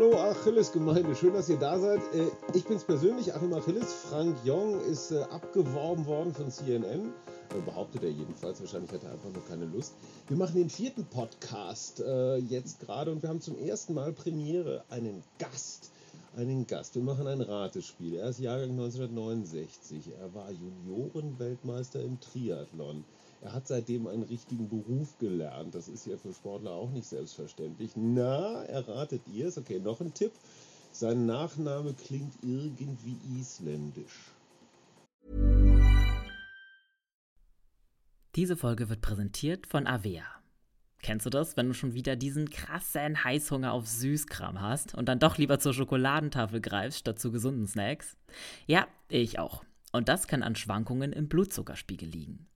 Hallo Achilles-Gemeinde, schön, dass ihr da seid. Äh, ich bin's persönlich, Achim Achilles. Frank Jong ist äh, abgeworben worden von CNN. Äh, behauptet er jedenfalls. Wahrscheinlich hat er einfach nur keine Lust. Wir machen den vierten Podcast jetzt gerade und wir haben zum ersten Mal Premiere einen Gast. Einen Gast. Wir machen ein Ratespiel. Er ist Jahrgang 1969. Er war Juniorenweltmeister im Triathlon. Er hat seitdem einen richtigen Beruf gelernt. Das ist ja für Sportler auch nicht selbstverständlich. Na, erratet ihr es? Okay, noch ein Tipp. Sein Nachname klingt irgendwie isländisch. Diese Folge wird präsentiert von Avea. Kennst du das, wenn du schon wieder diesen krassen Heißhunger auf Süßkram hast und dann doch lieber zur Schokoladentafel greifst statt zu gesunden Snacks? Ja, ich auch. Und das kann an Schwankungen im Blutzuckerspiegel liegen.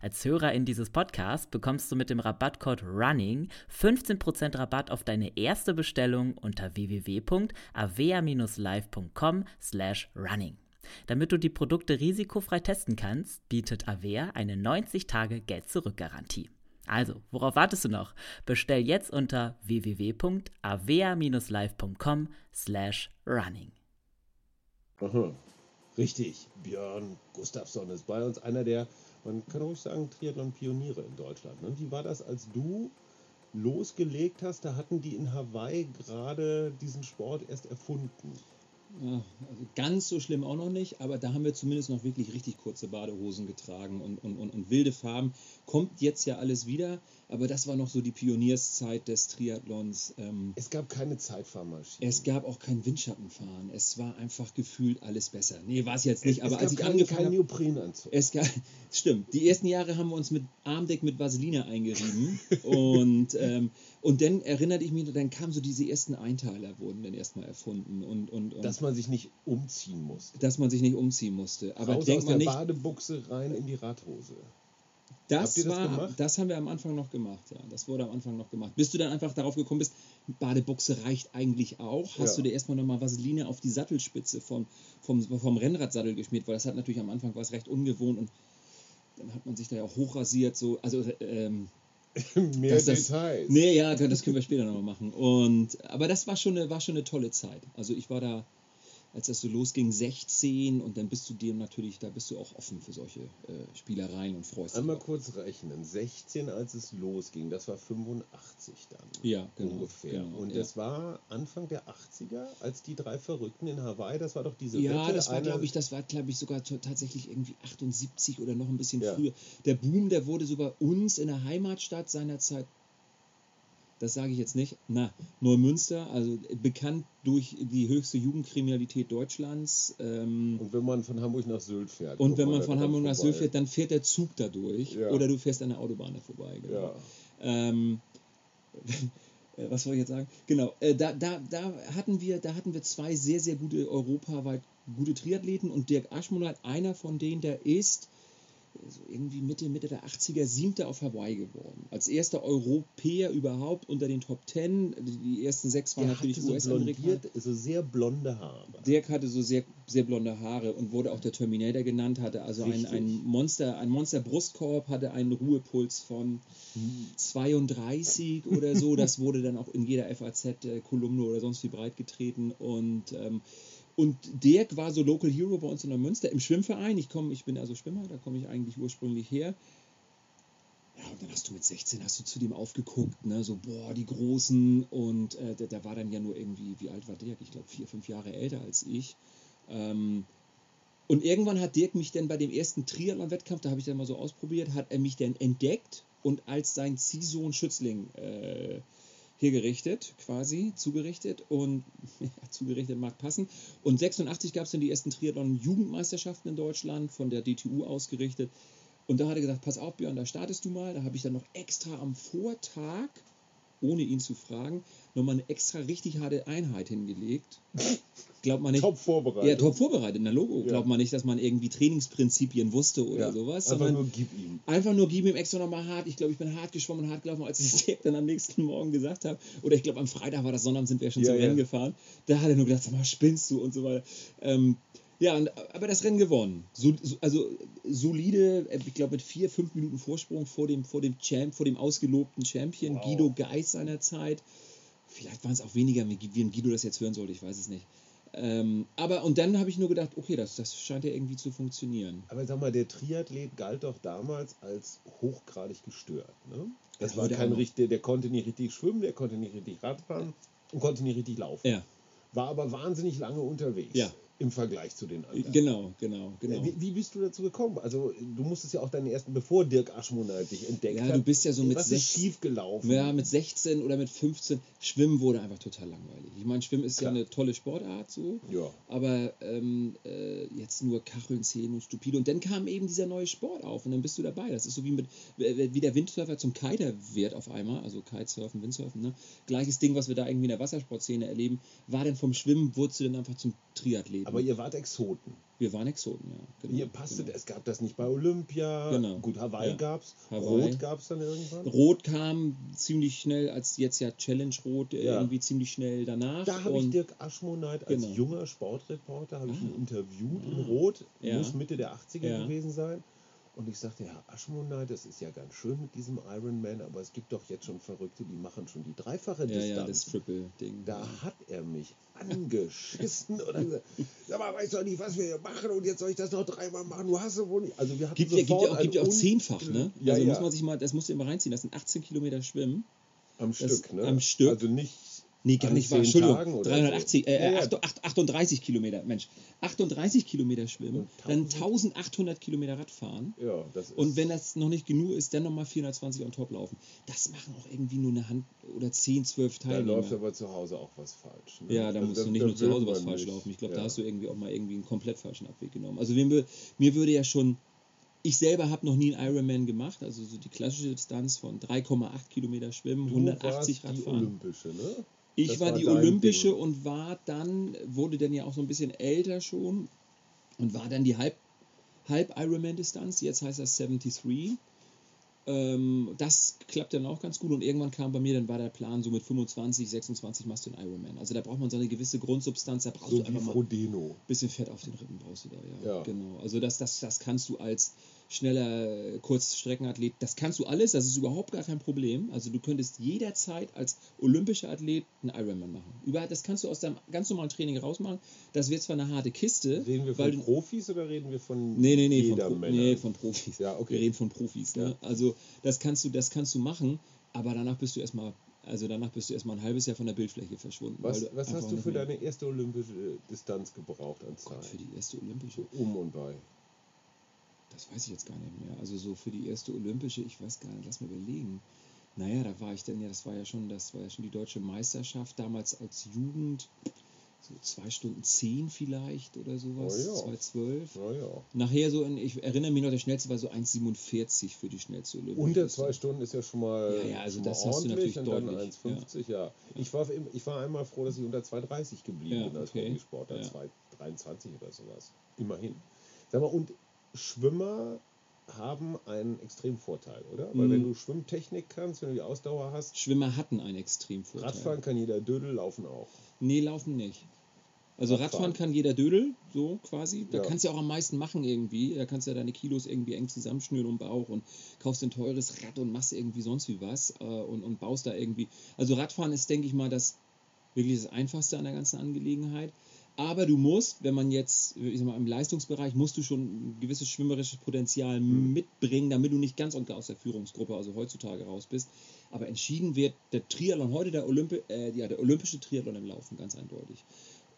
Als Hörerin dieses Podcasts bekommst du mit dem Rabattcode RUNNING 15% Rabatt auf deine erste Bestellung unter www.avea-live.com slash running. Damit du die Produkte risikofrei testen kannst, bietet Avea eine 90-Tage-Geld-Zurück-Garantie. Also, worauf wartest du noch? Bestell jetzt unter www.avea-live.com slash running. Richtig. Björn Gustafsson ist bei uns, einer der man kann ruhig sagen, Triathlon-Pioniere in Deutschland. Ne? Wie war das, als du losgelegt hast? Da hatten die in Hawaii gerade diesen Sport erst erfunden. Also ganz so schlimm auch noch nicht, aber da haben wir zumindest noch wirklich richtig kurze Badehosen getragen und, und, und, und wilde Farben. Kommt jetzt ja alles wieder, aber das war noch so die Pionierszeit des Triathlons. Ähm, es gab keine Zeitfahrmaschine. Es gab auch kein Windschattenfahren. Es war einfach gefühlt alles besser. Nee, war es jetzt nicht, es, aber es als ich keine, angefangen habe. Neoprenanzug. Es gab, stimmt. Die ersten Jahre haben wir uns mit Armdeck mit Vaseline eingerieben. und, ähm, und dann erinnerte ich mich, dann kamen so diese ersten Einteiler, wurden dann erstmal erfunden. Und, und, und dass man sich nicht umziehen musste. Dass man sich nicht umziehen musste. Aber Raus denkt aus man der nicht. Badebuchse rein in die Radhose. Das, das war, gemacht? das haben wir am Anfang noch gemacht, ja. Das wurde am Anfang noch gemacht. Bis du dann einfach darauf gekommen bist, Badebuchse reicht eigentlich auch. Hast Ja. du dir erstmal nochmal Vaseline auf die Sattelspitze vom, vom, vom Rennradsattel geschmiert, weil das hat natürlich am Anfang was recht ungewohnt und dann hat man sich da ja auch hochrasiert, so, also ähm, Mehr das- Details. Nee, ja, das können wir später nochmal machen. Und, aber das war schon, eine, war schon eine tolle Zeit. Also ich war da, als das so losging, 16 und dann bist du dir natürlich, da bist du auch offen für solche äh, Spielereien und freust dich. Einmal auch. kurz rechnen. 16, als es losging, das war 85 dann. Ja, genau. ungefähr. Genau, und ja. das war Anfang der 80er, als die drei Verrückten in Hawaii, das war doch diese Ja, Wette. das war, glaube ich, das war, glaube ich, sogar tatsächlich irgendwie 78 oder noch ein bisschen Ja. früher. Der Boom, der wurde so bei uns in der Heimatstadt seinerzeit, das sage ich jetzt nicht, na, Neumünster, also bekannt durch die höchste Jugendkriminalität Deutschlands. Ähm, Und wenn man von Hamburg nach Sylt fährt. und wenn man von Hamburg nach vorbei. Sylt fährt, dann fährt der Zug da durch Ja. oder du fährst an der Autobahn da vorbei. Genau. Ja. Ähm, äh, was soll ich jetzt sagen? Genau, äh, da, da, da, hatten wir, da hatten wir zwei sehr, sehr gute, europaweit gute Triathleten und Dirk Aschmonat, einer von denen, der ist so irgendwie Mitte, Mitte der 80er, siebter auf Hawaii geworden. Als erster Europäer überhaupt unter den Top Ten. Die ersten sechs waren Der natürlich so US-Amerikaner. so sehr blonde Haare. Dirk hatte so sehr, sehr blonde Haare und wurde auch der Terminator genannt, hatte also ein, ein Monster, ein Monster-Brustkorb, hatte einen Ruhepuls von 32 oder so. Das wurde dann auch in jeder FAZ-Kolumne oder sonst wie breit getreten. Und, ähm, und Dirk war so Local Hero bei uns in der Münster im Schwimmverein. Ich, komm, ich bin also Schwimmer, da komme ich eigentlich ursprünglich her. Ja, und dann hast du mit 16 hast du zu dem aufgeguckt, ne? so, boah, die Großen. Und äh, der, der war dann ja nur irgendwie, wie alt war Dirk? Ich glaube, vier, fünf Jahre älter als ich. Ähm, und irgendwann hat Dirk mich dann bei dem ersten Triathlon-Wettkampf, da habe ich dann mal so ausprobiert, hat er mich dann entdeckt und als sein Ziehsohn Schützling äh, hergerichtet, quasi, zugerichtet und ja, zugerichtet mag passen. Und 86 gab es dann die ersten Triathlon-Jugendmeisterschaften in Deutschland, von der DTU ausgerichtet. Und da hat er gesagt, pass auf Björn, da startest du mal. Da habe ich dann noch extra am Vortag, ohne ihn zu fragen, nochmal eine extra richtig harte Einheit hingelegt. Glaubt man nicht. Top vorbereitet. Ja, top vorbereitet, na Logo. Ja. Glaubt man nicht, dass man irgendwie Trainingsprinzipien wusste oder Ja, sowas. Einfach nur gib ihm. Einfach nur gib ihm extra nochmal hart. Ich glaube, ich bin hart geschwommen und hart gelaufen, als ich es direkt dann am nächsten Morgen gesagt habe. Oder ich glaube, am Freitag war das Sonnabend, sind wir schon Ja, zum. Rennen gefahren. Da hat er nur gedacht, sag mal, spinnst du und so weiter. Ähm, ja, und, aber das Rennen gewonnen. So, so, also solide, äh, ich glaube mit vier, fünf Minuten Vorsprung vor dem, vor dem Champ, vor dem ausgelobten Champion Wow. Guido Geis seiner Zeit. Vielleicht waren es auch weniger, wie Guido das jetzt hören sollte, ich weiß es nicht. Ähm, aber und dann habe ich nur gedacht, okay, das, das scheint ja irgendwie zu funktionieren. Aber sag mal, der Triathlet galt doch damals als hochgradig gestört. Ne? Das Ja, war kein richtig, der konnte nicht richtig schwimmen, der konnte nicht richtig Radfahren und konnte nicht richtig laufen. Ja, War aber wahnsinnig lange unterwegs Ja. Im Vergleich zu den anderen. genau, genau, genau. Wie, wie bist du dazu gekommen? Also du musstest ja auch deinen ersten, bevor Dirk Aschmoner dich entdeckt Ja, hat. du bist ja so mit was sechs- ist schief gelaufen? Ja, mit 16 oder mit 15. Schwimmen wurde einfach total langweilig. Ich meine, Schwimmen ist Klar. ja eine tolle Sportart so. Ja. Aber ähm, äh, jetzt nur Kacheln, Zähnen und stupide. Und dann kam eben dieser neue Sport auf und dann bist du dabei. Das ist so wie, mit, äh, wie der Windsurfer zum Kiter wird auf einmal. Also Kitesurfen, Windsurfen. Ne? Gleiches Ding, was wir da irgendwie in der Wassersportszene erleben, war dann vom Schwimmen, wurdest du dann einfach zum Triathleten. Aber ihr wart Exoten. wir waren Exoten, ja. Genau, ihr passtet, genau. es gab das nicht bei Olympia. Genau. Gut, Hawaii Ja. gab's. Hawaii. Rot gab's dann irgendwann. Rot kam ziemlich schnell, als jetzt ja Challenge Rot äh, Ja. irgendwie ziemlich schnell danach. Da habe ich Dirk Aschmoneit als Genau. junger Sportreporter habe ich ihn Ah. interviewt in Rot, Ja. muss Mitte der 80er Ja. gewesen sein. Und ich sagte, Herr Aschmoneit, das ist ja ganz schön mit diesem Ironman, aber es gibt doch jetzt schon Verrückte, die machen schon die dreifache Distanz. ja, das Triple-Ding. da hat er mich angeschissen oder gesagt, sag mal, weißt du nicht, was wir hier machen und jetzt soll ich das noch dreimal machen, du hast ja wohl nicht. Also wir hatten Gibt ja, gibt ja auch, gibt ja auch zehnfach, ne? Ja, also ja. muss man sich mal, das musst du immer reinziehen. Das sind 18 Kilometer Schwimmen. am das- Stück, ne? am Stück. Also nicht Nee, gar nicht wahr. Entschuldigung. Tagen oder 380, so. äh, Ja, ja. acht- acht- 38 Kilometer, Mensch. 38 Kilometer schwimmen, Und dann 1000 1800 Kilometer Radfahren. Ja, das ist Und wenn das noch nicht genug ist, dann nochmal 420 on top laufen. Das machen auch irgendwie nur eine Hand oder 10, 12 da Teilnehmer. läuft aber zu Hause auch was falsch. Ne? Ja, da Also musst du da- nicht da nur zu Hause was falsch nicht. laufen. Ich glaube, ja. da hast du irgendwie auch mal irgendwie einen komplett falschen Abweg genommen. Also mir, mir würde ja schon, ich selber habe noch nie einen Ironman gemacht, also so die klassische Distanz von 3,8 Kilometer Schwimmen, Du 180 warst die Radfahren. Olympische, ne? Ich Das war, war die Olympische Ding. und war dann, wurde dann ja auch so ein bisschen älter schon und war dann die Halb, Halb Ironman-Distanz, jetzt heißt das 73. Ähm, das klappt dann auch ganz gut und irgendwann kam bei mir, dann war der Plan, so mit 25, 26 machst du einen Ironman. Also da braucht man so eine gewisse Grundsubstanz, da brauchst So du einfach mal ein bisschen Fett auf den Rippen brauchst du da, ja. Ja. Genau. Also das, das, das kannst du als schneller äh, Kurzstreckenathlet, das kannst du alles, das ist überhaupt gar kein Problem. Also du könntest jederzeit als olympischer Athlet einen Ironman machen. Überall, das kannst du aus deinem ganz normalen Training rausmachen. Das wird zwar eine harte Kiste, Reden wir weil von du, Profis oder reden wir von Nee, nee, nee, von, jeder Pro Männer? nee, von Profis. Ja, okay. Wir reden von Profis. Ne? Also das kannst du, das kannst du machen, aber danach bist du erstmal, also danach bist du erstmal ein halbes Jahr von der Bildfläche verschwunden. Was, was hast du für deine erste olympische Distanz gebraucht an Zeit? Für die erste Olympische. Um und bei. Das weiß ich jetzt gar nicht mehr. Also so für die erste Olympische, ich weiß gar nicht, lass mal überlegen. Naja, da war ich dann ja, das war ja schon, das war ja schon die deutsche Meisterschaft damals als Jugend. So zwei Stunden zehn vielleicht oder sowas. Oh ja. 2,12. Naja. Nachher so, in, ich erinnere mich noch, der schnellste war so 1,47 für die schnellste Olympische. Unter zwei Stunden ist ja schon mal, Ja, ja, also das hast du natürlich deutlich, 1,50, ja. Ich, war, ich war einmal froh, dass ich unter 2,30 geblieben Ja, bin als okay. Hobbysportler, Ja. 2,23 oder sowas. Immerhin. Sag mal, und Schwimmer haben einen extremen Vorteil, oder? Weil Mhm. wenn du Schwimmtechnik kannst, wenn du die Ausdauer hast, Schwimmer hatten einen Extremvorteil. Radfahren kann jeder Dödel, laufen auch. Nee, laufen nicht. Also Radfahren. Radfahren kann jeder Dödel, so quasi. Da Ja. kannst du ja auch am meisten machen irgendwie. Da kannst du ja deine Kilos irgendwie eng zusammenschnüren um den Bauch und kaufst ein teures Rad und machst irgendwie sonst wie was äh, und, und baust da irgendwie. Also Radfahren ist, denke ich mal, das wirklich das Einfachste an der ganzen Angelegenheit. Aber du musst, wenn man jetzt, ich sag mal, im Leistungsbereich, musst du schon ein gewisses schwimmerisches Potenzial Mhm. mitbringen, damit du nicht ganz und gar aus der Führungsgruppe, also heutzutage raus bist. Aber entschieden wird der Triathlon heute, der, Olympi äh, ja, der olympische Triathlon im Laufen, ganz eindeutig.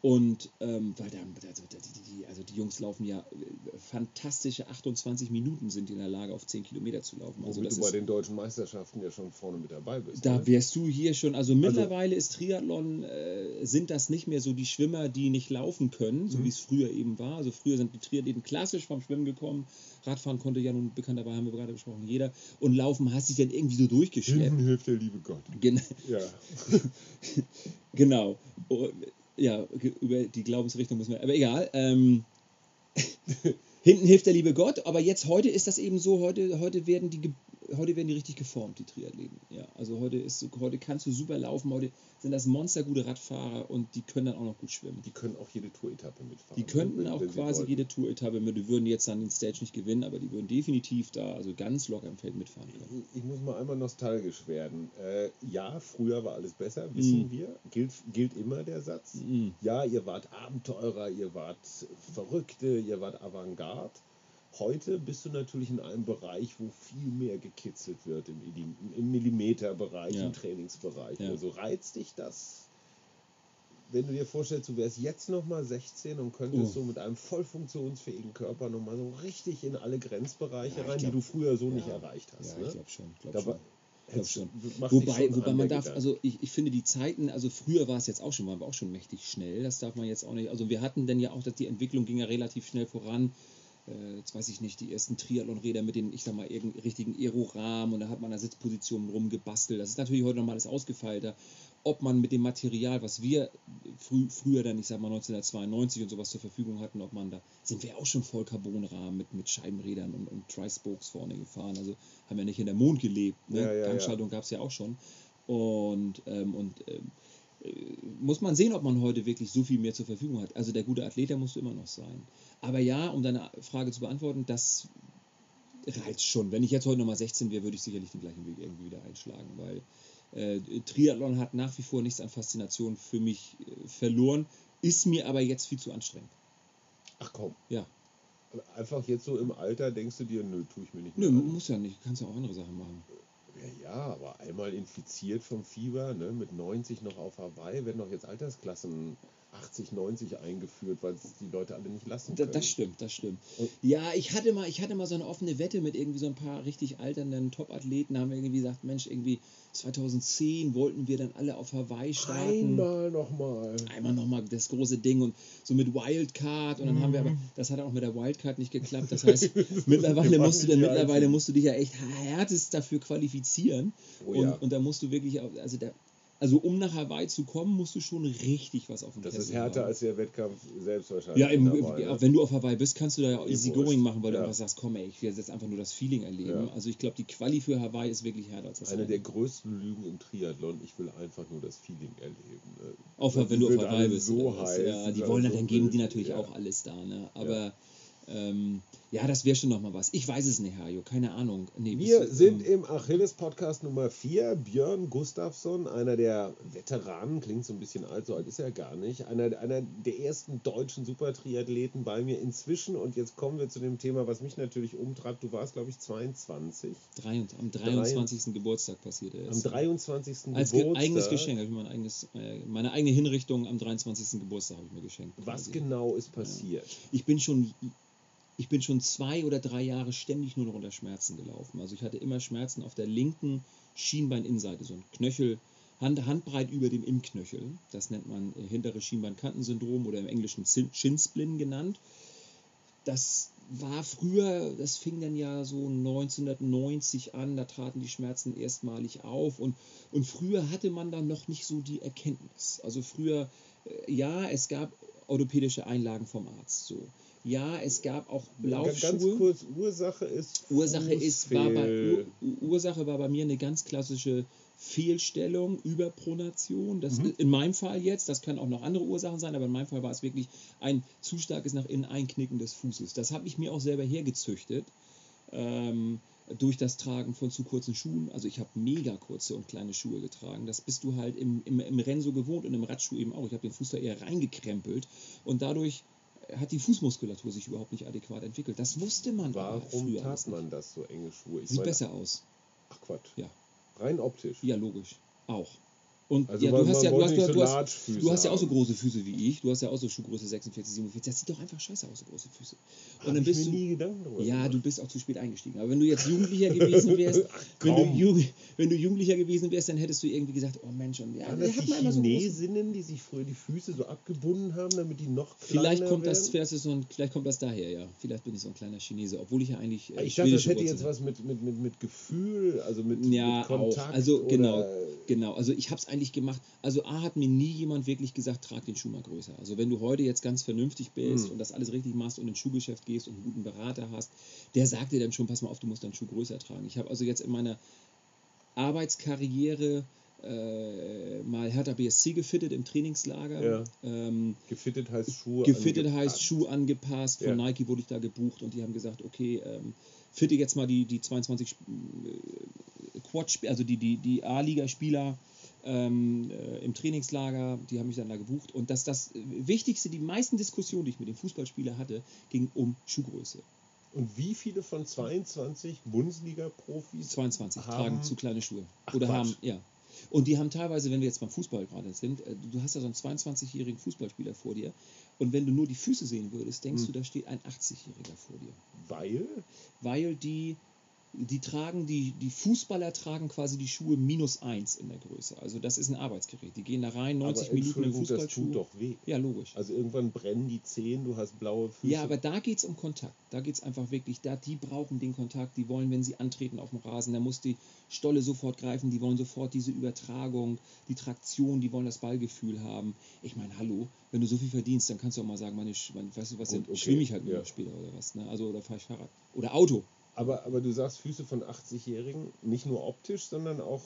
Und ähm, weil da, also, die, also die Jungs laufen ja äh, fantastische 28 Minuten sind in der Lage, auf 10 Kilometer zu laufen. Also das du bei den deutschen Meisterschaften ja schon vorne mit dabei bist. da ne? wärst du hier schon, also mittlerweile ist Triathlon, äh, sind das nicht mehr so die Schwimmer, die nicht laufen können, so Mhm. wie es früher eben war. Also früher sind die Triathleten klassisch vom Schwimmen gekommen. Radfahren konnte ja nun bekannt dabei, haben wir gerade besprochen, jeder. Und Laufen hast dich dann irgendwie so durchgeschleppt. Hinten hilft der liebe Gott. Gen Ja. genau. Ja, über die Glaubensrichtung müssen wir, aber egal. Ähm, hinten hilft der liebe Gott, aber jetzt heute ist das eben so, heute, heute werden die heute werden die richtig geformt, die Triathleten. Ja, also heute ist heute kannst du super laufen, heute sind das monstergute Radfahrer und die können dann auch noch gut schwimmen. Die können auch jede Tour-Etappe mitfahren. Die könnten ne, auch wenn quasi jede Tour-Etappe mit, die würden jetzt dann den Stage nicht gewinnen, aber die würden definitiv da, also ganz locker im Feld mitfahren können. Ich, ich muss mal einmal nostalgisch werden. Äh, ja, früher war alles besser, wissen Mhm. wir. Gilt, gilt immer der Satz. Mhm. Ja, ihr wart Abenteurer, ihr wart Verrückte, ihr wart Avantgarde. Heute bist du natürlich in einem Bereich, wo viel mehr gekitzelt wird, im, im Millimeterbereich, Ja. im Trainingsbereich. Ja. Also reizt dich das, wenn du dir vorstellst, du wärst jetzt nochmal 16 und könntest Oh. so mit einem voll funktionsfähigen Körper nochmal so richtig in alle Grenzbereiche Ja, rein, glaub- die du früher so nicht erreicht hast. Ja, ne? ich glaube schon. Glaub Da schon. schon. Wobei, schon wobei an man darf, Gedanke. also ich, ich finde die Zeiten, also früher war es jetzt auch schon, waren wir auch schon mächtig schnell, das darf man jetzt auch nicht, also wir hatten dann ja auch, dass die Entwicklung ging ja relativ schnell voran, jetzt weiß ich nicht, die ersten Triathlon-Räder mit den, ich sag mal, richtigen Aerorahmen und da hat man an der Sitzposition rumgebastelt, das ist natürlich heute nochmal alles ausgefeilter, ob man mit dem Material, was wir frü früher dann, ich sag mal 1992 und sowas zur Verfügung hatten, ob man da, sind wir auch schon voll Carbonrahmen mit, mit Scheibenrädern und, und Tri-Spokes vorne gefahren, also haben ja nicht in der Mond gelebt, ne? Ja, ja, ja. Gangschaltung gab es ja auch schon und, ähm, und ähm, äh, muss man sehen, ob man heute wirklich so viel mehr zur Verfügung hat. Also der gute Athlet, der musst du immer noch sein. Aber ja, um deine Frage zu beantworten, das reizt schon. Wenn ich jetzt heute nochmal 16 wäre, würde ich sicherlich den gleichen Weg irgendwie wieder einschlagen, weil äh, Triathlon hat nach wie vor nichts an Faszination für mich äh, verloren, ist mir aber jetzt viel zu anstrengend. Ach komm, Ja, einfach jetzt so im Alter denkst du dir, nö, tue ich mir nicht nö, mehr an. muss ja nicht, kannst ja auch andere Sachen machen. Ja, ja, aber einmal infiziert vom Fieber, ne, mit 90 noch auf Hawaii, werden doch jetzt Altersklassen 80, 90 eingeführt, weil es die Leute alle nicht lassen können. das stimmt, das stimmt. Und- Ja, ich hatte mal, ich hatte mal so eine offene Wette mit irgendwie so ein paar richtig alternden Top-Athleten. Da haben wir irgendwie gesagt, Mensch, irgendwie 2010 wollten wir dann alle auf Hawaii starten. Einmal nochmal. Einmal nochmal das große Ding und so mit Wildcard und dann haben wir Mhm. aber, das hat auch mit der Wildcard nicht geklappt. Das heißt, mittlerweile musst du die mittlerweile musst du dich ja echt härtest dafür qualifizieren. Oh und, ja. und da musst du wirklich, auch- also da, also um nach Hawaii zu kommen, musst du schon richtig was auf dem Das Kessel ist härter haben. als der Wettkampf selbst wahrscheinlich. Ja, im, dabei, ne? wenn du auf Hawaii bist, kannst du da ja easy going machen, weil du Ja. einfach sagst, komm ey, ich will jetzt einfach nur das Feeling erleben. Ja. Also ich glaube, die Quali für Hawaii ist wirklich härter als das Eine der größten Lügen im Triathlon, ich will einfach nur das Feeling erleben. ne? Auch wenn du auf Hawaii bist. So heiß, ja, die wollen alle dann so geben die natürlich auch alles da. Ne? Aber ähm, ja, das wäre schon nochmal was. Ich weiß es nicht, Hajo, keine Ahnung. Nee, Wir bist sind ähm, im Achilles-Podcast Nummer 4. Björn Gustafsson, einer der Veteranen, klingt so ein bisschen alt, so alt ist er gar nicht. Einer, einer der ersten deutschen Supertriathleten bei mir inzwischen. Und jetzt kommen wir zu dem Thema, was mich natürlich umtreibt. Du warst, glaube ich, 22. drei, am 23. Geburtstag passiert er Am jetzt. 23. Als ge Geburtstag. eigenes Geschenk, habe ich mein eigenes, äh, meine eigene Hinrichtung am 23. Geburtstag habe ich mir geschenkt. Was quasi. genau ist passiert? ich bin schon ich bin schon zwei oder drei Jahre ständig nur noch unter Schmerzen gelaufen. Also ich hatte immer Schmerzen auf der linken Schienbeininnenseite, so ein Knöchel, Hand, Handbreit über dem Imknöchel. Das nennt man äh, hintere Schienbeinkantensyndrom oder im Englischen Shin- Shinsplinten genannt. Das war früher, das fing dann ja so 1990 an, da traten die Schmerzen erstmalig auf und, und früher hatte man dann noch nicht so die Erkenntnis. Also früher, äh, ja, es gab orthopädische Einlagen vom Arzt, so. Ja, es gab auch Ganz Laufschuhe. kurz, Ursache ist. Ursache ist, war bei, Ursache war bei mir eine ganz klassische Fehlstellung, Überpronation. Das Mhm. in meinem Fall jetzt, das können auch noch andere Ursachen sein, aber in meinem Fall war es wirklich ein zu starkes nach innen Einknicken des Fußes. Das habe ich mir auch selber hergezüchtet. Ähm, durch das Tragen von zu kurzen Schuhen. Also ich habe mega kurze und kleine Schuhe getragen. Das bist du halt im, im, im Rennen so gewohnt und im Radschuh eben auch. Ich habe den Fuß da eher reingekrempelt und dadurch hat die Fußmuskulatur sich überhaupt nicht adäquat entwickelt. Das wusste man Warum tat man das so enge Schuhe? Ich Sieht meine- besser aus. Ach Quatsch. Ja. Rein optisch. Ja, logisch. Auch. Und Also ja, man- du hast man ja, du hast, nicht du, so hast, du hast ja auch so große Füße wie ich. Du hast ja auch so Schuhgröße 46, 47. Das sieht doch einfach scheiße aus, so große Füße. Und Hab dann ich bist mir du. nie Gedanken drüber Ja, gemacht. du bist auch zu spät eingestiegen. Aber wenn du jetzt Jugendlicher gewesen wärst, Ach, wenn, du. Ju- wenn du Jugendlicher gewesen wärst, dann hättest du irgendwie gesagt, oh Mensch, und ja, der das hat mal immer so Chinesinnen, die sich früher die Füße so abgebunden haben, damit die noch kleiner Vielleicht kommt, das, werden? vielleicht, ist so ein, vielleicht kommt das daher, ja. Vielleicht bin ich so ein kleiner Chinese, obwohl ich ja eigentlich äh, Ich dachte, das hätte jetzt was mit, mit, mit, mit Gefühl, also mit, Ja, mit Kontakt. auch. Also genau, oder- genau. Also ich habe es eigentlich gemacht. Also A hat mir nie jemand wirklich gesagt, trag den Schuh mal größer. Also wenn du heute jetzt ganz vernünftig bist Mhm. und das alles richtig machst und ins Schuhgeschäft gehst und einen guten Berater hast, der sagt dir dann schon, pass mal auf, du musst deinen Schuh größer tragen. Ich habe also jetzt in meiner Arbeitskarriere äh, mal Hertha BSC gefittet im Trainingslager. Ja. Ähm, Gefittet heißt Schuhe. gefittet angepasst. heißt Schuh angepasst. Von Ja. Nike wurde ich da gebucht und die haben gesagt, okay, ähm, fitte jetzt mal die, die 22 äh, Quad, also die, die, die A-Liga-Spieler ähm, äh, im Trainingslager, die haben mich dann da gebucht. Und das, das Wichtigste, die meisten Diskussionen, die ich mit dem Fußballspieler hatte, ging um Schuhgröße. Und wie viele von 22 Bundesliga-Profis 22 Haben- tragen zu kleine Schuhe. Ach, Oder Quatsch. haben, ja. Und die haben teilweise, wenn wir jetzt beim Fußball gerade sind, äh, du hast da so einen 22-jährigen Fußballspieler vor dir. Und wenn du nur die Füße sehen würdest, denkst Hm. du, da steht ein 80-Jähriger vor dir. Weil? Weil die, die tragen, die, die Fußballer tragen quasi die Schuhe minus eins in der Größe. Also das ist ein Arbeitsgerät. Die gehen da rein, 90 aber Minuten im Entschuldigung, das Fußballschuh. tut doch weh. Ja, logisch. Also irgendwann brennen die Zehen, du hast blaue Füße. Ja, aber da geht es um Kontakt. Da geht es einfach wirklich, da, die brauchen den Kontakt, die wollen, wenn sie antreten auf dem Rasen, da muss die Stolle sofort greifen, die wollen sofort diese Übertragung, die Traktion, die wollen das Ballgefühl haben. Ich meine, hallo, wenn du so viel verdienst, dann kannst du auch mal sagen, meine, meine weißt du was, Gut, okay, schwimme ich halt ja. später oder was. Ne? Also, oder fahre ich Fahrrad. Oder Auto. Aber, aber du sagst Füße von 80-Jährigen, nicht nur optisch, sondern auch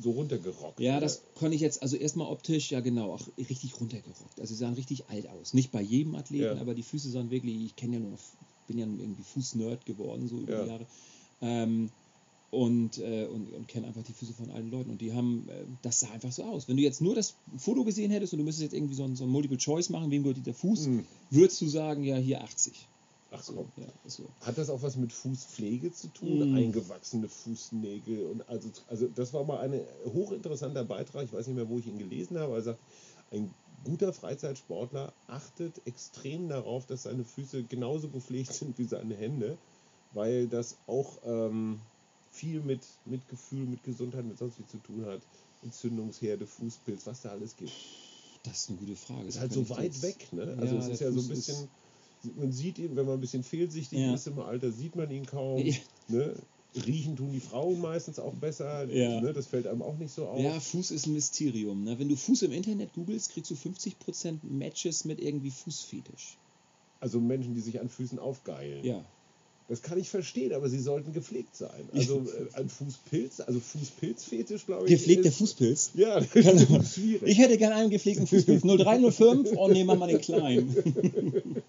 so runtergerockt. Ja, oder? das kann ich jetzt, also erstmal optisch, ja genau, auch richtig runtergerockt. Also sie sahen richtig alt aus. Nicht bei jedem Athleten, Ja. aber die Füße sahen wirklich, ich kenne ja nur noch, bin ja irgendwie Fußnerd geworden, so über Ja. die Jahre. Ähm, und, äh, und, und kenne einfach die Füße von allen Leuten. Und die haben, äh, das sah einfach so aus. Wenn du jetzt nur das Foto gesehen hättest und du müsstest jetzt irgendwie so ein, so ein Multiple Choice machen, wem gehört der Fuß, Hm. würdest du sagen, ja, hier 80. Ach So, komm. ja, so. Hat das auch was mit Fußpflege zu tun? Mm. Eingewachsene Fußnägel und also, also das war mal ein hochinteressanter Beitrag, ich weiß nicht mehr, wo ich ihn gelesen habe, er sagt, ein guter Freizeitsportler achtet extrem darauf, dass seine Füße genauso gepflegt sind wie seine Hände, weil das auch ähm, viel mit, mit Gefühl, mit Gesundheit, mit sonst wie zu tun hat. Entzündungsherde, Fußpilz, was da alles gibt. Das ist eine gute Frage. Ist halt so weit jetzt- weg, ne? Ja, Also es der ist ja so ein bisschen, man sieht ihn, wenn man ein bisschen fehlsichtig Ja. ist im Alter, sieht man ihn kaum. Ja. Ne? Riechen tun die Frauen meistens auch besser, Ja. ne? das fällt einem auch nicht so auf. Ja, Fuß ist ein Mysterium. Ne? Wenn du Fuß im Internet googelst, kriegst du 50% Matches mit irgendwie Fußfetisch. Also Menschen, die sich an Füßen aufgeilen. Ja. Das kann ich verstehen, aber sie sollten gepflegt sein. Also äh, ein Fußpilz, also Fußpilzfetisch, glaube ich. Gepflegter Fußpilz? Ja, das Genau. ist schwierig. Ich hätte gerne einen gepflegten Fußpilz. 0305, oh nee, mach mal den kleinen.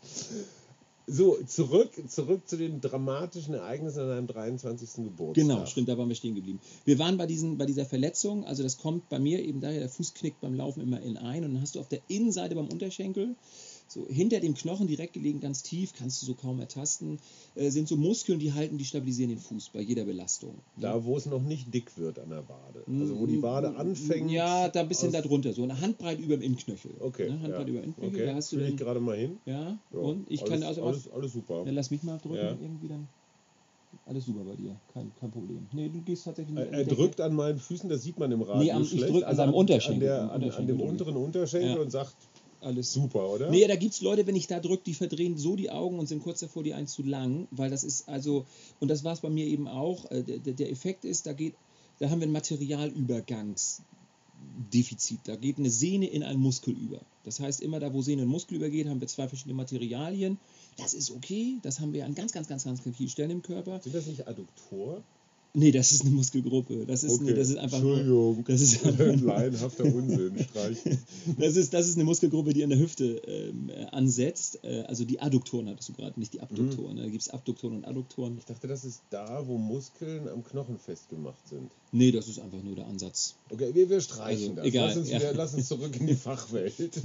So, zurück, zurück zu den dramatischen Ereignissen an deinem 23. Geburtstag. Genau, stimmt, da waren wir stehen geblieben. Wir waren bei, diesen, bei dieser Verletzung, also das kommt bei mir eben daher, der Fuß knickt beim Laufen immer in ein und dann hast du auf der Innenseite beim Unterschenkel, so hinter dem Knochen direkt gelegen, ganz tief, kannst du so kaum ertasten, äh, sind so Muskeln, die halten, die stabilisieren den Fuß bei jeder Belastung. Da, wo es noch nicht dick wird an der Wade. Also wo die Wade anfängt. Ja, da ein bisschen da drunter, so eine Handbreit über dem Innenknöchel. Okay. Ne, Handbreit ja. über dem Innenknöchel, okay. da hast du Fühl ich gerade mal hin. ja, Ja, und ich alles, kann also alles, alles super. Dann lass mich mal drücken, Ja. irgendwie dann. Alles super bei dir, kein, kein Problem. Nee, du gehst tatsächlich Er, er drückt an meinen Füßen, das sieht man im Radio Nee, am- ich schlecht. drück an seinem Unterschenkel, An, der, am an, an dem ich. unteren Unterschenkel Ja. und sagt, Alles super, oder? Nee, da gibt es Leute, wenn ich da drücke, die verdrehen so die Augen und sind kurz davor, die eins zu lang, weil das ist also, und das war es bei mir eben auch, äh, der, der Effekt ist, da geht, da haben wir ein Materialübergangsdefizit. Da geht eine Sehne in einen Muskel über. Das heißt, immer da, wo Sehne in Muskel übergeht, haben wir zwei verschiedene Materialien. Das ist okay, das haben wir an ganz, ganz, ganz, ganz vielen Stellen im Körper. Sind das nicht Adduktor? Nee, das ist eine Muskelgruppe. Das ist, eine, das ist einfach Entschuldigung. das ist einfach Laienhafter Unsinn. Streichen. Das ist, das ist eine Muskelgruppe, die an der Hüfte ähm, äh, ansetzt. Äh, also die Adduktoren hattest du gerade, nicht die Abduktoren. Da gibt es Abduktoren und Adduktoren. Ich dachte, das ist da, wo Muskeln am Knochen festgemacht sind. Nee, das ist einfach nur der Ansatz. Okay, wir, wir streichen Also, das. egal, lass, uns ja. wieder, lass uns zurück in die Fachwelt.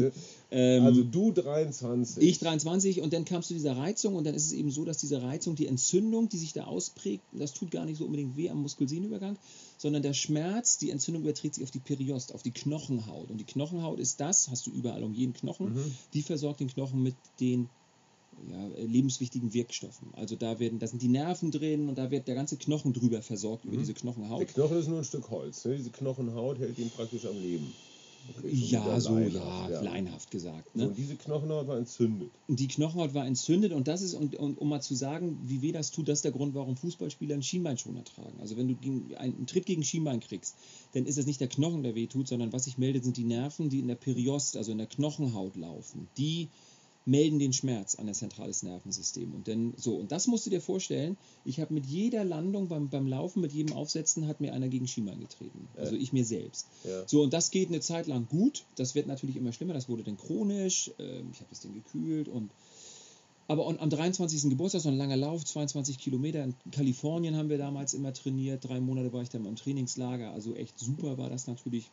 Ähm, also du 23. ich 23 und dann kamst du dieser Reizung und dann ist es eben so, dass diese Reizung, die Entzündung, die sich da ausprägt, das tut gar nicht so unbedingt tut weh am Muskelsehnenübergang, sondern der Schmerz, die Entzündung überträgt sich auf die Periost, auf die Knochenhaut. Und die Knochenhaut ist das, hast du überall um jeden Knochen, Mhm. die versorgt den Knochen mit den ja, lebenswichtigen Wirkstoffen. Also da werden, da sind die Nerven drin und da wird der ganze Knochen drüber versorgt über Mhm. diese Knochenhaut. Der Knochen ist nur ein Stück Holz. Ne? Diese Knochenhaut hält ihn praktisch am Leben. Ja, so, ja, leinhaft gesagt. So, Ne? und diese Knochenhaut war entzündet. Und die Knochenhaut war entzündet und das ist, und, und um mal zu sagen, wie weh das tut, das ist der Grund, warum Fußballspieler einen Schienbeinschoner tragen. Also wenn du einen, einen Tritt gegen Schienbein kriegst, dann ist es nicht der Knochen, der weh tut, sondern was sich meldet, sind die Nerven, die in der Periost, also in der Knochenhaut laufen. Die melden den Schmerz an das zentrales Nervensystem. Und dann so, und das musst du dir vorstellen, ich habe mit jeder Landung beim, beim Laufen, mit jedem Aufsetzen, hat mir einer gegen Schienbein getreten. Also ich mir selbst. Ja. So, und das geht eine Zeit lang gut. Das wird natürlich immer schlimmer. Das wurde dann chronisch. Ähm, ich habe das dann gekühlt und. Aber am 23. Geburtstag, so ein langer Lauf, 22 Kilometer. In Kalifornien haben wir damals immer trainiert. Drei Monate war ich dann im Trainingslager. Also echt super war das natürlich.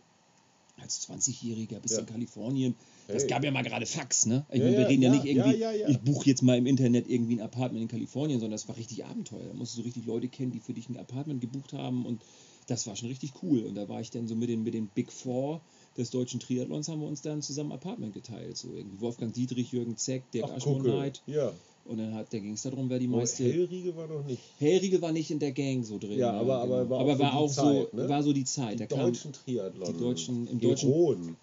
Als 20-Jähriger bis Ja. in Kalifornien. Das Hey. gab ja mal gerade Fax, ne? Ich Ja, meine, wir reden ja, ja, nicht irgendwie, ich buche jetzt mal im Internet irgendwie ein Apartment in Kalifornien, sondern das war richtig Abenteuer. Da musst du so richtig Leute kennen, die für dich ein Apartment gebucht haben und das war schon richtig cool. Und da war ich dann so mit den, mit den Big Four des deutschen Triathlons, haben wir uns dann zusammen Apartment geteilt. So irgendwie Wolfgang Dietrich, Jürgen Zeck, Dirk gucke. Ja. Und dann hat, da ging es darum, wer die Oh, meiste. Hellriegel war noch nicht. Hellriegel war nicht in der Gang so drin. Ja, aber- aber war aber auch so war die auch Zeit, so, ne? war so die Zeit. Die da kam, deutschen Triathlon. die deutschen- im deutschen- Heroen.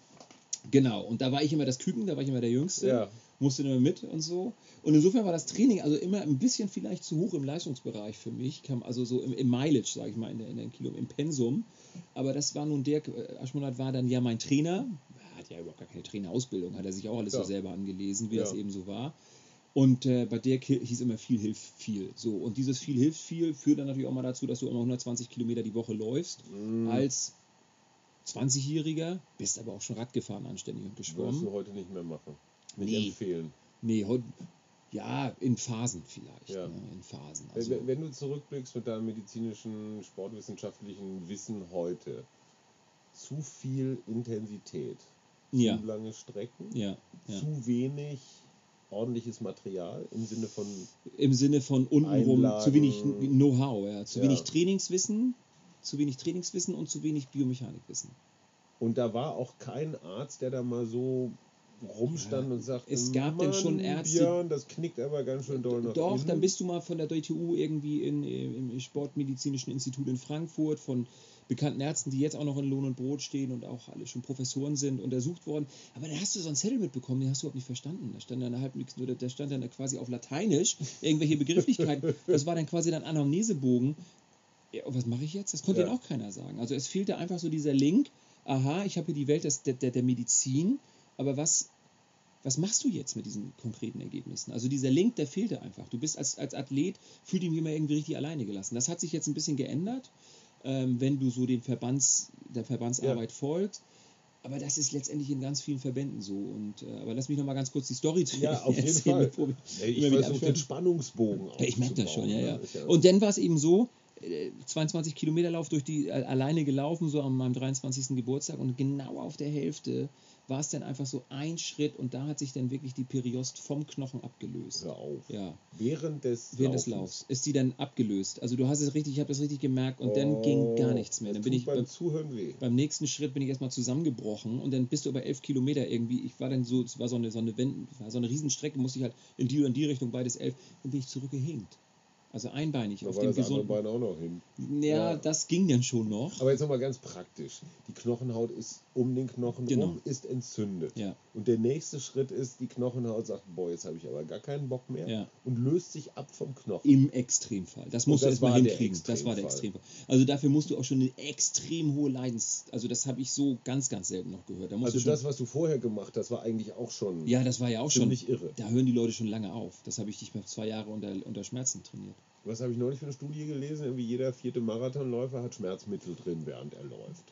Genau, und da war ich immer das Küken, da war ich immer der Jüngste, Ja. musste immer mit und so. Und insofern war das Training also immer ein bisschen vielleicht zu hoch im Leistungsbereich für mich, kam also so im, im Mileage, sage ich mal, in der, in der Kilo, im Pensum. Aber das war nun, Dirk äh, Aschmonat war dann ja mein Trainer, er hat ja überhaupt gar keine Trainerausbildung, hat er sich auch alles Ja. so selber angelesen, wie Ja. das eben so war. Und äh, bei hi- hieß immer viel hilft viel. So, und dieses viel hilft viel führt dann natürlich auch mal dazu, dass du immer 120 Kilometer die Woche läufst. Mhm. Als 20-Jähriger, bist aber auch schon Rad gefahren anständig und Würdest geschwommen. du heute nicht mehr machen. Nicht Nee. empfehlen. Nee, heute, ja, in Phasen vielleicht. Ja. Ne, in Phasen. Wenn- Also, wenn, wenn du zurückblickst mit deinem medizinischen, sportwissenschaftlichen Wissen heute, zu viel Intensität, ja, zu lange Strecken, ja. zu wenig ordentliches Material im Sinne von Im Sinne von untenrum Einlagen. zu wenig Know-how, ja. zu Ja. wenig Trainingswissen, zu wenig Trainingswissen und zu wenig Biomechanikwissen. Und da war auch kein Arzt, der da mal so rumstand und sagte, es gab denn schon "Mann, Ärzte- Björn, das knickt aber ganz schön doll nach Doch, innen." dann bist du mal von der DTU irgendwie in, im Sportmedizinischen Institut in Frankfurt von bekannten Ärzten, die jetzt auch noch in Lohn und Brot stehen und auch alle schon Professoren sind, untersucht worden. Aber da hast du so einen Zettel mitbekommen, den hast du überhaupt nicht verstanden. Da stand dann halb nichts, nur da stand dann quasi auf Lateinisch irgendwelche Begrifflichkeiten. Das war dann quasi dein Anamnesebogen. Ja, was mache ich jetzt? Das konnte Ja. auch keiner sagen. Also es fehlte einfach so dieser Link, aha, ich habe hier die Welt des, der, der, der Medizin, aber was, was machst du jetzt mit diesen konkreten Ergebnissen? Also dieser Link, der fehlte einfach. Du bist als, als Athlet, fühlt dich immer irgendwie richtig alleine gelassen. Das hat sich jetzt ein bisschen geändert, ähm, wenn du so den Verbands, der Verbandsarbeit folgst. Aber das ist letztendlich in ganz vielen Verbänden so. Und, äh, aber lass mich noch mal ganz kurz die Story zu Ja, auf jeden Fall. bevor wir Ey, ich wieder versuche den. Spannungsbogen Ja, ich merke das schon, ja, ja. ne? Ist Und dann war es eben so, äh, 22 Kilometer Lauf durch die, äh, alleine gelaufen, so an meinem 23. Geburtstag und genau auf der Hälfte war es dann einfach so ein Schritt und da hat sich dann wirklich die Periost vom Knochen abgelöst. Hör auf. Ja, Während des während des. Laufs ist die dann abgelöst. Also du hast es richtig, ich habe das richtig gemerkt und dann ging gar nichts mehr. Oh, Dann bin ich beim Zuhören weh. beim nächsten Schritt bin ich erstmal zusammengebrochen und dann bist du über elf Kilometer irgendwie. Ich war dann so, es war so eine, so eine, Wend- war so eine Riesenstrecke, musste ich halt in die und die Richtung, beides elf, dann bin ich zurückgehinkt. Also einbeinig Da auf war dem das andere gesunden. Bein auch noch hin. Ja, Ja. das ging dann schon noch. Aber jetzt nochmal ganz praktisch. Die Knochenhaut ist um den Knochen Genau. rum, ist entzündet. Ja. Und der nächste Schritt ist, die Knochenhaut sagt, boah, jetzt habe ich aber gar keinen Bock mehr Ja. und löst sich ab vom Knochen. Im Extremfall. Das musst Und du das erstmal hinkriegen. Das war der Extremfall. Also dafür musst du auch schon eine extrem hohe Leidens. Also das habe ich so ganz, ganz selten noch gehört. Da Also das, was du vorher gemacht hast, war eigentlich auch schon ja, das war ja auch schon. ziemlich irre. Da hören die Leute schon lange auf. Das habe ich dich mal zwei Jahre unter, unter Schmerzen trainiert. Was habe ich neulich für eine Studie gelesen? Irgendwie jeder vierte Marathonläufer hat Schmerzmittel drin, während er läuft.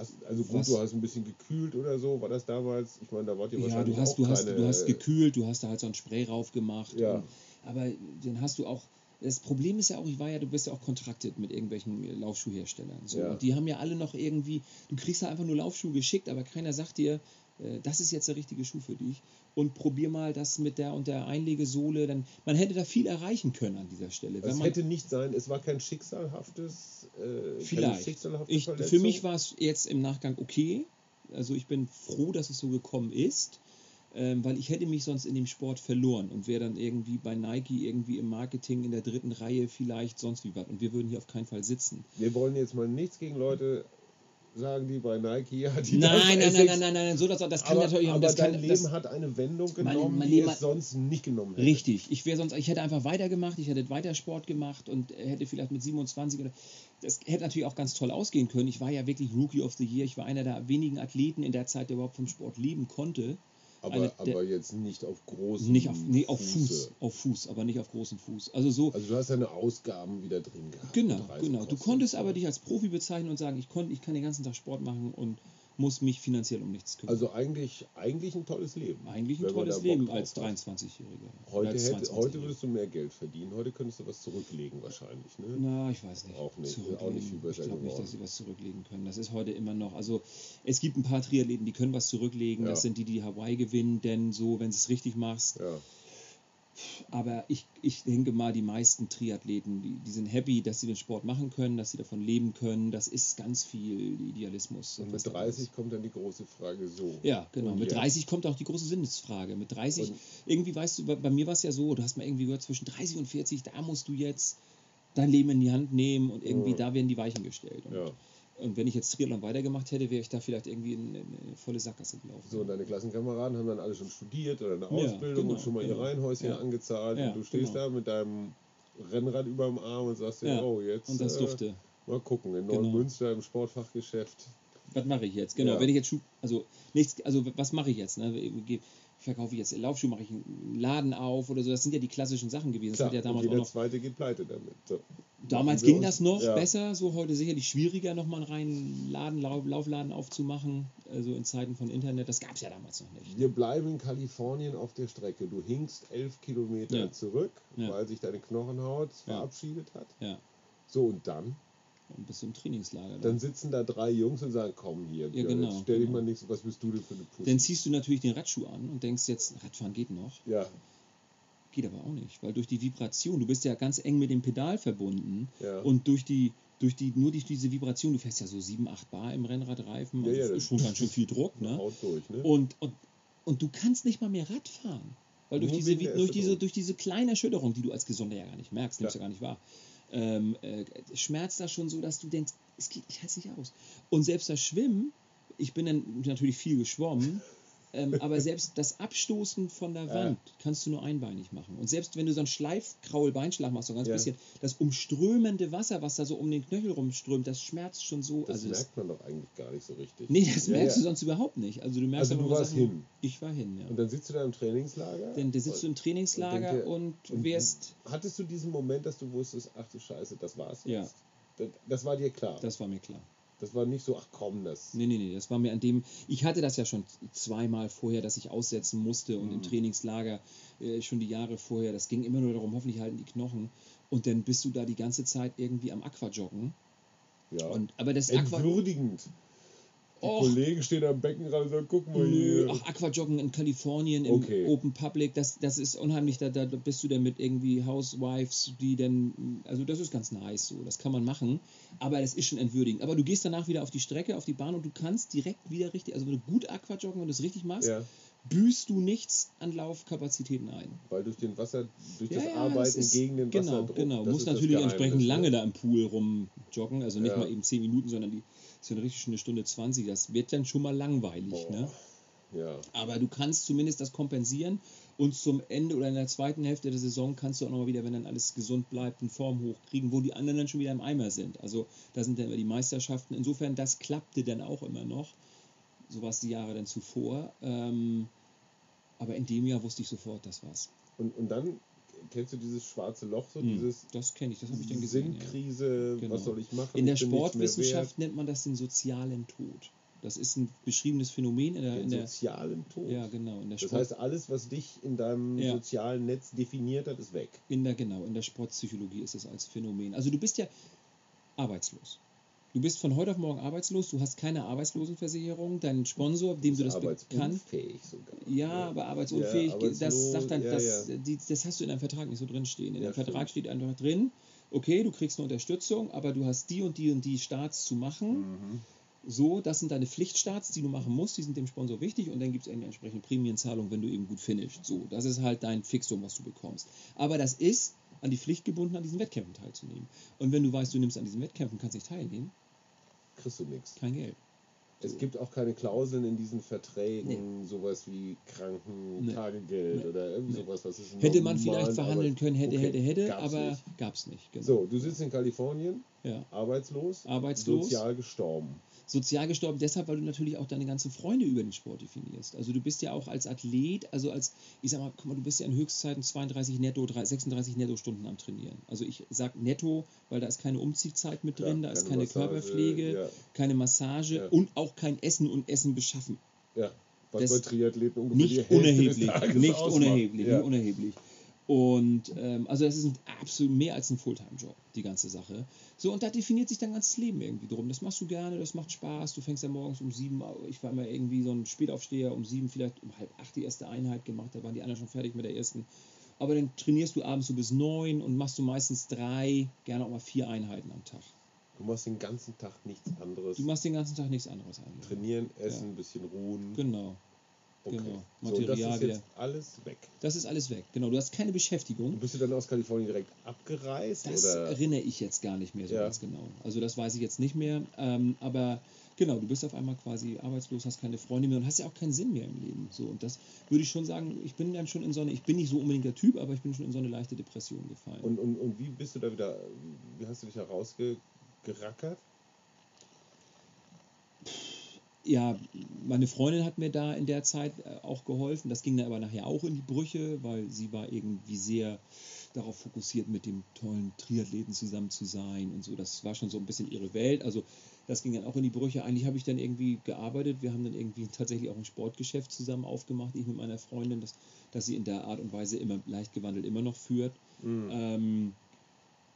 Hast, also gut, Was? du hast ein bisschen gekühlt oder so, war das damals? Ich meine, da wart ihr Ja, wahrscheinlich du hast, auch du, hast, du hast gekühlt, du hast da halt so ein Spray rauf gemacht. Ja. Und, aber dann hast du auch. Das Problem ist ja auch, ich war ja, du bist ja auch kontraktet mit irgendwelchen Laufschuhherstellern. So. Ja. Und die haben ja alle noch irgendwie, du kriegst ja einfach nur Laufschuhe geschickt, aber keiner sagt dir, das ist jetzt der richtige Schuh für dich und probier mal das mit der und der Einlegesohle. Dann, man hätte da viel erreichen können an dieser Stelle. Es man, hätte nicht sein, es war kein schicksalhaftes. Äh, vielleicht. Schicksalhafte ich, für mich war es jetzt im Nachgang okay. Also ich bin froh, dass es so gekommen ist. Ähm, weil ich hätte mich sonst in dem Sport verloren und wäre dann irgendwie bei Nike irgendwie im Marketing in der dritten Reihe vielleicht sonst wie was und wir würden hier auf keinen Fall sitzen. Wir wollen jetzt mal nichts gegen Leute sagen die bei Nike, ja, die nein, nein, nein, nein, nein, nein, so das, das kann aber, natürlich aber das dein kann, Leben das, hat eine Wendung genommen, mein, mein die es sonst nicht genommen hätte. Richtig, ich wäre sonst, ich hätte einfach weitergemacht, ich hätte weiter Sport gemacht und hätte vielleicht mit 27 oder das hätte natürlich auch ganz toll ausgehen können. Ich war ja wirklich Rookie of the Year, ich war einer der wenigen Athleten in der Zeit, der überhaupt vom Sport leben konnte. Aber, aber jetzt nicht auf großen Nicht auf, nee, auf. Fuß, auf Fuß, aber nicht auf großen Fuß. Also so, Also du hast deine Ausgaben wieder drin gehabt. Genau, genau. Du konntest aber dich als Profi bezeichnen und sagen, ich, konnt, ich kann den ganzen Tag Sport machen und muss mich finanziell um nichts kümmern. Also eigentlich, eigentlich ein tolles Leben. Eigentlich ein tolles Leben als hat. 23-Jähriger. Heute, als hätte, 22-Jähriger. heute würdest du mehr Geld verdienen. Heute könntest du was zurücklegen wahrscheinlich. Ne? Na, ich weiß nicht. Auch nicht, auch nicht Ich glaube nicht, dass sie was zurücklegen können. Das ist heute immer noch. Also es gibt ein paar Triathleten, die können was zurücklegen. Ja. Das sind die, die Hawaii gewinnen, denn so, wenn du es richtig machst. Ja. Aber ich, ich denke mal, die meisten Triathleten, die, die sind happy, dass sie den Sport machen können, dass sie davon leben können. Das ist ganz viel Idealismus. Und mit dabei ist. 30 kommt dann die große Frage so. Ja, genau. Und Mit jetzt? 30 kommt auch die große Sinnesfrage. Mit 30, Und- irgendwie weißt du, bei, bei mir war es ja so, du hast mal irgendwie gehört, zwischen 30 und 40, da musst du jetzt dein Leben in die Hand nehmen und irgendwie Ja. da werden die Weichen gestellt. Und, Ja. Und wenn ich jetzt Triathlon weitergemacht hätte, wäre ich da vielleicht irgendwie in, in eine volle Sackgasse gelaufen. So, und deine Klassenkameraden haben dann alle schon studiert oder eine Ja, Ausbildung genau, und schon mal genau. ihr Reihenhäuschen Ja. angezahlt Ja, und du stehst genau. da mit deinem Rennrad über dem Arm und sagst dir, Ja, oh, jetzt und das äh, durfte. mal gucken, in Genau. Neumünster im Sportfachgeschäft. Was mache ich jetzt? Genau, Ja. wenn ich jetzt also nichts, also was mache ich jetzt? Ne? Verkaufe ich jetzt Laufschuh, mache ich einen Laden auf oder so? Das sind ja die klassischen Sachen gewesen. Das Klar, hat ja und damals auch jeder noch Zweite geht pleite damit. So. Damals ging uns- das noch ja. besser, so heute sicherlich schwieriger, nochmal einen reinen Laden, Lau- Laufladen aufzumachen, also in Zeiten von Internet. Das gab es ja damals noch nicht. Wir bleiben in Kalifornien auf der Strecke. Du hinkst elf Kilometer Ja. zurück, weil sich deine Knochenhaut verabschiedet hat. Ja, So, und dann? Du im Trainingslager. Dann sitzen da drei Jungs und sagen, komm hier, Björn, genau, stell dich genau. mal nichts, was bist du denn für eine Pussy? Dann ziehst du natürlich den Radschuh an und denkst jetzt, Radfahren geht noch. ja, Geht aber auch nicht, weil durch die Vibration, du bist ja ganz eng mit dem Pedal verbunden ja. und durch die, durch die, nur durch diese Vibration, du fährst ja so 7, 8 Bar im Rennradreifen, Ja, also ja, das ist schon ganz schön viel Druck, ne? Haut durch, ne? Und, und, und du kannst nicht mal mehr Rad fahren. Weil durch diese, durch, diese, durch diese kleine Erschütterung, die du als Gesunder ja gar nicht merkst, nimmst Ja. ja gar nicht wahr, ähm, äh, schmerzt das schon so, dass du denkst, es geht, ich halte es nicht aus. Und selbst das Schwimmen, ich bin dann natürlich viel geschwommen, ähm, aber selbst das Abstoßen von der Ja. Wand kannst du nur einbeinig machen. Und selbst wenn du so einen Schleifkraul-Beinschlag machst, so ganz Ja. bisschen, das umströmende Wasser, was da so um den Knöchel rumströmt, das schmerzt schon so. das also das, merkt man doch eigentlich gar nicht so richtig. nee, das Ja, merkst ja. du sonst überhaupt nicht. Also du merkst Also du nur warst Sachen- hin. Ich war hin, ja. Und dann sitzt du da im Trainingslager. Dann da sitzt du im Trainingslager Und denke- und- wirst. Hattest du diesen Moment, dass du wusstest, ach du Scheiße, das war's Ja. jetzt? Das, das war dir klar. Das war mir klar. Das war nicht so, ach komm, das. Nee, nee, nee, das war mir an dem. Ich hatte das ja schon zweimal vorher, dass ich aussetzen musste und Mhm. im Trainingslager äh, schon die Jahre vorher. Das ging immer nur darum, hoffentlich halten die Knochen. Und dann bist du da die ganze Zeit irgendwie am Aquajoggen. Ja. Und, aber das Aqua. Entwürdigend. Die Och. Kollegen stehen am Beckenrand und sagen, guck mal hier. ach, Aquajoggen in Kalifornien im Okay. Open Public, das, das ist unheimlich, da, da bist du dann mit irgendwie Housewives, die dann, also das ist ganz nice so, das kann man machen, aber das ist schon entwürdigend. Aber du gehst danach wieder auf die Strecke, auf die Bahn und du kannst direkt wieder richtig, also wenn du gut Aquajoggen und das richtig machst, ja, büßt du nichts an Laufkapazitäten ein. weil durch den Wasser, durch Ja, das ja, Arbeiten das gegen den Genau, Wasserdruck. genau. das Muss ist das natürlich entsprechend lange ne? da im Pool rumjoggen, also nicht Ja. mal eben 10 Minuten, sondern die ist ja richtig schon eine Stunde 20. Das wird dann schon mal langweilig, ne? Ja. Aber du kannst zumindest das kompensieren und zum Ende oder in der zweiten Hälfte der Saison kannst du auch nochmal wieder, wenn dann alles gesund bleibt, eine Form hochkriegen, wo die anderen dann schon wieder im Eimer sind. Also da sind dann immer die Meisterschaften. Insofern, das klappte dann auch immer noch. So war es die Jahre dann zuvor. Ähm, aber in dem Jahr wusste ich sofort, das war's. Und, und dann kennst du dieses schwarze Loch, so Hm, dieses das kenne ich, das habe ich dann gesehen. Ja. Sinnkrise, Genau. was soll ich machen? In der Sportwissenschaft nennt man das den sozialen Tod. Das ist ein beschriebenes Phänomen in der, wert. in Den der sozialen Tod. ja genau in der Das Sport, heißt, alles, was dich in deinem Ja. sozialen Netz definiert hat, ist weg. in der genau in der Sportpsychologie ist es als Phänomen. Also du bist ja arbeitslos. Du bist von heute auf morgen arbeitslos, du hast keine Arbeitslosenversicherung, dein Sponsor, dem du das. Arbeitsunfähig sogar. Ja, aber arbeitsunfähig, Ja, das sagt dann, ja, das, ja. Die, das hast du in deinem Vertrag nicht so drin stehen. In dem Vertrag stimmt. steht einfach drin, okay, du kriegst eine Unterstützung, aber du hast die und die und die Starts zu machen. Mhm. So, das sind deine Pflichtstarts, die du machen musst, die sind dem Sponsor wichtig und dann gibt es eine entsprechende Prämienzahlung, wenn du eben gut finishst. So, das ist halt dein Fixum, was du bekommst. Aber das ist an die Pflicht gebunden, an diesen Wettkämpfen teilzunehmen. Und wenn du weißt, du nimmst an diesen Wettkämpfen, kannst nicht teilnehmen, Kriegst du nichts. kein Geld. Es gibt auch keine Klauseln in diesen Verträgen, sowas wie Krankentagegeld Nee. oder irgendwie Nee. sowas, was ist Hätte man vielleicht verhandeln aber- können, hätte, okay, hätte, hätte, gab's aber nicht. gab es nicht. Genau. So, du sitzt in Kalifornien, Ja. arbeitslos, Arbeitslos. sozial gestorben. Sozial gestorben deshalb, weil du natürlich auch deine ganzen Freunde über den Sport definierst. Also du bist ja auch als Athlet, also als, ich sag mal, guck mal, du bist ja in Höchstzeiten 32 netto, 3 36 Netto-Stunden am Trainieren. Also ich sag netto, weil da ist keine Umziehzeit mit drin, Ja, da ist keine keine Massage, Körperpflege, ja. keine Massage Ja. und auch kein Essen und Essen beschaffen. Ja, was Das- bei Triathleten ungefähr Nicht Hälfte des unerheblich, nicht unerheblich, nicht unerheblich. Und ähm, also das ist ein absolut mehr als ein Fulltime-Job, die ganze Sache. So, und da definiert sich dein ganzes Leben irgendwie drum. Das machst du gerne, das macht Spaß. Du fängst ja morgens um sieben, ich war immer irgendwie so ein Spätaufsteher, um sieben, vielleicht um halb acht die erste Einheit gemacht, da waren die anderen schon fertig mit der ersten. Aber dann trainierst du abends so bis neun und machst du meistens drei, gerne auch mal vier Einheiten am Tag. Du machst den ganzen Tag nichts anderes. Du machst den ganzen Tag nichts anderes eigentlich. Trainieren, essen, ein bisschen ruhen. Genau. Okay. genau. So, und das ist jetzt alles weg. Das ist alles weg. Genau, du hast keine Beschäftigung. Bist du dann aus Kalifornien direkt abgereist? Das oder? erinnere ich jetzt gar nicht mehr so Ja. ganz genau. Also das weiß ich jetzt nicht mehr. Ähm, aber genau, du bist auf einmal quasi arbeitslos, hast keine Freunde mehr und hast ja auch keinen Sinn mehr im Leben. So und das würde ich schon sagen. Ich bin dann schon in so eine. Ich bin nicht so unbedingt der Typ, aber ich bin schon in so eine leichte Depression gefallen. Und, und, und wie bist du da wieder, wie hast du dich da rausgerackert? Ja, meine Freundin hat mir da in der Zeit äh, auch geholfen. Das ging dann aber nachher auch in die Brüche, weil sie war irgendwie sehr darauf fokussiert, mit dem tollen Triathleten zusammen zu sein und so. Das war schon so ein bisschen ihre Welt. Also das ging dann auch in die Brüche. Eigentlich habe ich dann irgendwie gearbeitet. Wir haben dann irgendwie tatsächlich auch ein Sportgeschäft zusammen aufgemacht, ich mit meiner Freundin, das, das sie in der Art und Weise immer leicht gewandelt immer noch führt. Ähm,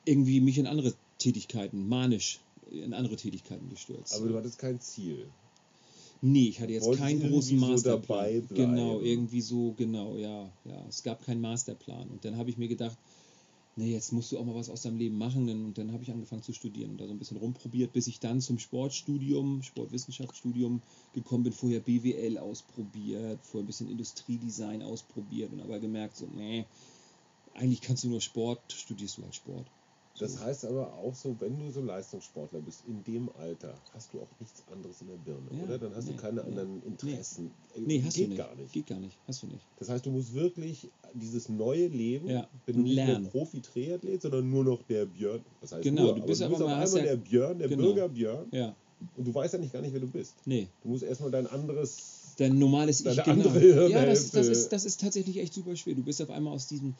irgendwie mich in andere Tätigkeiten, manisch in andere Tätigkeiten gestürzt. Aber du hattest kein Ziel. Nee, ich hatte jetzt Wolltest keinen großen so Masterplan. dabei bleiben. genau, irgendwie so, genau, ja, ja. Es gab keinen Masterplan. Und dann habe ich mir gedacht, nee, jetzt musst du auch mal was aus deinem Leben machen. Und dann habe ich angefangen zu studieren und da so ein bisschen rumprobiert, bis ich dann zum Sportstudium, Sportwissenschaftsstudium gekommen bin. Vorher BWL ausprobiert, vorher ein bisschen Industriedesign ausprobiert und aber gemerkt, so, nee, eigentlich kannst du nur Sport, studierst du halt Sport. Das heißt aber auch so, wenn du so Leistungssportler bist, in dem Alter hast du auch nichts anderes in der Birne, Ja, oder? Dann hast nee, du keine nee, anderen Interessen. Äh, Nee, hast Geht du nicht. gar nicht. Geht gar nicht, hast du nicht. Das heißt, du musst wirklich dieses neue Leben, Ja, wenn du nicht lernen. mehr Profi-Triathlet, sondern nur noch der Björn. Das heißt Genau, nur, du bist aber aber du bist hast einmal ja- der Björn, der Genau. Bürger Björn. Ja, Und du weißt ja nicht gar nicht, wer du bist. nee. Du musst erstmal dein anderes. Dein normales Ich, genau. Ja, das, das, ist, das ist tatsächlich echt super schwer. Du bist auf einmal aus diesem,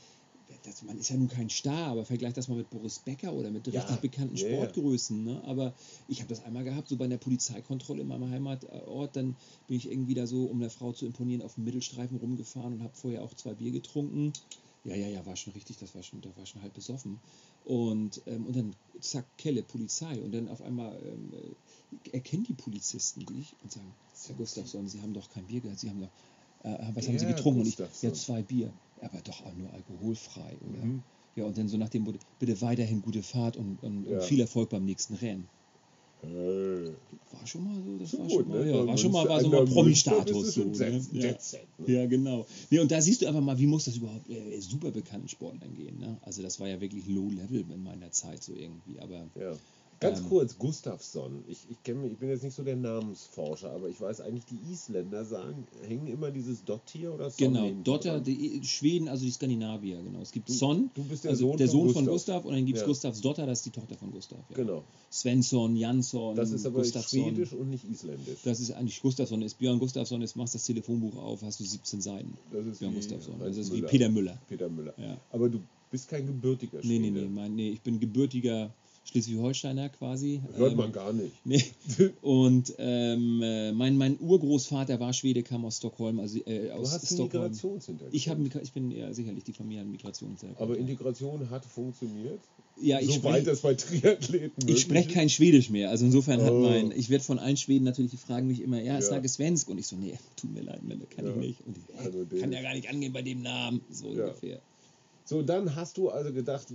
das, man ist ja nun kein Star, aber vergleich das mal mit Boris Becker oder mit Ja, richtig bekannten ja. Sportgrößen. Ne? Aber ich habe das einmal gehabt, so bei einer Polizeikontrolle in meinem Heimatort, dann bin ich irgendwie da so, um der Frau zu imponieren, auf dem Mittelstreifen rumgefahren und habe vorher auch zwei Bier getrunken. Ja, ja, ja, war schon richtig, das war schon, da war schon halb besoffen. Und, ähm, und dann, zack, Kelle, Polizei. Und dann auf einmal ähm, äh, erkennen die Polizisten dich und sagen, Herr Gustafsson, Sie haben doch kein Bier gehabt, Sie haben doch, äh, was haben Sie getrunken? Und ich, ja, zwei Bier. Aber doch auch nur alkoholfrei, oder? Mhm. Ja, und dann so nach dem Motto, bitte weiterhin gute Fahrt und, und, Ja. und viel Erfolg beim nächsten Rennen. Äh, War schon mal so, das war schon mal, ne? ja, war schon mal, war so mal Promi-Status. So, ne? ja. Ne? ja, genau. Nee, und da siehst du einfach mal, wie muss das überhaupt äh, super bekannten Sportlern gehen. Ne? Also das war ja wirklich Low Level in meiner Zeit so irgendwie. Aber Ja. Ganz Ähm, kurz, Gustafsson. Ich, ich, kenn mich, ich bin jetzt nicht so der Namensforscher, aber ich weiß eigentlich, die Isländer sagen, hängen immer dieses Dot hier oder Son genau, Dotter, die Schweden, also die Skandinavier, genau. Es gibt Du- Son, du bist der also Sohn der von Sohn von Gustav. Gustav und dann gibt es Ja. Gustavs Dotter, das ist die Tochter von Gustav. Ja. Genau. Svensson, Jansson, Das ist aber Gustafsson. schwedisch und nicht isländisch. Das ist eigentlich Gustafsson, ist Björn Gustafsson, jetzt machst das Telefonbuch auf, hast du 17 Seiten. Das ist Björn wie Gustafsson. Das ist wie Müller. Peter Müller. Peter Müller. Ja. Aber du bist kein gebürtiger Nee, Schwede. nee, nee, mein, nee, ich bin gebürtiger Schleswig-Holsteiner quasi. Hört Ähm, man gar nicht. Nee. Und ähm, äh, mein, mein Urgroßvater war Schwede, kam aus Stockholm, also äh, Du aus hast Stockholm. Migrationshintergrund. Ich, hab, ich bin ja sicherlich die Familie an Migrationshintergrund. Aber. Integration hat funktioniert. ja, ich Soweit spreche das bei Triathleten ich möglich sprech ist. kein Schwedisch mehr. Also insofern hat Oh. mein, ich werde von allen Schweden natürlich, die fragen mich immer, ja, Ja. sage Svensk. Und ich so, nee, tut mir leid, Melle, kann Ja. ich nicht. Und ich, Also kann ja gar nicht angehen bei dem Namen. So Ja. ungefähr. So, dann hast du also gedacht,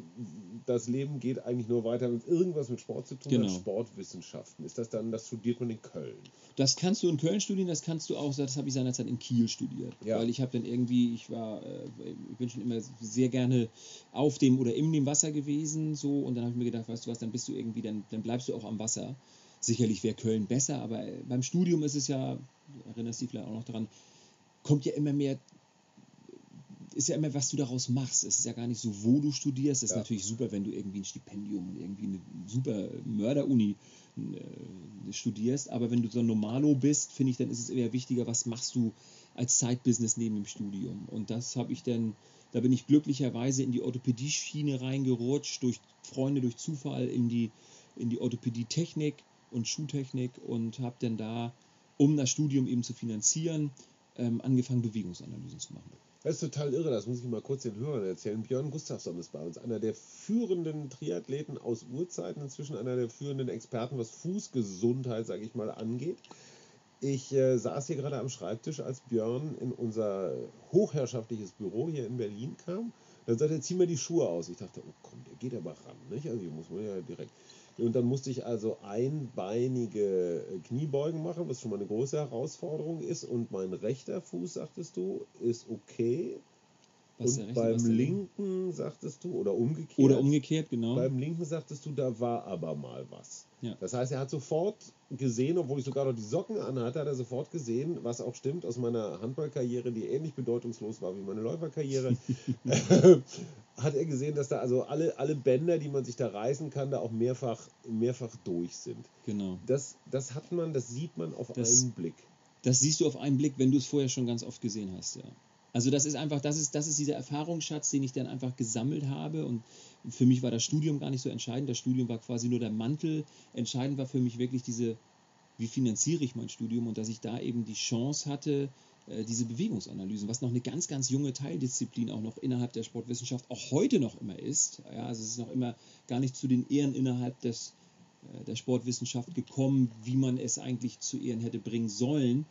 das Leben geht eigentlich nur weiter, wenn es irgendwas mit Sport zu tun Genau. hat, Sportwissenschaften. Ist das dann, das studiert man in Köln? Das kannst du in Köln studieren, das kannst du auch, das habe ich seinerzeit in Kiel studiert. Ja. Weil ich habe dann irgendwie, ich war, äh, ich bin schon immer sehr gerne auf dem oder in dem Wasser gewesen, so, und dann habe ich mir gedacht, weißt du was, dann bist du irgendwie, dann, dann bleibst du auch am Wasser. Sicherlich wäre Köln besser, aber äh, beim Studium ist es ja, du erinnerst dich vielleicht auch noch daran, kommt ja immer mehr, ist ja immer, was du daraus machst. Es ist ja gar nicht so, wo du studierst. Es ist Ja. natürlich super, wenn du irgendwie ein Stipendium und irgendwie eine super Mörderuni äh, studierst. Aber wenn du so ein Normalo bist, finde ich, dann ist es eher wichtiger, was machst du als Side-Business neben dem Studium. Und das habe ich dann, da bin ich glücklicherweise in die Orthopädie-Schiene reingerutscht, durch Freunde, durch Zufall in die, in die Orthopädie-Technik und Schuhtechnik und habe dann da, um das Studium eben zu finanzieren, ähm, angefangen, Bewegungsanalysen zu machen. Das ist total irre, das muss ich mal kurz den Hörern erzählen. Björn Gustafsson ist bei uns, einer der führenden Triathleten aus Urzeiten, inzwischen einer der führenden Experten, was Fußgesundheit, sage ich mal, angeht. Ich äh, saß hier gerade am Schreibtisch, als Björn in unser hochherrschaftliches Büro hier in Berlin kam. Dann sagte er, zieh mir die Schuhe aus. Ich dachte, oh komm, der geht aber ran, nicht? Also hier muss man ja direkt. Und dann musste ich also einbeinige äh, Kniebeugen machen, was schon mal eine große Herausforderung ist. Und mein rechter Fuß, sagtest du, ist okay. Was und beim linken, sagtest du, oder umgekehrt. Oder umgekehrt, genau. Beim linken sagtest du, da war aber mal was. Ja. Das heißt, er hat sofort gesehen, obwohl ich sogar noch die Socken anhatte, hat er sofort gesehen, was auch stimmt aus meiner Handballkarriere, die ähnlich bedeutungslos war wie meine Läuferkarriere, hat er gesehen, dass da also alle, alle Bänder, die man sich da reißen kann, da auch mehrfach, mehrfach durch sind. genau. Das, das hat man, das sieht man auf Das- einen Blick. Das siehst du auf einen Blick, wenn du es vorher schon ganz oft gesehen hast, ja. Also das ist einfach, das ist, das ist dieser Erfahrungsschatz, den ich dann einfach gesammelt habe. Und für mich war das Studium gar nicht so entscheidend. Das Studium war quasi nur der Mantel. Entscheidend war für mich wirklich diese, wie finanziere ich mein Studium und dass ich da eben die Chance hatte, äh, diese Bewegungsanalysen, was noch eine ganz, ganz junge Teildisziplin auch noch innerhalb der Sportwissenschaft auch heute noch immer ist. Ja, also es ist noch immer gar nicht zu den Ehren innerhalb des, äh, der Sportwissenschaft gekommen, wie man es eigentlich zu Ehren hätte bringen sollen.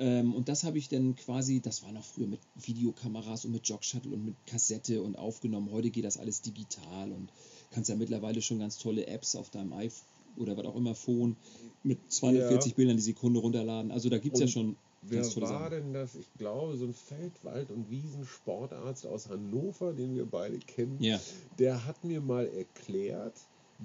Ähm, und das habe ich dann quasi, das war noch früher mit Videokameras und mit Jog-Shuttle und mit Kassette und aufgenommen. Heute geht das alles digital und kannst ja mittlerweile schon ganz tolle Apps auf deinem iPhone oder was auch immer Phone mit 240 Ja. Bildern die Sekunde runterladen. Also da gibt es ja schon Wer war Sachen. denn das? Ich glaube, so ein Feldwald- und Wiesensportarzt aus Hannover, den wir beide kennen, Ja, der hat mir mal erklärt,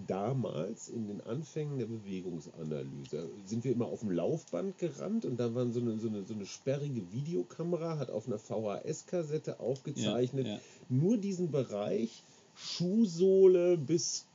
damals in den Anfängen der Bewegungsanalyse sind wir immer auf dem Laufband gerannt und da war so eine, so eine, so eine sperrige Videokamera, hat auf einer VHS-Kassette aufgezeichnet, ja. nur diesen Bereich Schuhsohle bis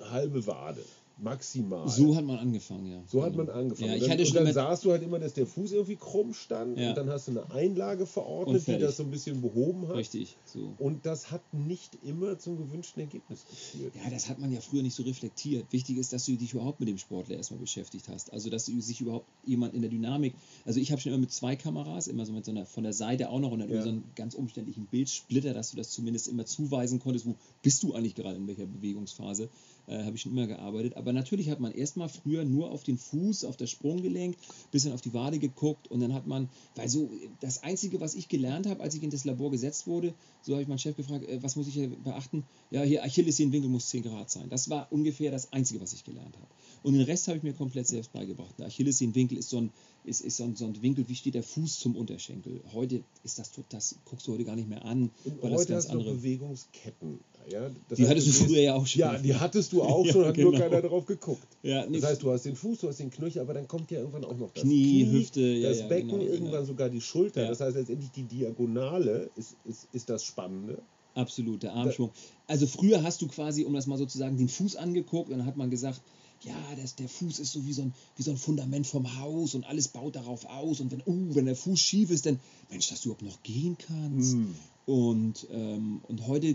halbe Wade. Maximal. so hat man angefangen, ja. So hat man angefangen. Ja, und ich dann, hatte und schon dann immer, sahst du halt immer, dass der Fuß irgendwie krumm stand Ja. und dann hast du eine Einlage Und verordnet, die das so ein bisschen behoben hat. richtig, so. Und das hat nicht immer zum gewünschten Ergebnis geführt. Ja, das hat man ja früher nicht so reflektiert. Wichtig ist, dass du dich überhaupt mit dem Sportler erstmal beschäftigt hast. Also, dass du sich überhaupt jemand in der Dynamik. Also, ich habe schon immer mit zwei Kameras, immer so mit so einer von der Seite auch noch und dann Ja. so einen ganz umständlichen Bildsplitter, dass du das zumindest immer zuweisen konntest, wo bist du eigentlich gerade in welcher Bewegungsphase. Äh, habe ich schon immer gearbeitet. Aber natürlich hat man erstmal früher nur auf den Fuß, auf das Sprunggelenk, bisschen auf die Wade geguckt und dann hat man, weil so das Einzige, was ich gelernt habe, als ich in das Labor gesetzt wurde, so habe ich meinen Chef gefragt, äh, was muss ich hier beachten? Ja, hier Achillessehnenwinkel muss 10 Grad sein. Das war ungefähr das Einzige, was ich gelernt habe. Und den Rest habe ich mir komplett selbst beigebracht. Der Achillessehnenwinkel ist so ein, ist, ist so ein, so ein Winkel, wie steht der Fuß zum Unterschenkel. Heute ist das, das guckst du heute gar nicht mehr an, Und weil das heute ganz hast andere. Bewegungsketten. Ja, das Die heißt, hattest du früher ja auch schon. Ja, die hattest du auch Ja, schon, hat nur genau. keiner drauf geguckt. Ja, nee, Das heißt, du hast den Fuß, du hast den Knöchel, aber dann kommt ja irgendwann auch noch das Knie, Hüfte, ja, das ja, Becken, genau, irgendwann genau. sogar die Schulter. Ja. Das heißt, letztendlich die Diagonale ist, ist, ist das Spannende. Absolut, der Armschwung. Also früher hast du quasi, um das mal sozusagen, den Fuß angeguckt und dann hat man gesagt, ja, das, der Fuß ist so wie so, ein, wie so ein Fundament vom Haus und alles baut darauf aus. Und wenn, uh, wenn der Fuß schief ist, dann, Mensch, dass du überhaupt noch gehen kannst. Hm. Und, ähm, und heute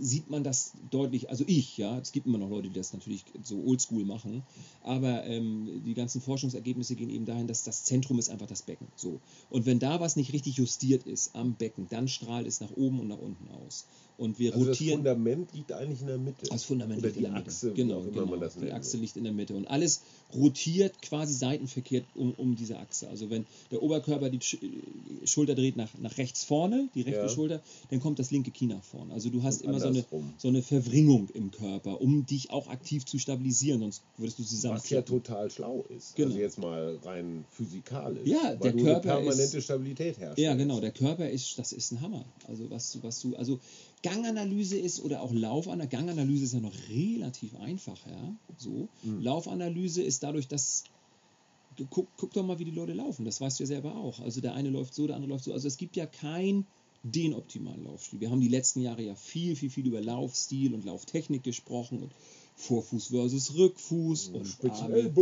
sieht man das deutlich, also ich, ja, es gibt immer noch Leute, die das natürlich so oldschool machen, aber ähm, die ganzen Forschungsergebnisse gehen eben dahin, dass das Zentrum ist einfach das Becken. So. Und wenn da was nicht richtig justiert ist am Becken, dann strahlt es nach oben und nach unten aus. Und wir Also das rotieren. Fundament liegt eigentlich in der Mitte. Das Fundament Oder liegt die in der Mitte. Achse, wie genau, genau. man das die Achse liegt in der Mitte und alles rotiert quasi seitenverkehrt um, um diese Achse. Also wenn der Oberkörper die Sch Schulter dreht nach, nach rechts vorne, die rechte Ja. Schulter, dann kommt das linke Knie nach vorne. Also du hast Und immer so eine, so eine Verwringung im Körper, um dich auch aktiv zu stabilisieren, sonst würdest du Was ja total schlau ist. Genau. Also jetzt mal rein physikalisch. Ja, weil der du Körper eine permanente ist- Stabilität herrscht. Ja, genau. Der Körper ist, das ist ein Hammer. Also was, du- was du, also Ganganalyse ist oder auch Laufanalyse. Ganganalyse ist ja noch relativ einfach, ja. So. Mhm. Laufanalyse ist dadurch, dass guck, guck doch mal, wie die Leute laufen. Das weißt du ja selber auch. Also der eine läuft so, der andere läuft so. Also es gibt ja kein den optimalen Laufstil. Wir haben die letzten Jahre ja viel, viel, viel über Laufstil und Lauftechnik gesprochen und Vorfuß versus Rückfuß und Spitzen Arme.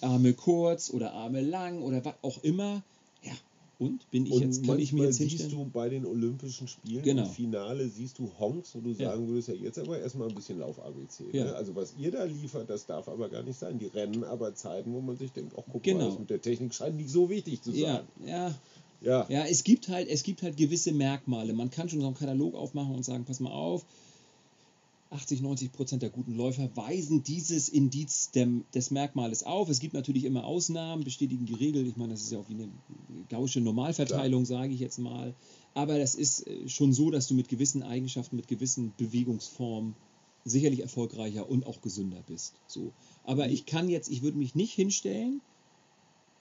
Arme kurz oder Arme lang oder was auch immer. Ja. Und bin ich Und jetzt, kann ich mir jetzt siehst hinstellen? du bei den Olympischen Spielen Genau. im Finale siehst du Honks, wo du Ja. sagen würdest, ja jetzt aber erstmal ein bisschen Lauf-ABC. Ja. Ne? Also was ihr da liefert, das darf aber gar nicht sein. Die rennen aber Zeiten, wo man sich denkt, ach guck Genau. mal, das mit der Technik scheint nicht so wichtig zu sein. ja, Ja. Ja, es gibt halt, es gibt halt gewisse Merkmale. Man kann schon so einen Katalog aufmachen und sagen, pass mal auf, 80, 90 Prozent der guten Läufer weisen dieses Indiz dem, des Merkmales auf. Es gibt natürlich immer Ausnahmen, bestätigen die Regel. Ich meine, das ist ja auch wie eine gausche Normalverteilung, sage ich jetzt mal. Aber das ist äh, schon so, dass du mit gewissen Eigenschaften, mit gewissen Bewegungsformen sicherlich erfolgreicher und auch gesünder bist. So. Aber ich kann jetzt, ich würde mich nicht hinstellen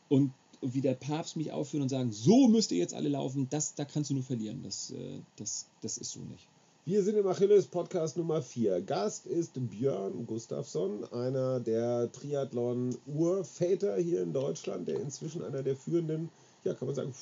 und wie der Papst mich aufführen und sagen, so müsst ihr jetzt alle laufen, das, da kannst du nur verlieren. Das, äh, das, das ist so nicht. Wir sind im Achilles Podcast Nummer 4. Gast ist Björn Gustafsson, einer der Triathlon-Urväter hier in Deutschland, der inzwischen einer der führenden, ja, kann man sagen,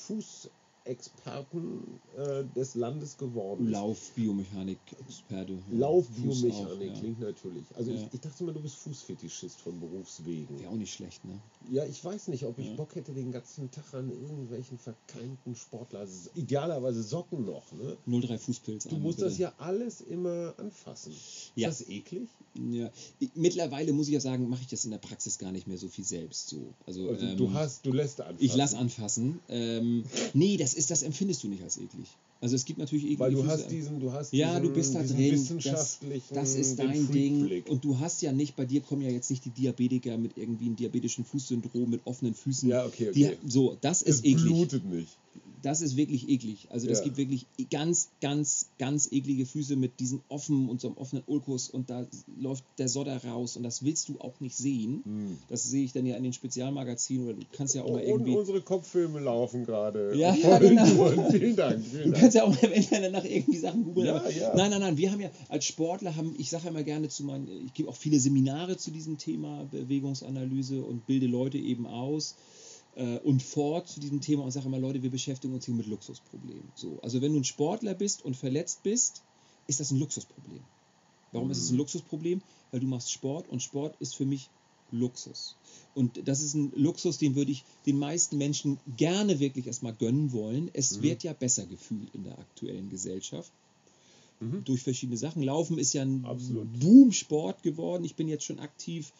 Fußexperten äh, des Landes geworden ist. Laufbiomechanik-Experte. Laufbiomechanik auch, klingt natürlich. Also Ja. ich, ich dachte immer, du bist Fußfetischist von Berufswegen. Ja. ja, auch nicht schlecht, ne? Ja, ich weiß nicht, ob ich Ja. Bock hätte, den ganzen Tag an irgendwelchen verkeimten Sportler, also idealerweise Socken noch. Ne? 03 Fußpilz. Du einmal musst das bitte. ja alles immer anfassen. Ist Ja. das eklig? Ja. Mittlerweile muss ich ja sagen, mache ich das in der Praxis gar nicht mehr so viel selbst. So. Also, Also ähm, du hast, du lässt anfassen. Ich lass anfassen. Ähm, nee, das ist, das empfindest du nicht als eklig. Also es gibt natürlich eklige Weil du Füße. hast diesen, du hast Ja, diesen, du bist da drin. Das, wissenschaftlichen, das ist den dein Ding. Und du hast ja nicht, bei dir kommen ja jetzt nicht die Diabetiker mit irgendwie einem diabetischen Fußsyndrom mit offenen Füßen. Ja, okay, Die, okay. so, das es ist eklig. blutet nicht. Das ist wirklich eklig. Also es Ja. gibt wirklich ganz, ganz, ganz eklige Füße mit diesen offenen und so einem offenen Ulkus und da läuft der Sodder raus und das willst du auch nicht sehen. Hm. Das sehe ich dann ja in den Spezialmagazinen oder du kannst ja auch mal Und irgendwie. unsere Kopffilme laufen gerade. Ja, ja, genau. Vielen Dank. Vielen Du kannst ja auch mal im Internet nach irgendwie Sachen googeln. Ja, ja. Nein, nein, nein. Wir haben ja als Sportler haben, ich sage immer gerne zu meinen, ich gebe auch viele Seminare zu diesem Thema Bewegungsanalyse und bilde Leute eben aus und fort zu diesem Thema und sage immer, Leute, wir beschäftigen uns hier mit Luxusproblemen. So, also wenn du ein Sportler bist und verletzt bist, ist das ein Luxusproblem. Warum ist es ein Luxusproblem? Weil du machst Sport und Sport ist für mich Luxus. Und das ist ein Luxus, den würde ich den meisten Menschen gerne wirklich erstmal gönnen wollen. Es wird ja besser gefühlt in der aktuellen Gesellschaft. Durch verschiedene Sachen. Laufen ist ja ein Absolut. Boom-Sport geworden. Ich bin jetzt schon aktiv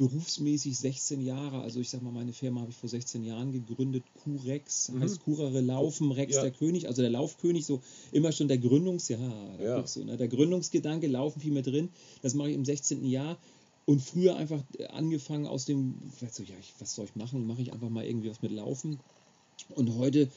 berufsmäßig 16 Jahre. Also ich sag mal, meine Firma habe ich vor 16 Jahren gegründet. Q-Rex heißt Kurere Laufen, Rex Ja. der König, also der Laufkönig, so immer schon der Gründungs, ja, Ja. du, ne? der Gründungsgedanke, Laufen viel mehr drin. Das mache ich im 16. Jahr. Und früher einfach äh, angefangen aus dem, so, ja, ich, was soll ich machen? Mache ich einfach mal irgendwie was mit Laufen. Und heute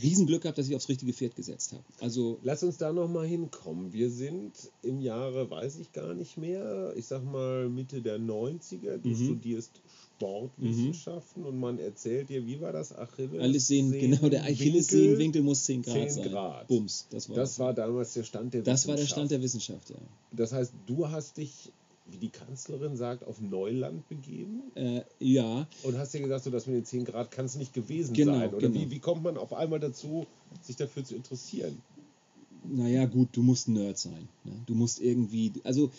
Riesenglück gehabt, dass ich aufs richtige Pferd gesetzt habe. Also Lass uns da nochmal hinkommen. Wir sind im Jahre, weiß ich gar nicht mehr, ich sag mal Mitte der 90er. Du Mhm. studierst Sportwissenschaften und man erzählt dir, wie war das? Achilles? alles sehen, genau, der Achillessehnenwinkel muss 10 Grad 10 sein. Grad. Bums, das war Das war damals der Stand der das war der Wissenschaft. Stand der Wissenschaft, ja. Das heißt, du hast dich, wie die Kanzlerin sagt, auf Neuland begeben Äh, ja, und hast dir gesagt, so das mit den 10 Grad kann es nicht gewesen Genau, sein. Oder genau. wie, wie kommt man auf einmal dazu, sich dafür zu interessieren? naja, gut, du musst ein Nerd sein. Ne? Du musst irgendwie, also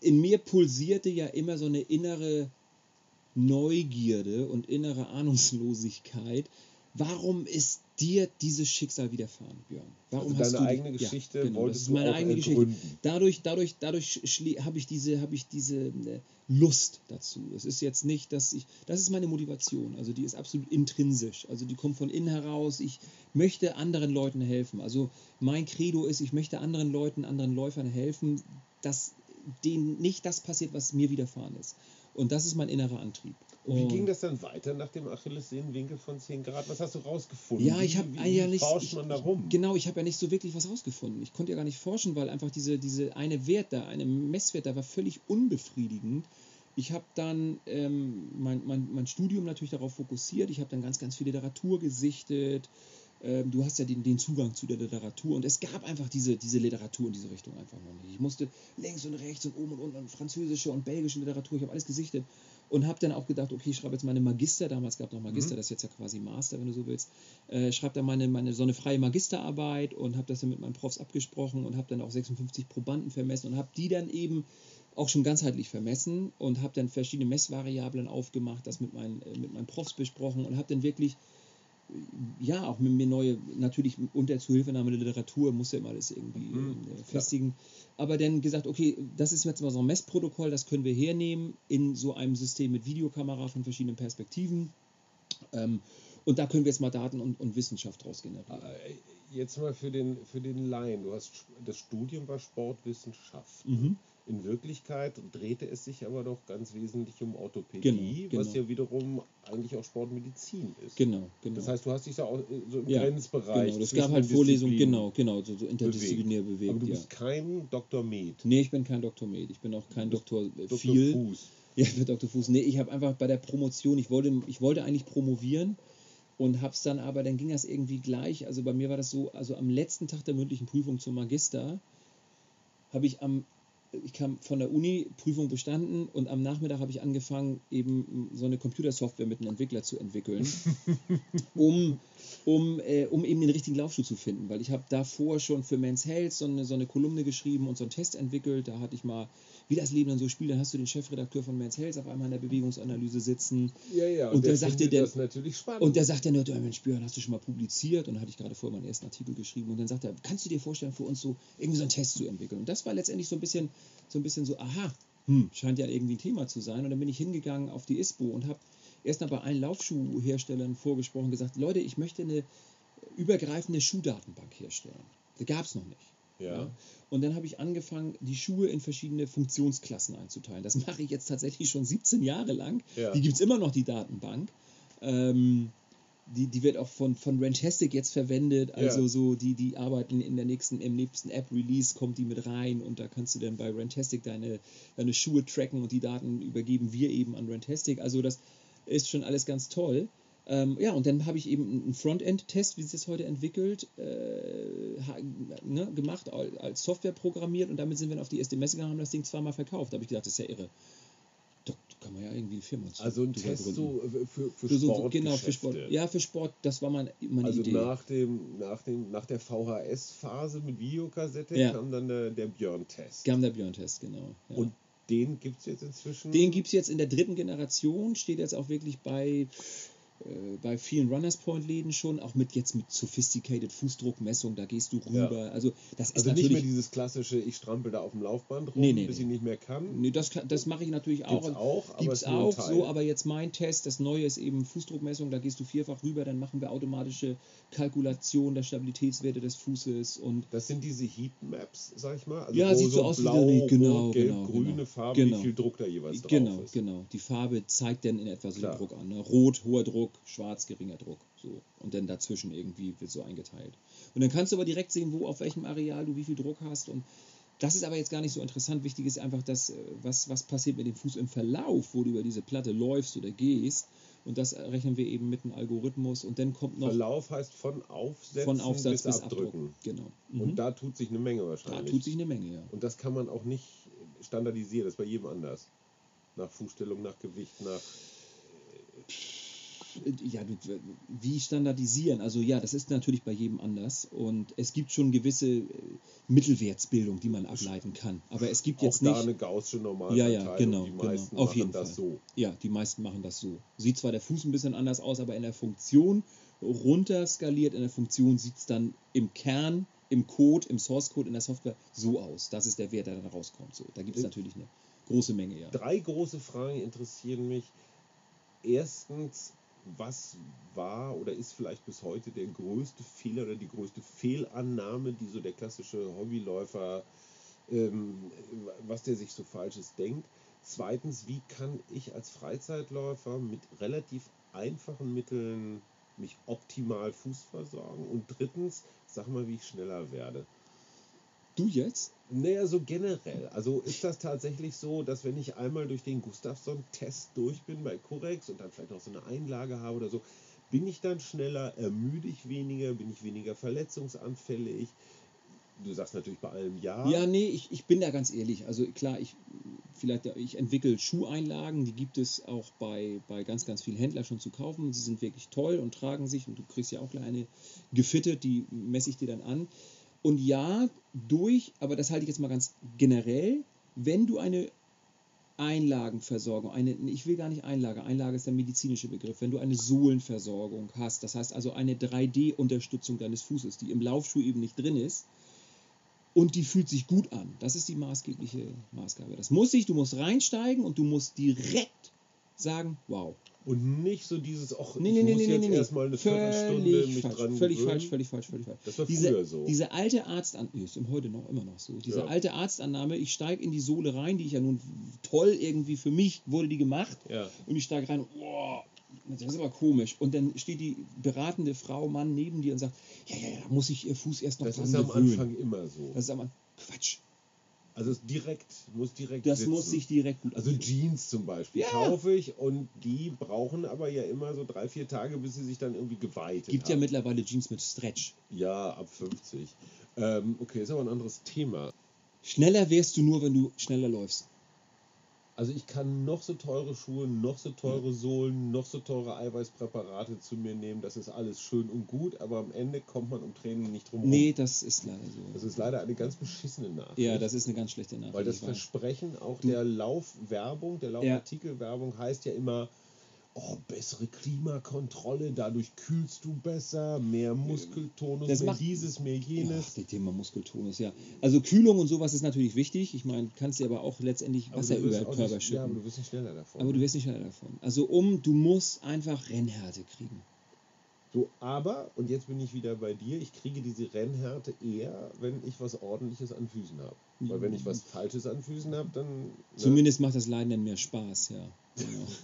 in mir pulsierte ja immer so eine innere Neugierde und innere Ahnungslosigkeit. Warum ist dir dieses Schicksal widerfahren, Björn? Warum also hast deine du eigene Geschichte ja, genau, wolltest das ist meine eigene. Geschichte. Dadurch, dadurch, dadurch habe ich diese, habe ich diese äh, Lust dazu. Es ist jetzt nicht, dass ich, das ist meine Motivation. Also die ist absolut intrinsisch. Also die kommt von innen heraus. Ich möchte anderen Leuten helfen. Also mein Credo ist, ich möchte anderen Leuten, anderen Läufern helfen, dass denen nicht das passiert, was mir widerfahren ist. Und das ist mein innerer Antrieb. Wie ging das dann weiter nach dem Achillessehnenwinkel von 10 Grad? Was hast du rausgefunden? Ja, ich habe ja nicht. forscht man da rum? Genau, ich habe ja nicht so wirklich was rausgefunden. Ich konnte ja gar nicht forschen, weil einfach diese, diese eine Wert da, eine Messwert da war völlig unbefriedigend. Ich habe dann ähm, mein, mein, mein Studium natürlich darauf fokussiert. Ich habe dann ganz, ganz viel Literatur gesichtet. Ähm, du hast ja den, den Zugang zu der Literatur und es gab einfach diese, diese Literatur in diese Richtung einfach noch nicht. Ich musste links und rechts und oben und unten und französische und belgische Literatur, ich habe alles gesichtet und habe dann auch gedacht, okay, ich schreibe jetzt meine Magister, damals gab es noch Magister, Mhm. das ist jetzt ja quasi Master, wenn du so willst, äh, schreibe dann meine, meine so eine freie Magisterarbeit und habe das dann mit meinen Profs abgesprochen und habe dann auch 56 Probanden vermessen und habe die dann eben auch schon ganzheitlich vermessen und habe dann verschiedene Messvariablen aufgemacht, das mit meinen, äh, mit meinen Profs besprochen und habe dann wirklich ja, auch mit mir neue, natürlich unter Zuhilfenahme der Literatur, muss ja immer alles irgendwie Mhm, äh, festigen. Aber dann gesagt, okay, das ist jetzt mal so ein Messprotokoll, das können wir hernehmen in so einem System mit Videokamera von verschiedenen Perspektiven. Ähm, und da können wir jetzt mal Daten und, und Wissenschaft draus generieren. Äh, Jetzt mal für den, für den Laien. Du hast das Studium war Sportwissenschaft. Mhm. In Wirklichkeit drehte es sich aber doch ganz wesentlich um Orthopädie, Genau, was genau. ja wiederum eigentlich auch Sportmedizin ist. Genau, genau. Das heißt, du hast dich da auch so im Ja, Grenzbereich. genau. Es gab halt Vorlesungen, genau, genau, so, so interdisziplinär bewegt. bewegt. Aber du ja. bist kein Dr. Med. Nee, ich bin kein Doktor Med, ich bin auch kein Doktor äh, Dr. viel. Fuß. Ja, für Dr. Fuß. Nee, ich habe einfach bei der Promotion, ich wollte, ich wollte eigentlich promovieren und habe es dann aber, dann ging das irgendwie gleich. Also bei mir war das so, also am letzten Tag der mündlichen Prüfung zum Magister habe ich am, ich kam von der Uni, Prüfung bestanden und am Nachmittag habe ich angefangen, eben so eine Computersoftware mit einem Entwickler zu entwickeln, um, um, äh, um eben den richtigen Laufschuh zu finden. Weil ich habe davor schon für Men's Health so eine, so eine Kolumne geschrieben und so einen Test entwickelt. Da hatte ich mal, wie das Leben dann so spielt, dann hast du den Chefredakteur von Men's Health auf einmal in der Bewegungsanalyse sitzen Ja, ja. Und der der sagte, der- das natürlich spannend. und der sagt dann, ja, Mensch, Björn, hast du schon mal publiziert? Und dann hatte ich gerade vorher meinen ersten Artikel geschrieben. Und dann sagt er, kannst du dir vorstellen, für uns so irgendwie so einen Test zu entwickeln? Und das war letztendlich so ein bisschen so, ein bisschen so aha, hm, scheint ja irgendwie ein Thema zu sein. Und dann bin ich hingegangen auf die ISPO und habe erst mal bei allen Laufschuhherstellern vorgesprochen gesagt, Leute, ich möchte eine übergreifende Schuhdatenbank herstellen. Das gab es noch nicht. ja. Und dann habe ich angefangen, die Schuhe in verschiedene Funktionsklassen einzuteilen. Das mache ich jetzt tatsächlich schon 17 Jahre lang. Ja. Die gibt es immer noch, die Datenbank. Ähm, die, die wird auch von, von Rantastic jetzt verwendet. Also Ja. so, die, die arbeiten in der nächsten, im nächsten App-Release, kommt die mit rein und da kannst du dann bei Rantastic deine, deine Schuhe tracken und die Daten übergeben wir eben an Rantastic. Also das ist schon alles ganz toll. Ähm, ja, und dann habe ich eben einen Frontend-Test, wie sie es heute entwickelt, äh, ha- ne, gemacht, al- als Software programmiert und damit sind wir dann auf die Messe gegangen und haben das Ding zweimal verkauft. Da habe ich gedacht, das ist ja irre. Da kann man ja irgendwie eine Firma zu- Also ein Test so äh, für, für So- so- Sport. genau, für Sport. Ja, für Sport, das war mein, meine Also Idee. nach, dem, nach, dem, nach der VHS-Phase mit Videokassette Ja. kam dann der, der Björn-Test. Gam der Björn-Test, genau. Ja. Und den gibt es jetzt inzwischen. Den gibt es jetzt in der dritten Generation, steht jetzt auch wirklich bei, bei vielen Runners Point Läden schon, auch mit jetzt mit sophisticated Fußdruckmessung, da gehst du rüber. Also das ist also nicht natürlich. mehr dieses klassische, ich strampel da auf dem Laufband rum, Nee, nee, bis nee. ich nicht mehr kann. Nee, das, das mache ich natürlich auch. Gibt's auch, aber Gibt's auch so, aber jetzt mein Test, das neue ist eben Fußdruckmessung, da gehst du vierfach rüber, dann machen wir automatische Kalkulation der Stabilitätswerte des Fußes und Das sind diese Heatmaps, sag ich mal. Also Ja, sieht so aus wie blau, der- genau, rot, gelb, genau, grüne genau. Farbe, Genau. wie viel Druck da jeweils Genau, drauf ist. genau. Die Farbe zeigt dann in etwa so den Klar. Druck an. Ne? Rot, hoher Druck, schwarz, geringer Druck. So. Und dann dazwischen irgendwie wird so eingeteilt. Und dann kannst du aber direkt sehen, wo, auf welchem Areal du wie viel Druck hast. Und das ist aber jetzt gar nicht so interessant. Wichtig ist einfach, dass, äh, was, was passiert mit dem Fuß im Verlauf, wo du über diese Platte läufst oder gehst. Und das rechnen wir eben mit einem Algorithmus. Und dann kommt noch Verlauf heißt von Aufsetzen von Aufsatz bis, bis Abdruck. Abdrücken. Genau. Mhm. Und da tut sich eine Menge da wahrscheinlich. tut sich eine Menge, ja. Und das kann man auch nicht standardisieren, das ist bei jedem anders. Nach Fußstellung, nach Gewicht, nach. Ja, wie standardisieren? Also ja, das ist natürlich bei jedem anders und es gibt schon gewisse äh, Mittelwertsbildung, die man ableiten kann. Aber es gibt Auch jetzt da nicht. eine gaußsche Ja, Normalverteilung. ja, genau, Die genau. meisten Auf machen jeden das Fall. so. Ja, die meisten machen das so. Sieht zwar der Fuß ein bisschen anders aus, aber in der Funktion runter skaliert in der Funktion, sieht es dann im Kern, im Code, im Source Code, in der Software so aus. Das ist der Wert, der dann rauskommt. So, da gibt es Ja. natürlich eine große Menge, ja. Drei große Fragen interessieren mich. Erstens, was war oder ist vielleicht bis heute der größte Fehler oder die größte Fehlannahme, die so der klassische Hobbyläufer, ähm, was der sich so Falsches denkt? Zweitens, wie kann ich als Freizeitläufer mit relativ einfachen Mitteln mich optimal Fuß versorgen? Und drittens, sag mal, wie ich schneller werde. Du jetzt? Naja, so generell. Also ist das tatsächlich so, dass wenn ich einmal durch den Gustafsson-Test durch bin bei Corex und dann vielleicht noch so eine Einlage habe oder so, bin ich dann schneller, ermüde ich weniger, bin ich weniger verletzungsanfällig? Du sagst natürlich bei allem ja. Ja, nee, ich, ich bin da ganz ehrlich. Also klar, ich vielleicht ich entwickle Schuheinlagen, die gibt es auch bei, bei ganz, ganz vielen Händlern schon zu kaufen. Sie sind wirklich toll und tragen sich und du kriegst ja auch gleich eine gefittet, die messe ich dir dann an. Und ja, durch, aber das halte ich jetzt mal ganz generell, wenn du eine Einlagenversorgung, eine, ich will gar nicht Einlage, Einlage ist der medizinische Begriff, wenn du eine Sohlenversorgung hast, das heißt also eine 3D-Unterstützung deines Fußes, die im Laufschuh eben nicht drin ist, und die fühlt sich gut an. Das ist die maßgebliche Maßgabe. Das muss ich, du musst reinsteigen und du musst direkt sagen, wow. Und nicht so dieses, ach, Nee, ich nee, muss nee, jetzt nee, erstmal eine Viertelstunde Völlig mich falsch, dran völlig gewöhnen. falsch, völlig falsch, völlig falsch. Das war diese, früher so. Diese alte Arztannahme, ist heute noch immer noch so. Diese Ja. alte Arztannahme, ich steige in die Sohle rein, die ich ja nun toll irgendwie für mich wurde die gemacht. Ja. Und ich steige rein, wow, das ist aber komisch. Und dann steht die beratende Frau, Mann neben dir und sagt, ja, ja, ja, da muss ich ihr Fuß erst noch Das dran ist am gewöhnen. Anfang immer so. Das ist am Anfang Quatsch. Also es direkt, muss direkt Das sitzen. muss sich direkt gut Also. Jeans zum Beispiel Ja. kaufe ich und die brauchen aber ja immer so drei, vier Tage, bis sie sich dann irgendwie geweitet Gibt ja haben. mittlerweile Jeans mit Stretch. Ja, ab 50. Ähm, okay, ist aber ein anderes Thema. Schneller wärst du nur, wenn du schneller läufst. Also ich kann noch so teure Schuhe, noch so teure Sohlen, noch so teure Eiweißpräparate zu mir nehmen. Das ist alles schön und gut, aber am Ende kommt man um Training nicht drum rum. Nee, das ist leider Das so. ist leider eine ganz beschissene Nachricht. Ja, das ist eine ganz schlechte Nachricht. Weil das. Versprechen auch Du- der Laufwerbung, der Laufartikelwerbung heißt ja immer, oh, bessere Klimakontrolle, dadurch kühlst du besser, mehr Muskeltonus, Das mehr dieses, mehr Ach, jenes. das Thema Muskeltonus, ja. Also Kühlung und sowas ist natürlich wichtig. Ich meine, kannst dir aber auch letztendlich Wasser über den Körper nicht, ja, aber schütten. du wirst nicht schneller davon. Aber du wirst nicht schneller davon. Also um, du musst einfach Rennhärte kriegen. so, aber, und jetzt bin ich wieder bei dir, ich kriege diese Rennhärte eher, wenn ich was ordentliches an Füßen habe. Weil wenn ich was Falsches an Füßen habe, dann... ne? Zumindest macht das Leiden dann mehr Spaß, ja.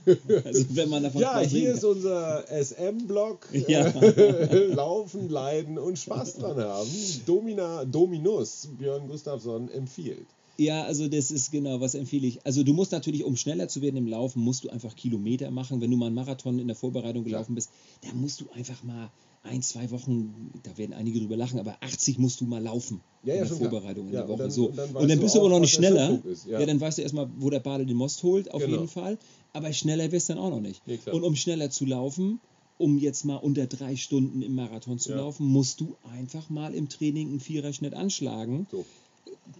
Genau. also wenn man davon Ja, hier ist unser SM-Block. Ja. Laufen, leiden und Spaß dran haben. Domina, Dominus, Björn Gustafsson empfiehlt. Ja, also das ist genau, was empfehle ich. Also du musst natürlich, um schneller zu werden im Laufen, musst du einfach Kilometer machen. Wenn du mal einen Marathon in der Vorbereitung gelaufen bist, da musst du einfach mal ein, zwei Wochen, da werden einige drüber lachen, aber 80 musst du mal laufen Ja, ja, in der schon klar. Vorbereitung in Ja, der und Woche. dann- so. und dann Und dann bist du aber noch nicht schneller. Ja. ja. dann weißt du erstmal, wo der Bade den Most holt, auf Genau. jeden Fall. Aber schneller wirst du dann auch noch nicht. Klar. und um schneller zu laufen, um jetzt mal unter drei Stunden im Marathon zu Ja. laufen, musst du einfach mal im Training einen Viererschnitt anschlagen. So.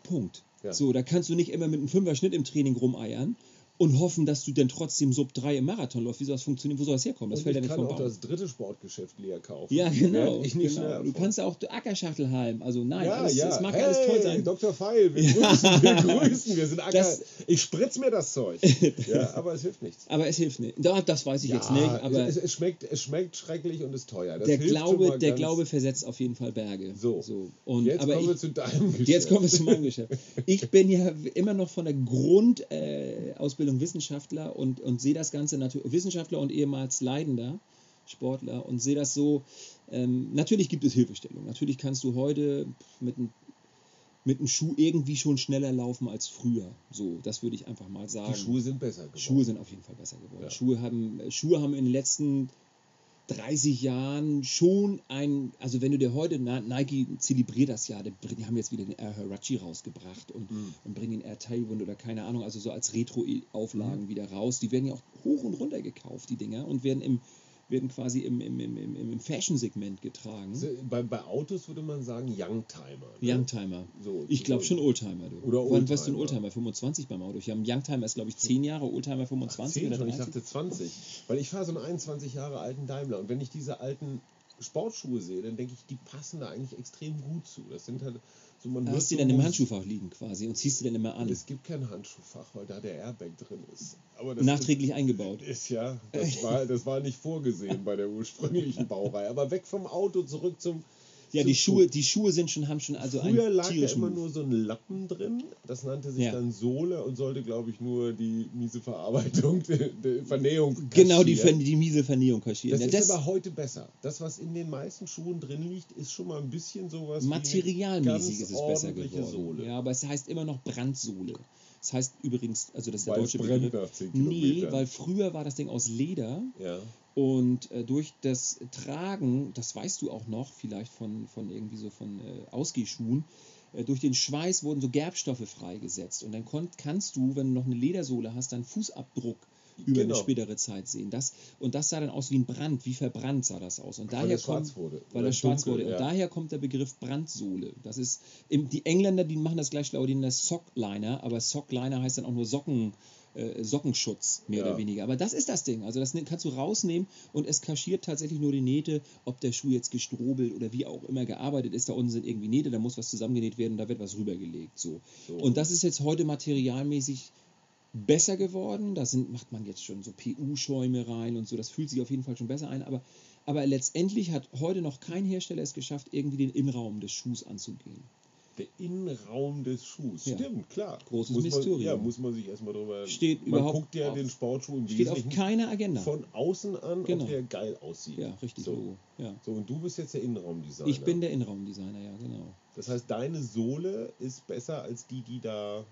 Punkt. Ja. So, da kannst du nicht immer mit einem Fünfer-Schnitt im Training rumeiern und hoffen, dass du dann trotzdem Sub 3 im Marathon läufst. Wie soll das funktionieren? Wo soll das herkommen? Das Und fällt ja ich nicht kann vom auch Baum. das dritte Sportgeschäft leer kaufen. Ja, genau. Ich genau. Du kannst auch Ackerschachtelhalm. Also nein, ja, alles, ja. es mag hey, alles toll sein. Dr. Feil, wir grüßen, wir grüßen, wir sind Acker. Das- ich spritz mir das Zeug. Ja, aber es hilft nichts. Aber es hilft nicht. Da, das weiß ich jetzt nicht. Aber es, es, schmeckt, es schmeckt schrecklich und ist teuer. Das der, Glaube, der Glaube versetzt auf jeden Fall Berge. So. Und, Jetzt aber kommen ich, wir zu deinem Geschäft. Jetzt kommen wir zu meinem Geschäft. Ich bin ja immer noch von der Grundausbildung äh, Ausbildung Wissenschaftler und, und sehe das Ganze natürlich Wissenschaftler und ehemals Leidender Sportler und sehe das so. Ähm, natürlich gibt es Hilfestellung. Natürlich kannst du heute mit einem mit Schuh irgendwie schon schneller laufen als früher. So, das würde ich einfach mal sagen. Die Schuhe sind besser geworden. Schuhe sind auf jeden Fall besser geworden. Ja. Schuhe, haben, Schuhe haben in den letzten 30 Jahren schon ein, also wenn du dir heute, Nike zelebriert das ja, die haben jetzt wieder den Air Hirachi rausgebracht und, Mhm. und bringen den Air Tailwind oder keine Ahnung, also so als Retro-Auflagen Mhm. wieder raus. Die werden ja auch hoch und runter gekauft, die Dinger, und werden im werden quasi im, im, im, im, Fashion-Segment getragen. Bei, bei Autos würde man sagen Youngtimer. Ne? Youngtimer. So, Ich glaube schon Oldtimer. Du. Oder Wann warst du ein Oldtimer. Oldtimer? 25 beim Auto. Ich habe Youngtimer ist glaube ich 10 Jahre, Oldtimer 25 10 oder ich 30. dachte 20. Weil ich fahre so einen 21 Jahre alten Daimler und wenn ich diese alten Sportschuhe sehe, dann denke ich, die passen da eigentlich extrem gut zu. Das sind halt so man hast du dann im Handschuhfach liegen quasi und ziehst du dann immer an. Es gibt kein Handschuhfach, weil da der Airbag drin ist. Nachträglich eingebaut. ist, ist ja, das war, das war nicht vorgesehen bei der ursprünglichen Baureihe. Aber weg vom Auto, zurück zum. Ja, die Schuh. Schuhe, die Schuhe sind schon, haben schon also Früher lag da tierischen immer nur so ein Lappen drin. Das nannte sich Ja. dann Sohle und sollte, glaube ich, nur die miese Verarbeitung, die, die Vernähung. Genau, die, kaschieren. Die miese Vernähung kaschieren. Das Ja, ist aber heute besser. Das, was in den meisten Schuhen drin liegt, ist schon mal ein bisschen sowas. Materialmäßig ist es besser geworden. Sohle. Ja, aber es heißt immer noch Brandsohle. Das heißt übrigens, also das ist der Weil es deutsche Begriff. nach 10 Nee, weil früher war das Ding aus Leder Ja. Und äh, durch das Tragen, das weißt du auch noch, vielleicht von, von irgendwie so von äh, Ausgehschuhen, äh, durch den Schweiß wurden so Gerbstoffe freigesetzt und dann konnt, kannst du, wenn du noch eine Ledersohle hast, deinen Fußabdruck über Genau. eine spätere Zeit sehen. Das, und das sah dann aus wie ein Brand, wie verbrannt sah das aus. Und Weil daher er schwarz kommt, wurde. Weil er schwarz dunkel, wurde. ja. Und daher kommt der Begriff Brandsohle. Das ist, die Engländer, die machen das gleich schlau, die nennen das Sockliner, aber Sockliner heißt dann auch nur Socken, äh, Sockenschutz, mehr Ja. oder weniger. Aber das ist das Ding. Also das kannst du rausnehmen und es kaschiert tatsächlich nur die Nähte, ob der Schuh jetzt gestrobelt oder wie auch immer gearbeitet ist. Da unten sind irgendwie Nähte, da muss was zusammengenäht werden, da wird was rübergelegt. So. So. Und das ist jetzt heute materialmäßig besser geworden. Da sind, macht man jetzt schon so PU-Schäume rein und so. Das fühlt sich auf jeden Fall schon besser ein. Aber, aber letztendlich hat heute noch kein Hersteller es geschafft, irgendwie den Innenraum des Schuhs anzugehen. Der Innenraum des Schuhs. Ja. Stimmt, klar. Großes muss man, Mysterium. Ja, muss man sich erstmal drüber. Steht man überhaupt guckt ja auf- den Sportschuh im Steht auf Wesentlichen keiner Agenda. von außen an, Genau. ob der geil aussieht. ja, richtig. So. Logo. Ja. so, und du bist jetzt der Innenraumdesigner. Ich bin der Innenraumdesigner, ja, genau. Das heißt, deine Sohle ist besser als die, die da.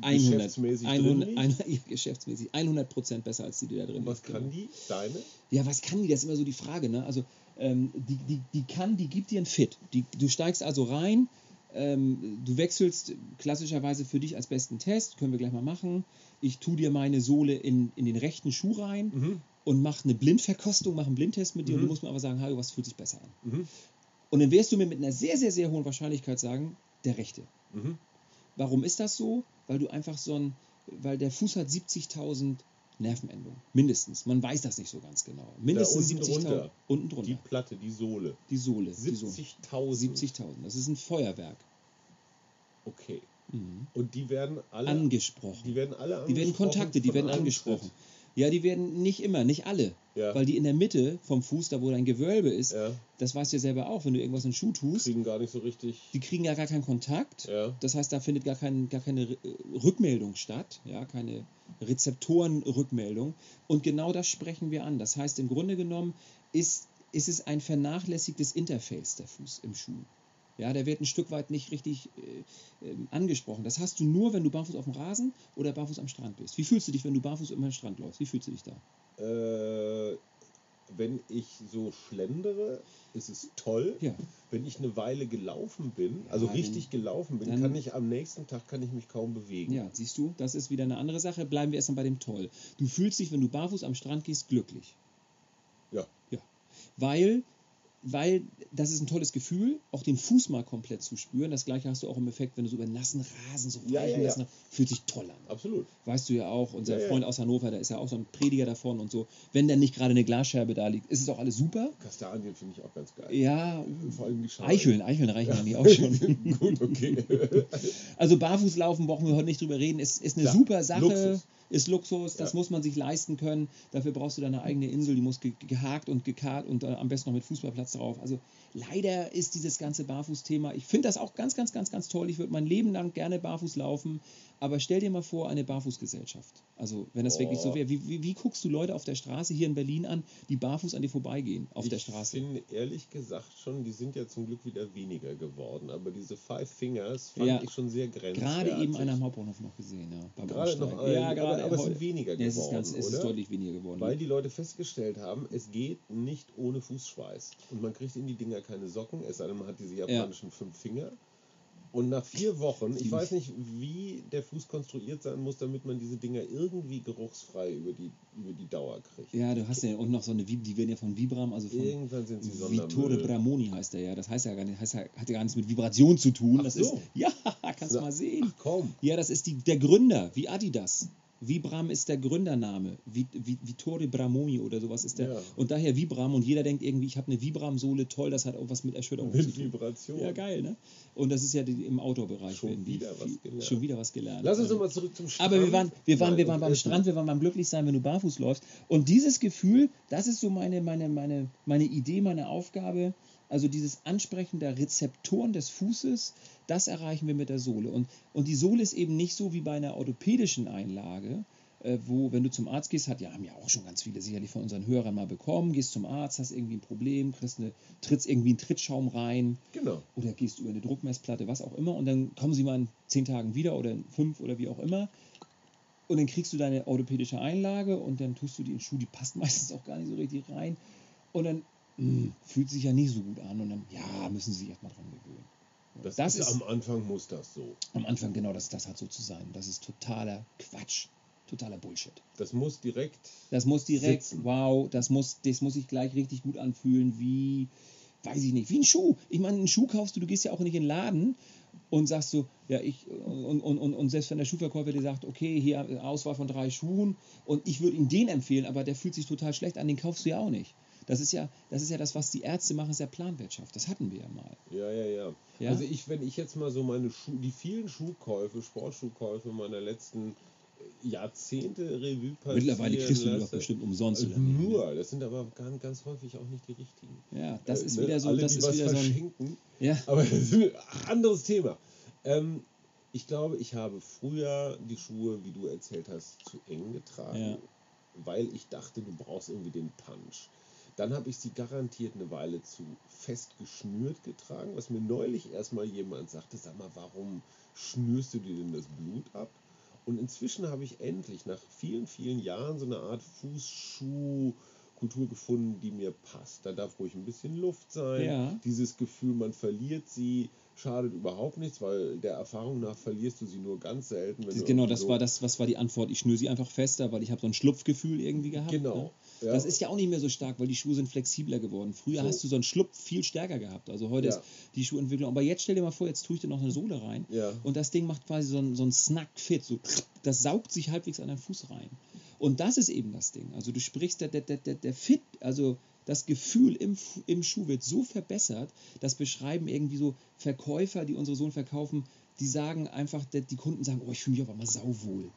100, Geschäftsmäßig 100, drin 100, ja, geschäftsmäßig 100 Prozent besser als die, die da drin Und was liegt, kann genau. die? Deine? Ja, was kann die? Das ist immer so die Frage. Ne? Also ähm, die, die, die kann, die gibt dir einen Fit. Die, du steigst also rein, ähm, du wechselst klassischerweise für dich als besten Test, können wir gleich mal machen. Ich tue dir meine Sohle in, in den rechten Schuh rein Mhm. und mache eine Blindverkostung, mache einen Blindtest mit dir und Mhm. du musst mir aber sagen, Hajo, was fühlt sich besser an? Mhm. Und dann wirst du mir mit einer sehr, sehr, sehr hohen Wahrscheinlichkeit sagen, der rechte. Mhm. Warum ist das so? Weil du einfach so ein, weil der Fuß hat 70.000 Nervenendungen. Mindestens. Man weiß das nicht so ganz genau. Mindestens unten 70.000. drunter. Unten drunter. Die Platte, die Sohle. Die Sohle. Die Sohle. 70.000. 70.000. Das ist ein Feuerwerk. Okay. Mhm. Und die werden alle. Angesprochen. Die werden alle Die werden angesprochen Kontakte, die werden angesprochen. Ja, die werden nicht immer, nicht alle. Ja. Weil die in der Mitte vom Fuß, da wo dein Gewölbe ist, Ja. das weißt du ja selber auch, wenn du irgendwas in den Schuh tust, Kriegen gar nicht so richtig. die kriegen ja gar keinen Kontakt. Ja. Das heißt, da findet gar, kein, gar keine Rückmeldung statt, ja, keine Rezeptorenrückmeldung. Und genau das sprechen wir an. Das heißt, im Grunde genommen ist, ist es ein vernachlässigtes Interface der Fuß im Schuh. Ja, der wird ein Stück weit nicht richtig äh, ähm, angesprochen. Das hast du nur, wenn du barfuß auf dem Rasen oder barfuß am Strand bist. Wie fühlst du dich, wenn du barfuß über den Strand läufst? Wie fühlst du dich da? Äh, wenn ich so schlendere, ist es toll. Ja. Wenn ich eine Weile gelaufen bin, also Ja, richtig gelaufen bin, dann- kann ich am nächsten Tag kann ich mich kaum bewegen. Ja, siehst du, das ist wieder eine andere Sache. Bleiben wir erstmal bei dem Toll. Du fühlst dich, wenn du barfuß am Strand gehst, glücklich. Ja. Ja. Weil, weil das ist ein tolles Gefühl, auch den Fuß mal komplett zu spüren. Das gleiche hast du auch im Effekt, wenn du so über nassen Rasen so Ja, reichen ja, lässt. ja. ne? Fühlt sich toll an. Absolut. Weißt du ja auch, unser Ja. Freund aus Hannover, der ist ja auch so ein Prediger davon und so. Wenn dann nicht gerade eine Glasscherbe da liegt, ist es auch alles super. Kastanien finde ich auch ganz geil. Ja, Vor allem die. Eicheln, Eicheln reichen ja nicht auch schon. Gut, okay. Also Barfußlaufen brauchen wir heute nicht drüber reden. Ist, ist eine super Sache, Luxus. Ist Luxus, das Ja. muss man sich leisten können. Dafür brauchst du deine eigene Insel, die muss ge gehakt und gekarrt und äh, am besten noch mit Fußballplatz drauf. Also leider ist dieses ganze Barfußthema, ich finde das auch ganz, ganz, ganz, ganz toll. Ich würde mein Leben lang gerne barfuß laufen, aber stell dir mal vor, eine Barfußgesellschaft. Also wenn das wirklich so Oh. wäre, wie, wie, wie guckst du Leute auf der Straße hier in Berlin an, die barfuß an dir vorbeigehen auf der Ich Straße? finde ehrlich gesagt schon, die sind ja zum Glück wieder weniger geworden. Aber diese Five Fingers fand Ja. ich schon sehr grenzwertig. Gerade eben einer am Hauptbahnhof noch gesehen, ja. Gerade noch einen, ja, aber- gerade aber es heute. sind weniger Ja, es ist, geworden, ganz, es ist deutlich weniger geworden. Weil die Leute festgestellt haben, es geht nicht ohne Fußschweiß. Und man kriegt in die Dinger keine Socken, es sei denn, man hat diese japanischen fünf Finger. Und nach vier Wochen, ich weiß nicht, wie der Fuß konstruiert sein muss, damit man diese Dinger irgendwie geruchsfrei über die, über die Dauer kriegt. Ja, du hast ja und noch so eine, die werden ja von Vibram, also von Irgendwann sind sie Vittore. Bramoni heißt der ja. Das heißt ja gar nicht, heißt ja, hat ja gar nichts mit Vibration zu tun. Ach das so. ist, ja, kannst du Na, mal sehen. Ach komm. Ja, das ist die, der Gründer, wie Adidas. Vibram ist der Gründername. Vi- Vi- Vittore Bramoni oder sowas ist der. Ja. Und daher Vibram und jeder denkt irgendwie, ich habe eine Vibram-Sohle, toll, das hat auch was mit Erschütterung zu Mit tun. Vibration. Ja, geil, ne? Und das ist ja die, im Outdoor-Bereich. Schon irgendwie wieder was viel- gelernt. Schon wieder was gelernt. Lass uns nochmal zurück zum Strand. aber wir waren, wir waren, Nein, wir waren beim. Strand, wir waren beim Glücklichsein, wenn du barfuß läufst. Und dieses Gefühl, das ist so meine, meine, meine, meine Idee, meine Aufgabe. Also dieses Ansprechen der Rezeptoren des Fußes, das erreichen wir mit der Sohle. Und, und die Sohle ist eben nicht so wie bei einer orthopädischen Einlage, äh, wo, wenn du zum Arzt gehst, hat ja, haben ja auch schon ganz viele sicherlich von unseren Hörern mal bekommen, gehst zum Arzt, hast irgendwie ein Problem, kriegst eine, trittst irgendwie einen Trittschaum rein, Genau. oder gehst über eine Druckmessplatte, was auch immer, und dann kommen sie mal in zehn Tagen wieder oder in fünf oder wie auch immer. Und dann kriegst du deine orthopädische Einlage und dann tust du die in den Schuh, die passt meistens auch gar nicht so richtig rein. Und dann mh, fühlt sich ja nicht so gut an und dann, ja, müssen sie sich erstmal dran gewöhnen. Das, Das ist, ist- am Anfang muss das so. Am Anfang genau, das, das hat so zu sein. Das ist totaler Quatsch, totaler Bullshit. Das muss direkt. Das muss direkt, Sitzen. wow, das muss, das muss sich gleich richtig gut anfühlen, wie, weiß ich nicht, wie ein Schuh. Ich meine, einen Schuh kaufst du, du gehst ja auch nicht in den Laden und sagst so, ja, ich, und, und, und, und selbst wenn der Schuhverkäufer dir sagt, okay, hier Auswahl von drei Schuhen und ich würde ihm den empfehlen, aber der fühlt sich total schlecht an, den kaufst du ja auch nicht. Das ist ja, das ist ja das, was die Ärzte machen, ist ja Planwirtschaft. Das hatten wir ja mal. Ja, ja, ja. Ja? Also ich, wenn ich jetzt mal so meine Schuh, die vielen Schuhkäufe, Sportschuhkäufe meiner letzten Jahrzehnte Revue passieren Mittlerweile kriegst du die doch bestimmt umsonst. Also oder nicht, ne? nur, das sind aber ganz, ganz häufig auch nicht die richtigen. Ja, das Äh, ist ne, wieder so, alle, das ist wieder so ein, verschenken. ja, Aber das ist ein anderes Thema. Ähm, ich glaube, ich habe früher die Schuhe, wie du erzählt hast, zu eng getragen, Ja. weil ich dachte, du brauchst irgendwie den Punch. Dann habe ich sie garantiert eine Weile zu fest geschnürt getragen, was mir neulich erstmal jemand sagte, sag mal, warum schnürst du dir denn das Blut ab? Und inzwischen habe ich endlich nach vielen, vielen Jahren so eine Art Fußschuhkultur gefunden, die mir passt. Da darf ruhig ein bisschen Luft sein. Ja. Dieses Gefühl, man verliert sie, schadet überhaupt nichts, weil der Erfahrung nach verlierst du sie nur ganz selten. Genau, das so- war das, was war die Antwort? Ich schnür sie einfach fester, weil ich habe so ein Schlupfgefühl irgendwie gehabt. Genau. Ne? Ja. Das ist ja auch nicht mehr so stark, weil die Schuhe sind flexibler geworden. Früher So. hast du so einen Schlupf viel stärker gehabt. Also heute Ja. ist die Schuhentwicklung. Aber jetzt stell dir mal vor, jetzt tue ich dir noch eine Sohle rein Ja. und das Ding macht quasi so einen, so einen Snack-Fit. So, das saugt sich halbwegs an deinen Fuß rein. Und das ist eben das Ding. Also du sprichst, der, der, der, der- Fit, also das Gefühl im, im Schuh wird so verbessert, das beschreiben irgendwie so Verkäufer, die unsere Sohlen verkaufen, die sagen einfach, die Kunden sagen, oh, ich fühle mich aber mal sauwohl.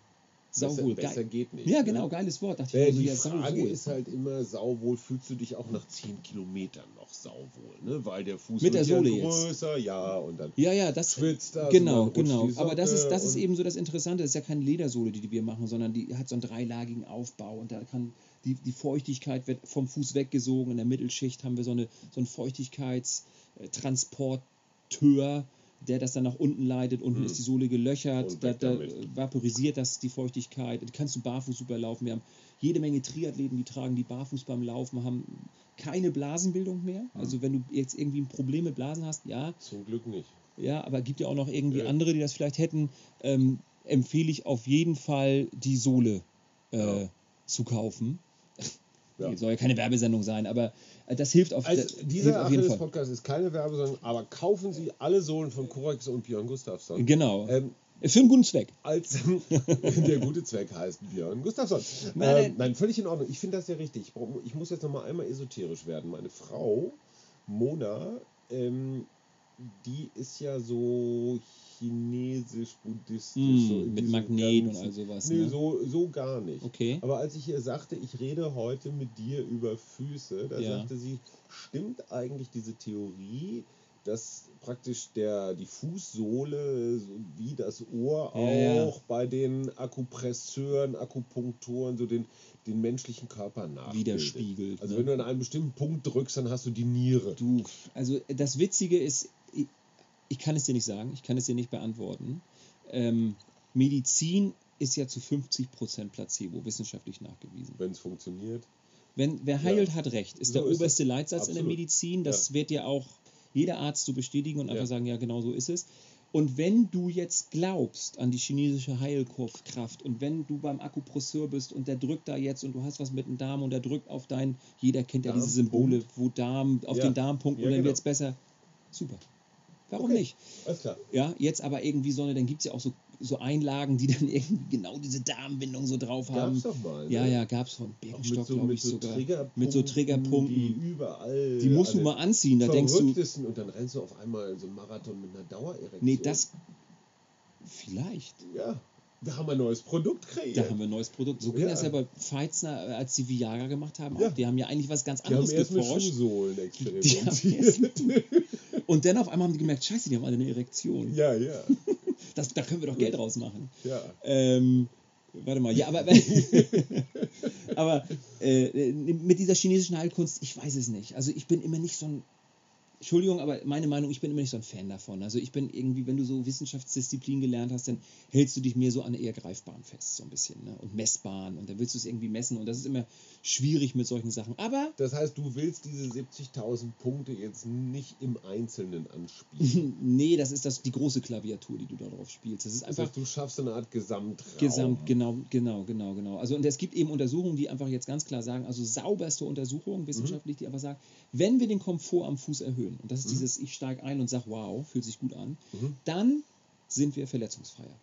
Sauwohl, besser, besser geht nicht. Ja, ne? genau, geiles Wort. Dachte Äh, ich die ja, Frage sauwohl. ist halt immer, sauwohl, fühlst du dich auch nach 10 Kilometern noch sauwohl, ne? Weil der Fuß Mit der Sohle ja jetzt. größer, ja, und dann Ja, ja, das schwitzt genau, dann rutscht genau. die Aber das ist, das ist eben so das Interessante. Das ist ja keine Ledersohle, die, die wir machen, sondern die hat so einen dreilagigen Aufbau und da kann die, die Feuchtigkeit wird vom Fuß weggesogen. In der Mittelschicht haben wir so, eine, so einen Feuchtigkeitstransporteur, der das dann nach unten leitet. Unten Hm. ist die Sohle gelöchert, da, da vaporisiert das die Feuchtigkeit. Die kannst du barfuß super laufen. Wir haben jede Menge Triathleten, die tragen die barfuß beim Laufen, haben keine Blasenbildung mehr. Hm. Also wenn du jetzt irgendwie ein Problem mit Blasen hast, ja, Zum Glück nicht. ja, aber gibt ja auch noch irgendwie Ja. andere, die das vielleicht hätten. Ähm, empfehle ich auf jeden Fall, die Sohle äh, Ja. zu kaufen. Ja. Soll ja keine Werbesendung sein, aber äh, das hilft auf, Also das hilft dieser auf jeden Fall. Achilles-Podcast ist keine Werbesendung, aber kaufen Sie alle Sohlen von Korax und Björn Gustafsson. Genau. Ähm, Für einen guten Zweck. als der gute Zweck heißt Björn Gustafsson. Nein, ähm, nein, völlig in Ordnung. Ich finde das ja richtig. Ich, muss jetzt noch mal einmal esoterisch werden. Meine Frau, Mona, ähm, die ist ja so chinesisch-buddhistisch. Mm, so in mit Magnet und ganzen- all sowas. Nee, Ne? so, so gar nicht. Okay. Aber als ich ihr sagte, ich rede heute mit dir über Füße, da Ja. sagte sie, stimmt eigentlich diese Theorie, dass praktisch der, die Fußsohle so wie das Ohr auch Ja, ja. bei den Akupresseuren, Akupunktoren so den, den menschlichen Körper nachbildet. Widerspiegelt, Also ne? wenn du an einen bestimmten Punkt drückst, dann hast du die Niere. Du, also das Witzige ist, ich, kann es dir nicht sagen, ich kann es dir nicht beantworten. Ähm, Medizin ist ja zu 50% Placebo, wissenschaftlich nachgewiesen. Wenn es funktioniert. Wenn, wer heilt, hat recht, ist So der ist oberste. Leitsatz in der Absolut. Medizin. Das wird ja auch jeder Arzt so bestätigen und einfach Ja. sagen, ja, genau so ist es. Und wenn du jetzt glaubst an die chinesische Heilkraft und wenn du beim Akupresseur bist und der drückt da jetzt und du hast was mit dem Darm und der drückt auf dein, jeder kennt ja diese Darmpunkt. Symbole, wo Darm, auf Ja. den Darmpunkt Ja, und dann genau. wird es besser. Super. Warum Okay. nicht? Alles klar. Ja, jetzt aber irgendwie so, eine- dann gibt es ja auch so so Einlagen, die dann irgendwie genau diese Darmbindung so drauf haben. Gab's doch mal. Ja, ne? ja, gab es von Birkenstock, mit so, glaube mit ich so sogar. Mit so Triggerpunkten. Die überall. Die musst du mal anziehen, da denkst du, Und dann rennst du auf einmal so einen Marathon mit einer Dauererektion. nee, das vielleicht. Ja, wir haben ein neues Produkt kreiert. Da haben wir ein neues Produkt. So ging Ja. das ja bei Pfeitzner, äh, als die Viagra gemacht haben. Ja. Die haben ja eigentlich was ganz die haben anderes erst mit geforscht. Schuhsohlen Die experimentiert. Und dann auf einmal haben die gemerkt, scheiße, die haben alle eine Erektion. ja, ja, Das, da können wir doch Geld rausmachen. ja. Ähm, warte mal, ja, aber, aber äh, mit dieser chinesischen Heilkunst, ich weiß es nicht. Also ich bin immer nicht so ein, Entschuldigung, aber meine Meinung, ich bin immer nicht so ein Fan davon. Also ich bin irgendwie, wenn du so Wissenschaftsdisziplin gelernt hast, dann hältst du dich mehr so an eher greifbaren fest, so ein bisschen. Ne? Und messbaren und dann willst du es irgendwie messen und das ist immer schwierig mit solchen Sachen. Aber Das heißt, du willst diese 70.000 Punkte jetzt nicht im Einzelnen anspielen. nee, das ist das, die große Klaviatur, die du darauf spielst. Das ist Das einfach heißt, du schaffst eine Art Gesamtraum. Gesamt, genau, genau, genau, genau. Also und es gibt eben Untersuchungen, die einfach jetzt ganz klar sagen, also sauberste Untersuchungen wissenschaftlich, die einfach sagen, wenn wir den Komfort am Fuß erhöhen, und das ist dieses, ich steige ein und sage, wow, fühlt sich gut an, Mhm. dann sind wir verletzungsfreier.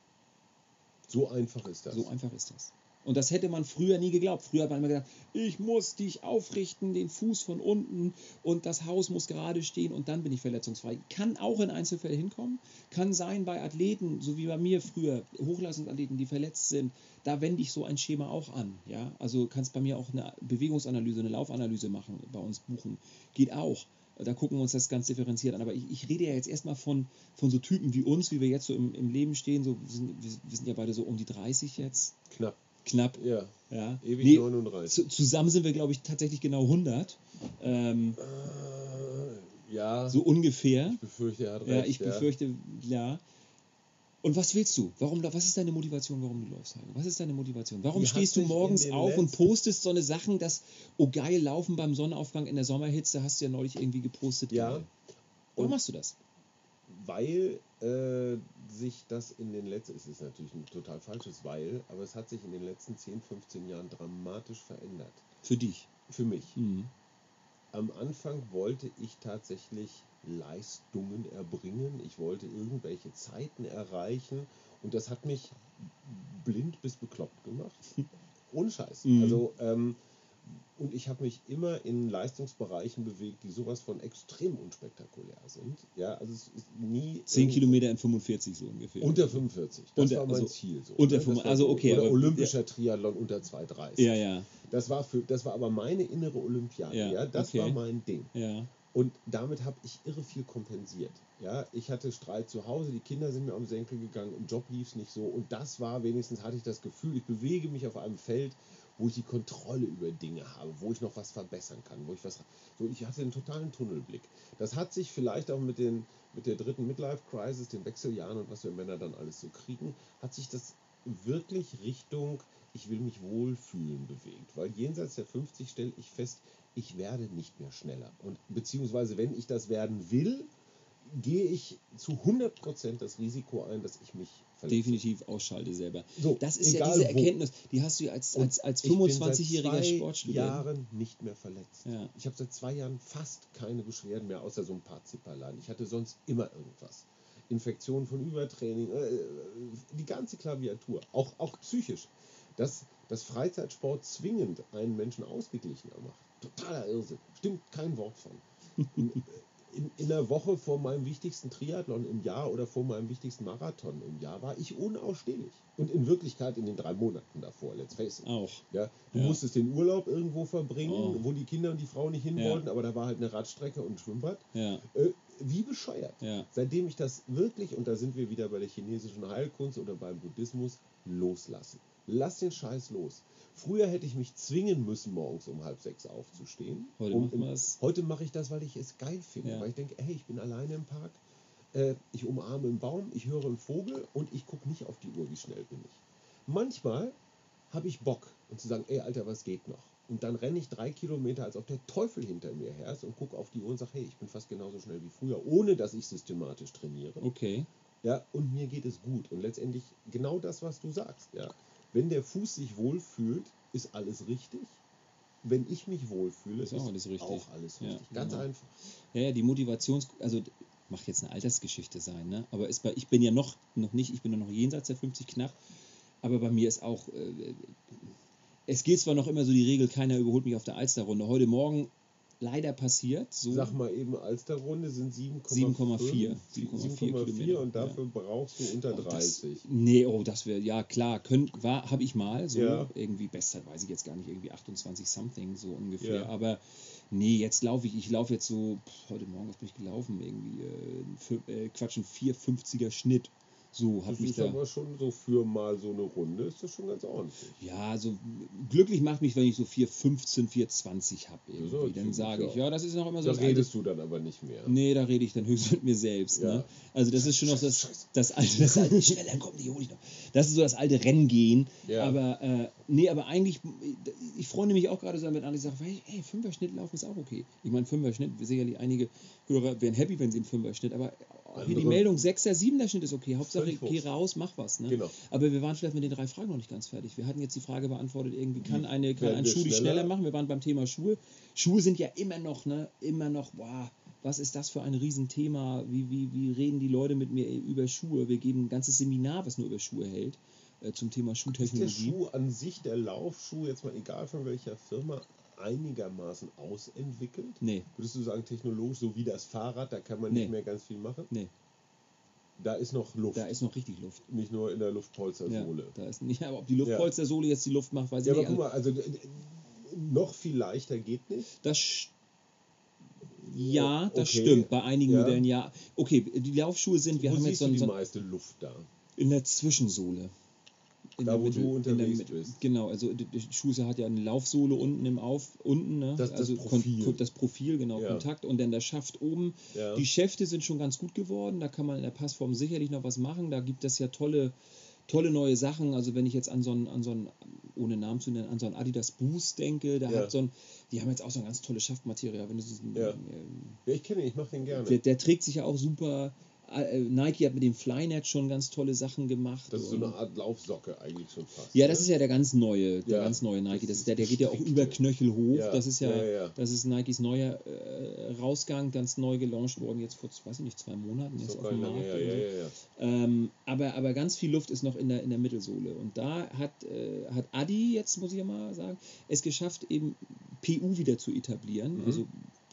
So einfach ist das. So einfach ist das. Und das hätte man früher nie geglaubt. Früher hat man immer gedacht, ich muss dich aufrichten, den Fuß von unten und das Haus muss gerade stehen und dann bin ich verletzungsfrei. Kann auch in Einzelfällen hinkommen. Kann sein bei Athleten, so wie bei mir früher, Hochleistungsathleten, die verletzt sind, da wende ich so ein Schema auch an. Ja? Also kannst bei mir auch eine Bewegungsanalyse, eine Laufanalyse machen, bei uns buchen. Geht auch. Da gucken wir uns das ganz differenziert an. Aber ich, ich rede ja jetzt erstmal von, von so Typen wie uns, wie wir jetzt so im, im Leben stehen. So, wir, sind, wir, sind ja beide so um die 30 jetzt. Knapp. Knapp. Ja. Ja. Ewig Nee, 39. zu, zusammen sind wir, glaube ich, tatsächlich genau 100. Ähm, Äh, ja, so ungefähr. ich befürchte, er hat recht. Ja, ich befürchte, ja. Und was willst du? Warum, was ist deine Motivation, warum du läufst, Heiko? Was ist deine Motivation? Warum hat stehst du morgens auf und postest so eine Sachen, dass, oh geil, laufen beim Sonnenaufgang in der Sommerhitze, hast du ja neulich irgendwie gepostet. Ja. geil. Warum machst du das? Weil äh, sich das in den letzten, es ist natürlich ein total falsches Weil, aber es hat sich in den letzten 10, 15 Jahren dramatisch verändert. Für dich. Für mich. Mhm. Am Anfang wollte ich tatsächlich Leistungen erbringen. Ich wollte irgendwelche Zeiten erreichen und das hat mich blind bis bekloppt gemacht. Ohne Scheiß. Mhm. Also, ähm, und ich habe mich immer in Leistungsbereichen bewegt, die sowas von extrem unspektakulär sind. Ja, also es ist nie 10 irgend- Kilometer in 45 so ungefähr. unter 45. Das Unter- war mein also Ziel. So, unter ne? Das 45, war also so- okay, Oder aber- olympischer Triathlon unter 2,30. ja, ja, Das war für, das war aber meine innere Olympiade. Ja, Ja, das okay. war mein Ding. ja. Und damit habe ich irre viel kompensiert. Ja, ich hatte Streit zu Hause, die Kinder sind mir am Senkel gegangen, im Job lief es nicht so. Und das war wenigstens, hatte ich das Gefühl, ich bewege mich auf einem Feld, wo ich die Kontrolle über Dinge habe, wo ich noch was verbessern kann, wo ich was. So, ich hatte einen totalen Tunnelblick. Das hat sich vielleicht auch mit, den, mit der dritten Midlife-Crisis, den Wechseljahren und was wir Männer dann alles so kriegen, hat sich das wirklich Richtung, ich will mich wohlfühlen bewegt. Weil jenseits der 50 stelle ich fest, ich werde nicht mehr schneller. Und beziehungsweise, wenn ich das werden will, gehe ich zu 100% das Risiko ein, dass ich mich verletze. Definitiv ausschalte selber. So, Das ist ja diese wo. Erkenntnis, die hast du ja als, als, als ich bin seit 25-jähriger zwei Sportstudent. Jahren nicht mehr verletzt. Ja. Ich habe seit zwei Jahren fast keine Beschwerden mehr, außer so ein paar Zipperlein. Ich hatte sonst immer irgendwas. Infektionen von Übertraining, äh, die ganze Klaviatur, auch, auch psychisch. Dass, dass Freizeitsport zwingend einen Menschen ausgeglichener macht. Totaler Irrsinn. Stimmt kein Wort von. In, in, in der Woche vor meinem wichtigsten Triathlon im Jahr oder vor meinem wichtigsten Marathon im Jahr war ich unausstehlich. Und in Wirklichkeit in den drei Monaten davor, let's face it. Auch. Ja, du Ja. musstest den Urlaub irgendwo verbringen, Oh. wo die Kinder und die Frau nicht hin Ja. wollten, aber da war halt eine Radstrecke und ein Schwimmbad. Ja, Äh, wie bescheuert. ja. Seitdem ich das wirklich, und da sind wir wieder bei der chinesischen Heilkunst oder beim Buddhismus, loslassen. Lass den Scheiß los. Früher hätte ich mich zwingen müssen, morgens um halb sechs aufzustehen. Heute um, es. Heute mache ich das, weil ich es geil finde. Ja. Weil ich denke, hey, ich bin alleine im Park, äh, ich umarme einen Baum, ich höre einen Vogel und ich gucke nicht auf die Uhr, wie schnell bin ich. Manchmal habe ich Bock und zu sagen, ey Alter, was geht noch? Und dann renne ich drei Kilometer, als ob der Teufel hinter mir her ist und gucke auf die Uhr und sage, hey, ich bin fast genauso schnell wie früher, ohne dass ich systematisch trainiere. Okay. Ja, und mir geht es gut. Und letztendlich genau das, was du sagst. Ja. Wenn der Fuß sich wohlfühlt, ist alles richtig. Wenn ich mich wohlfühle, Ist auch alles richtig. auch alles Ja, richtig. Ganz genau. einfach. Ja, ja, die Motivations... Also mag jetzt eine Altersgeschichte sein, ne? aber ist bei, ich bin ja noch, noch nicht, ich bin ja noch jenseits der 50 knapp, aber bei mir ist auch, äh, es gilt zwar noch immer so die Regel, keiner überholt mich auf der Alsterrunde. Heute Morgen leider passiert. So Sag mal eben, Alsterrunde sind 7,4. 7,4 und dafür ja. brauchst du unter oh, 30. Das, nee, oh, das wäre, ja klar, war, habe ich mal, so Ja. irgendwie, Bestzeit weiß ich jetzt gar nicht, irgendwie 28 something, so ungefähr, Ja. aber nee, jetzt laufe ich, ich laufe jetzt so, pff, heute Morgen, was bin ich gelaufen, irgendwie, äh, fü- äh, Quatsch, ein 450er Schnitt, so Das ist da. aber schon so für mal so eine Runde, ist das schon ganz ordentlich. Ja, so glücklich macht mich, wenn ich so 415, 420 habe irgendwie. Dann sage ich, ja. das ist noch immer so Da redest du dann aber nicht mehr. Nee, da rede ich dann höchstens mit mir selbst. Ja. Ne? Also das ist schon noch das, das alte, das alte, schneller komm, die hole ich noch. Das ist so das alte Renngehen. Ja. Aber äh, nee, aber eigentlich, ich freue mich auch gerade so damit an, ich sage, hey, hey, Fünfer-Schnitt laufen ist auch okay. Ich meine, Fünfer-Schnitt, sicherlich einige Hörer wären happy, wenn sie im Fünfer-Schnitt, aber hier die Meldung, Sechser, Siebener Schnitt ist okay. Hauptsache, geh raus, mach was. Ne? Genau. Aber wir waren vielleicht mit den drei Fragen noch nicht ganz fertig. Wir hatten jetzt die Frage beantwortet, irgendwie kann, eine, kann ein Schuh die schneller? machen. Wir waren beim Thema Schuhe. Schuhe sind ja immer noch, ne, immer noch, boah, was ist das für ein Riesenthema? Wie, wie, wie reden die Leute mit mir über Schuhe? Wir geben ein ganzes Seminar, was nur über Schuhe hält, äh, zum Thema Ist der Schuhtechnologie. Schuh an sich, der Laufschuh, jetzt mal egal von welcher Firma, einigermaßen ausentwickelt? Nee, Würdest du sagen, technologisch, so wie das Fahrrad, da kann man Nee. nicht mehr ganz viel machen? nee, Da ist noch Luft, da ist noch richtig Luft. nicht nur in der Ja, Luftpolstersohle. da ist nicht, aber ob die Luftpolstersohle jetzt die Luft macht, weiß Ja, ich aber nicht. guck mal, also äh, noch viel leichter geht nicht. Das ja, das Okay. stimmt. Bei einigen Ja. Modellen ja. Okay, die Laufschuhe sind, wir Wo haben jetzt so, die meiste Luft da? in der Zwischensohle. In Da, der wo Mitte- du unterwegs bist. Genau, also Schuhe hat ja eine Laufsohle unten im Auf, unten, ne? Das- das also Profil. Kon, das Profil, genau, Ja. Kontakt und dann der Schaft oben. Ja. Die Schäfte sind schon ganz gut geworden, da kann man in der Passform sicherlich noch was machen. Da gibt es ja tolle, tolle neue Sachen. Also wenn ich jetzt an so einen, an so einen ohne Namen zu nennen, an so einen Adidas Boost denke, da Ja. hat so ein, die haben jetzt auch so ein ganz tolles Schaftmaterial. Wenn du so, Ja. ähm, Ja, ich kenne ihn, ich mache den gerne. der, der trägt sich ja auch super. Äh, Nike hat mit dem Flynet schon ganz tolle Sachen gemacht. Das ist so eine Art Laufsocke eigentlich schon fast. ja, das ne? ist ja der ganz neue, der Ja, ganz neue Nike. das Das der, der geht ja auch über Knöchel hoch. Ja, Das ist ja, ja, das ist Nikes neuer äh, Rausgang, ganz neu gelauncht worden, jetzt vor, weiß ich nicht, zwei Monaten jetzt auf dem Markt. so. Ähm, aber, aber ganz viel Luft ist noch in der, in der Mittelsohle. Und da hat, äh, hat Adi, jetzt muss ich ja mal sagen, es geschafft, eben PU wieder zu etablieren. Mhm. Also,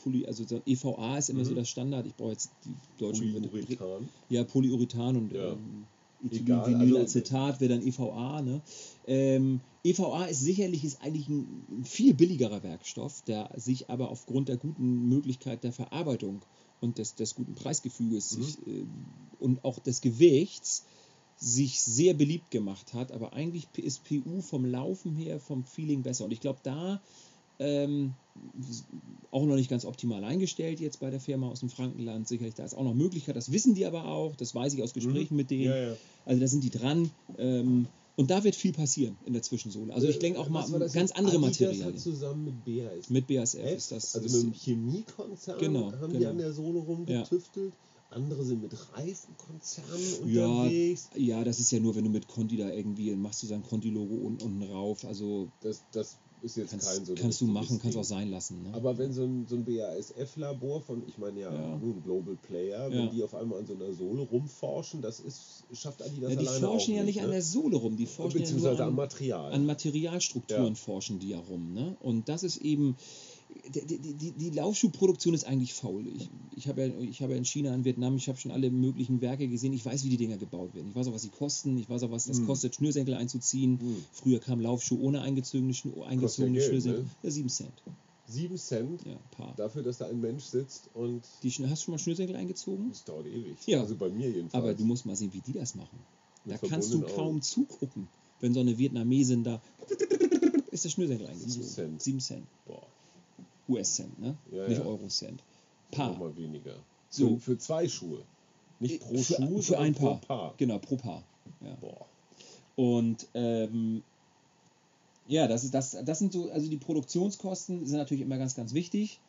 Poly, also so EVA ist immer Mhm. so das Standard. Ich brauche jetzt die deutschen Polyurethan. ja, Polyurethan und Ja. ähm, Egal, Ethylenvinylacetat wäre dann EVA. Ne? Ähm, EVA ist sicherlich ist eigentlich ein viel billigerer Werkstoff, der sich aber aufgrund der guten Möglichkeit der Verarbeitung und des, des guten Preisgefüges Mhm. sich, äh, und auch des Gewichts sich sehr beliebt gemacht hat. Aber eigentlich ist PU vom Laufen her, vom Feeling besser. Und ich glaube, da ähm, auch noch nicht ganz optimal eingestellt jetzt bei der Firma aus dem Frankenland. Sicherlich, da ist auch noch Möglichkeit, das wissen die aber auch, das weiß ich aus Gesprächen mit denen. Mhm. Ja, ja. Also da sind die dran. Ähm, und da wird viel passieren in der Zwischensohle. Also ich denke auch mal ganz jetzt? andere Adidas Materialien. Hat zusammen mit BASF. Mit BASF ist das. also ist, mit dem Chemiekonzern Genau, haben die genau. an der Sohle rumgetüftelt. Andere sind mit Reifenkonzernen ja, unterwegs. ja, das ist ja nur, wenn du mit Conti da irgendwie, machst du sein Conti-Logo unten, unten rauf. Also Das, das ist jetzt kannst, kein so kannst du machen, kannst auch sein lassen. Ne? Aber wenn so ein, so ein BASF-Labor von, ich meine ja, Ja. nun Global Player, Ja. wenn die auf einmal an so einer Sohle rumforschen, das ist, schafft Adidas ja, die alleine forschen auch ja nicht ne? an der Sohle rum, die forschen ja nur an, am Material. an Materialstrukturen forschen die ja rum. Ne? Und das ist eben, die, die, die, Laufschuhproduktion ist eigentlich faul. Ich, ich habe ja, ich habe ja in China, in Vietnam, ich habe schon alle möglichen Werke gesehen. Ich weiß, wie die Dinger gebaut werden. Ich weiß auch, was sie kosten. Ich weiß auch, was das Hm. kostet, Schnürsenkel einzuziehen. Hm. Früher kam Laufschuh ohne eingezogene, eingezogene Geld, Schnürsenkel. ne? Ja, 7 Cent. 7 Cent Ja, paar. dafür, dass da ein Mensch sitzt und Die, hast du schon mal Schnürsenkel eingezogen? das dauert ewig. Ja. Also bei mir jedenfalls. Aber du musst mal sehen, wie die das machen. Da Mit kannst du kaum Augen. zugucken, wenn so eine Vietnamesin da ist der Schnürsenkel eingezogen. Cent. 7 Cent. Boah, US-Cent, ne? Ja, Nicht ja. Euro-Cent. Paar. nochmal weniger. So. Für, für zwei Schuhe. Nicht pro für, Schuh, für ein Paar. Paar. Genau, pro Paar. Ja. Boah. Und ähm, ja, das, ist, das, das sind so, also die Produktionskosten sind natürlich immer ganz, ganz wichtig.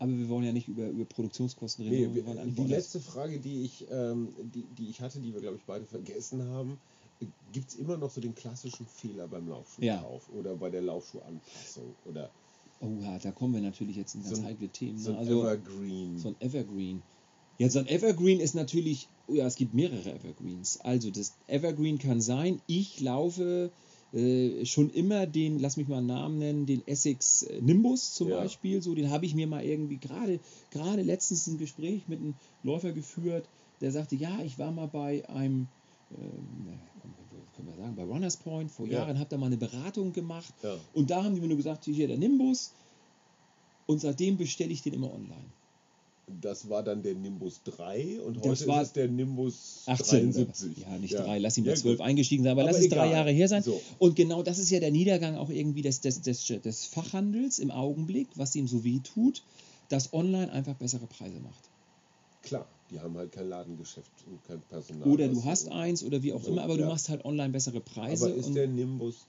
Aber wir wollen ja nicht über, über Produktionskosten reden. Nee, wir wollen die letzte Frage, die ich, ähm, die, die ich hatte, die wir, glaube ich, beide vergessen haben, gibt es immer noch so den klassischen Fehler beim Laufschuhkauf oder bei der Laufschuhanpassung oder Oh ja, da kommen wir natürlich jetzt in ganz So heikle Themen. so Ne? ein Also Evergreen? so ein Evergreen. Jetzt so ein Evergreen ist natürlich, ja, es gibt mehrere Evergreens. Also das Evergreen kann sein, ich laufe äh, schon immer den, lass mich mal einen Namen nennen, den Essex äh, Nimbus zum Ja. Beispiel. So, den habe ich mir mal irgendwie gerade gerade letztens ein Gespräch mit einem Läufer geführt, der sagte, ja, ich war mal bei einem, ähm, na, komm, können wir sagen, bei Runners Point vor Ja. Jahren, habe da mal eine Beratung gemacht Ja. und da haben die mir nur gesagt, hier der Nimbus und seitdem bestelle ich den immer online. Das war dann der Nimbus 3 und Das heute war ist es der Nimbus 18, 73. ja nicht drei, lass ihn bei Ja, 12 gut. eingestiegen sein, aber, Aber lass es drei egal. Jahre her sein. So. Und genau das ist ja der Niedergang auch irgendwie des, des, des, des Fachhandels im Augenblick, was ihm so weh tut, dass online einfach bessere Preise macht. Klar, die haben halt kein Ladengeschäft und kein Personal. Oder du hast eins oder wie auch So, immer, aber du ja. machst halt online bessere Preise. Aber ist und, der Nimbus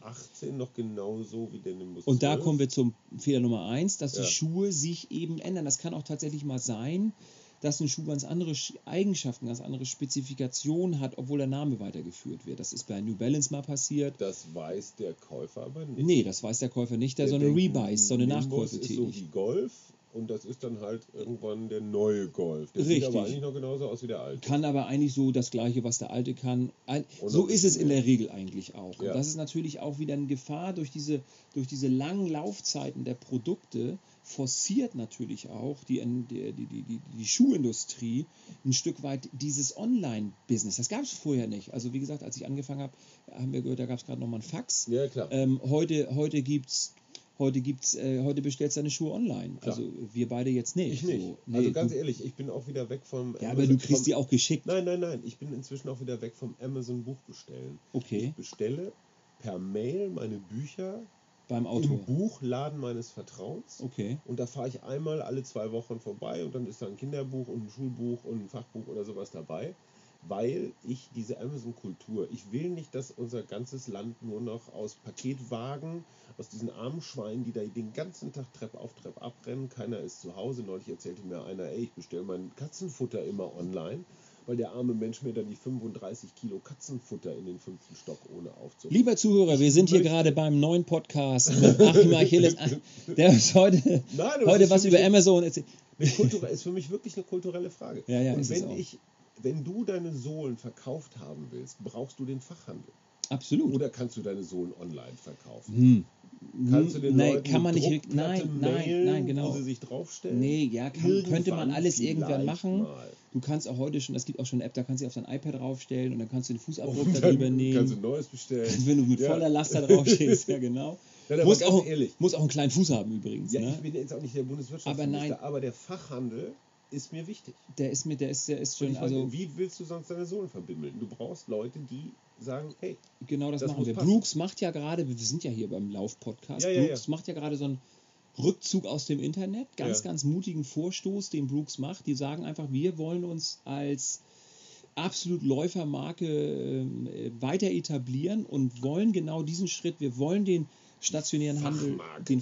18 noch genauso wie der Nimbus und da 12? kommen wir zum Fehler Nummer eins, dass Ja. die Schuhe sich eben ändern. Das kann auch tatsächlich mal sein, dass ein Schuh ganz andere Sch- Eigenschaften, ganz andere Spezifikationen hat, obwohl der Name weitergeführt wird. Das ist bei New Balance mal passiert. Das weiß der Käufer aber nicht. Nee, das weiß der Käufer nicht, der, so eine Rebuys, so eine Nimbus Nachkäufe ist so wie tätigt. Golf und das ist dann halt irgendwann der neue Golf. Der sieht aber Richtig. eigentlich noch genauso aus wie der alte. Kann aber eigentlich so das Gleiche, was der alte kann. So ist es in der Regel eigentlich auch. Ja. Und das ist natürlich auch wieder eine Gefahr durch diese, durch diese langen Laufzeiten der Produkte forciert natürlich auch die, die, die, die, die, Schuhindustrie ein Stück weit dieses Online-Business. Das gab es vorher nicht. Also wie gesagt, als ich angefangen habe, haben wir gehört, da gab es gerade nochmal ein Fax. Ja, klar. Ähm, heute heute gibt's heute gibt's äh, heute bestellst du deine Schuhe online. Klar. Also wir beide jetzt nicht. ich nicht. So, nee, also ganz du, ehrlich, ich bin auch wieder weg vom ja, aber du kriegst vom, die auch geschickt. Nein, nein, nein. Ich bin inzwischen auch wieder weg vom Amazon Buchbestellen. Okay, Ich bestelle per Mail meine Bücher beim im Autor. Buchladen meines Vertrauens. Okay. Und da fahre ich einmal alle zwei Wochen vorbei und dann ist da ein Kinderbuch und ein Schulbuch und ein Fachbuch oder sowas dabei, weil ich diese Amazon-Kultur, ich will nicht, dass unser ganzes Land nur noch aus Paketwagen, aus diesen armen Schweinen, die da den ganzen Tag Treppe auf Treppe abrennen, keiner ist zu Hause. Neulich erzählte mir einer, ey, ich bestelle mein Katzenfutter immer online, weil der arme Mensch mir dann die 35 Kilo Katzenfutter in den fünften Stock ohne aufzunehmen. Lieber Zuhörer, wir sind hier gerade beim neuen Podcast mit Achim Achilles, der uns heute, Nein, heute was über Amazon erzählt. Eine kulture- ist für mich wirklich eine kulturelle Frage. Ja, ja, und wenn ich, wenn du deine Sohlen verkauft haben willst, brauchst du den Fachhandel. Absolut. Oder kannst du deine Sohlen online verkaufen? Hm. Kannst du den Nein, Leuten kann man nicht. Druckplatte Nein, nein, nein, genau. wo sie sich draufstellen? Nee, ja, kann, könnte man alles irgendwann machen. mal. Du kannst auch heute schon, es gibt auch schon eine App, da kannst du auf dein iPad draufstellen und dann kannst du den Fußabdruck Und darüber nehmen. kannst du ein neues bestellen. wenn du mit Ja. voller Last da draufstehst, ja genau. Aber muss, auch, ehrlich. muss auch einen kleinen Fuß haben übrigens. Ja, ne? ich bin jetzt auch nicht der Bundeswirtschaftsminister, Aber nein. aber der Fachhandel ist mir wichtig. Der ist mit, der ist, der ist schon, meine, also wie willst du sonst deine Sohlen verbimmeln? Du brauchst Leute, die sagen, hey, genau das, das machen wir. passen. Brooks macht ja gerade, wir sind ja hier beim Lauf-Podcast, Ja, ja, Brooks macht ja gerade so einen Rückzug aus dem Internet, ganz, Ja. ganz mutigen Vorstoß, den Brooks macht. Die sagen einfach, wir wollen uns als absolut Läufermarke äh, weiter etablieren und wollen genau diesen Schritt, wir wollen den stationären Handel, den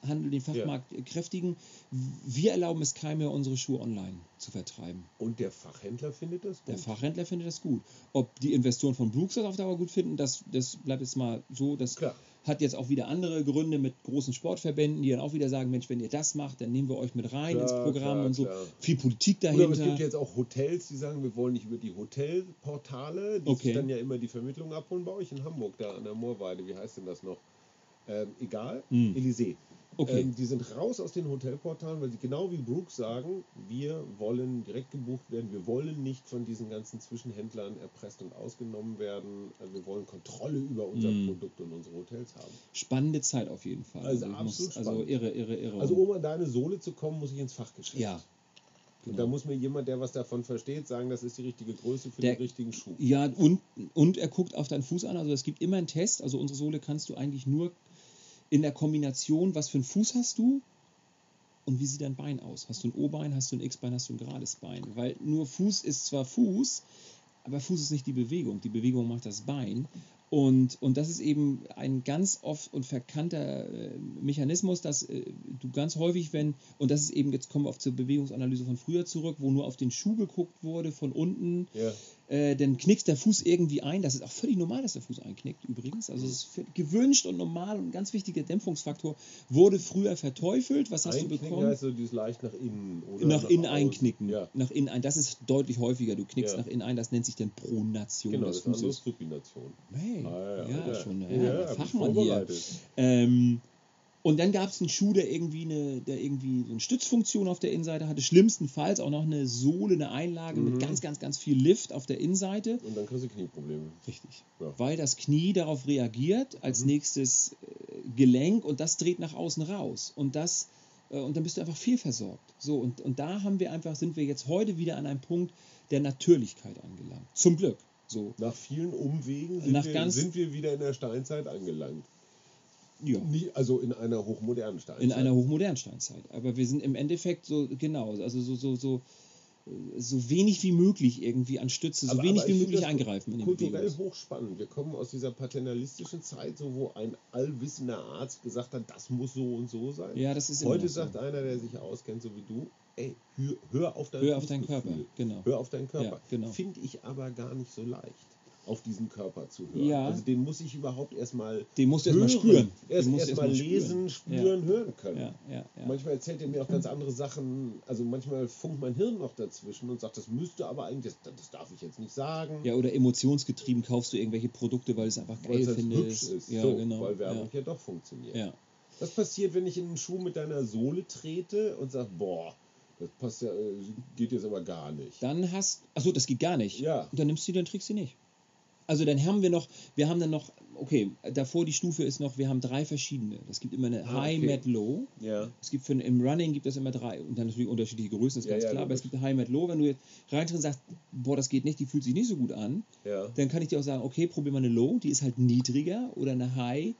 Fachhandel, den Fachmarkt äh, kräftigen. Wir erlauben es keinem mehr, unsere Schuhe online zu vertreiben. und der Fachhändler findet das Der gut. Fachhändler findet das gut. Ob die Investoren von Brooks das auf Dauer gut finden, das, das bleibt jetzt mal so. Das Klar. hat jetzt auch wieder andere Gründe mit großen Sportverbänden, die dann auch wieder sagen, Mensch, wenn ihr das macht, dann nehmen wir euch mit rein Klar, ins Programm klar, und so. klar. Viel Politik Oder aber es dahinter. gibt jetzt auch Hotels, die sagen, wir wollen nicht über die Hotelportale, die Okay. sich dann ja immer die Vermittlung abholen bei euch in Hamburg, da an der Moorweide, wie heißt denn das noch? Ähm, egal, Hm. Elysée. Okay. Ähm, die sind raus aus den Hotelportalen, weil sie genau wie Brooks sagen, wir wollen direkt gebucht werden, wir wollen nicht von diesen ganzen Zwischenhändlern erpresst und ausgenommen werden, äh, wir wollen Kontrolle über unser Hm. Produkt und unsere Hotels haben. Spannende Zeit auf jeden Fall. Also ich absolut also spannend. irre, irre, irre. Also um an deine Sohle zu kommen, muss ich ins Fachgeschäft. ja. Und da muss mir jemand, der was davon versteht, sagen, das ist die richtige Größe für Der- den richtigen Schuh. Ja, und, und er guckt auf deinen Fuß an. Also es gibt immer einen Test. Also unsere Sohle kannst du eigentlich nur in der Kombination, was für einen Fuß hast du und wie sieht dein Bein aus? Hast du ein O-Bein, hast du ein X-Bein, hast du ein gerades Bein? Weil nur Fuß ist zwar Fuß, aber Fuß ist nicht die Bewegung. Die Bewegung macht das Bein. Und, und das ist eben ein ganz oft und verkannter äh, Mechanismus, dass äh, du ganz häufig, wenn, und das ist eben, jetzt kommen wir auf zur Bewegungsanalyse von früher zurück, wo nur auf den Schuh geguckt wurde, von unten, Ja. Äh, dann knickt der Fuß irgendwie ein. Das ist auch völlig normal, dass der Fuß einknickt übrigens. Also es ist gewünscht und normal und ein ganz wichtiger Dämpfungsfaktor. Wurde früher verteufelt. Was hast du Einknicken bekommen? heißt so dieses leicht nach innen. Oder nach innen außen. einknicken. Ja, Nach innen ein. Das ist deutlich häufiger. Du knickst Ja. nach innen ein. Das nennt sich dann Pronation genau, das Fußes. ist Supination. Hey, Ah, ja, schon. Ja, ja, hab ich Fachmann hier. Ähm, und dann gab es einen Schuh, der irgendwie eine, der irgendwie so eine Stützfunktion auf der Innenseite hatte. Schlimmstenfalls auch noch eine Sohle, eine Einlage Mhm. mit ganz, ganz, ganz viel Lift auf der Innenseite. Und dann kriegst du Knieprobleme. Richtig. Ja. Weil das Knie darauf reagiert, als nächstes äh, Gelenk und das dreht nach außen raus. Und das äh, und dann bist du einfach fehlversorgt. So, und, und da haben wir einfach, sind wir jetzt heute wieder an einem Punkt der Natürlichkeit angelangt. Zum Glück. So. Nach vielen Umwegen sind, Nach wir, sind wir wieder in der Steinzeit angelangt. Ja. Nie, also in einer hochmodernen Steinzeit. In einer hochmodernen Steinzeit. Aber wir sind im Endeffekt so, genau, also so, so, so, so wenig wie möglich irgendwie an Stütze, so Aber- wenig aber wie ich möglich eingreifen in die Kulturell Bewegung. hochspannend. Wir kommen aus dieser paternalistischen Zeit, so wo ein allwissender Arzt gesagt hat, das muss so und so sein. Ja, das ist Heute noch so. sagt einer, der sich auskennt, so wie du, ey, hör, hör auf dein Hör auf deinen. Körper, genau. Hör auf deinen Körper. Ja, genau. Finde ich aber gar nicht so leicht, auf diesen Körper zu hören. Ja. Also den muss ich überhaupt erstmal Den musst du erst mal hören. spüren. Erst, Den erst erst mal lesen, spüren, hören können. Ja, ja, ja. Manchmal erzählt er mir auch ganz andere Sachen. Also manchmal funkt mein Hirn noch dazwischen und sagt, das müsste aber eigentlich, das, das darf ich jetzt nicht sagen. Ja, oder emotionsgetrieben kaufst du irgendwelche Produkte, weil es einfach geil halt hübsch findest. ist. Ja, so, genau. Weil Werbung ja. ja doch funktioniert. Ja. Was passiert, wenn ich in einen Schuh mit deiner Sohle trete und sage, boah, das passt ja, äh, geht jetzt aber gar nicht. Dann hast, achso, das geht gar nicht. Ja. Und dann nimmst du die, dann trägst du die nicht. Also dann haben wir noch, wir haben dann noch, okay, davor die Stufe ist noch, wir haben drei verschiedene. Es gibt immer eine Ah, High, okay. Mad, Low. Ja. Es gibt für, im Running gibt es immer drei und dann natürlich unterschiedliche Größen, ist Ja, ganz ja, klar, aber es gibt eine High, Mad, Low. Wenn du jetzt reintrittst und sagst, boah, das geht nicht, die fühlt sich nicht so gut an, Ja. dann kann ich dir auch sagen, okay, probier mal eine Low, die ist halt niedriger oder eine High,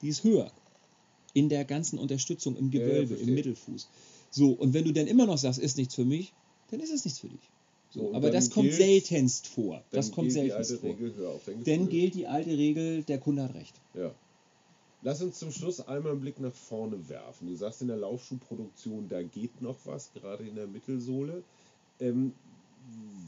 die ist höher. In der ganzen Unterstützung im Gewölbe, im Mittelfuß. So, und wenn du dann immer noch sagst, ist nichts für mich, dann ist es nichts für dich. So, aber das kommt gilt- seltenst vor. Das kommt gilt die seltenst alte vor. Regel, Dann gilt die alte Regel, der Kunde hat recht. Ja. Lass uns zum Schluss einmal einen Blick nach vorne werfen. Du sagst in der Laufschuhproduktion, da geht noch was, gerade in der Mittelsohle. Ähm,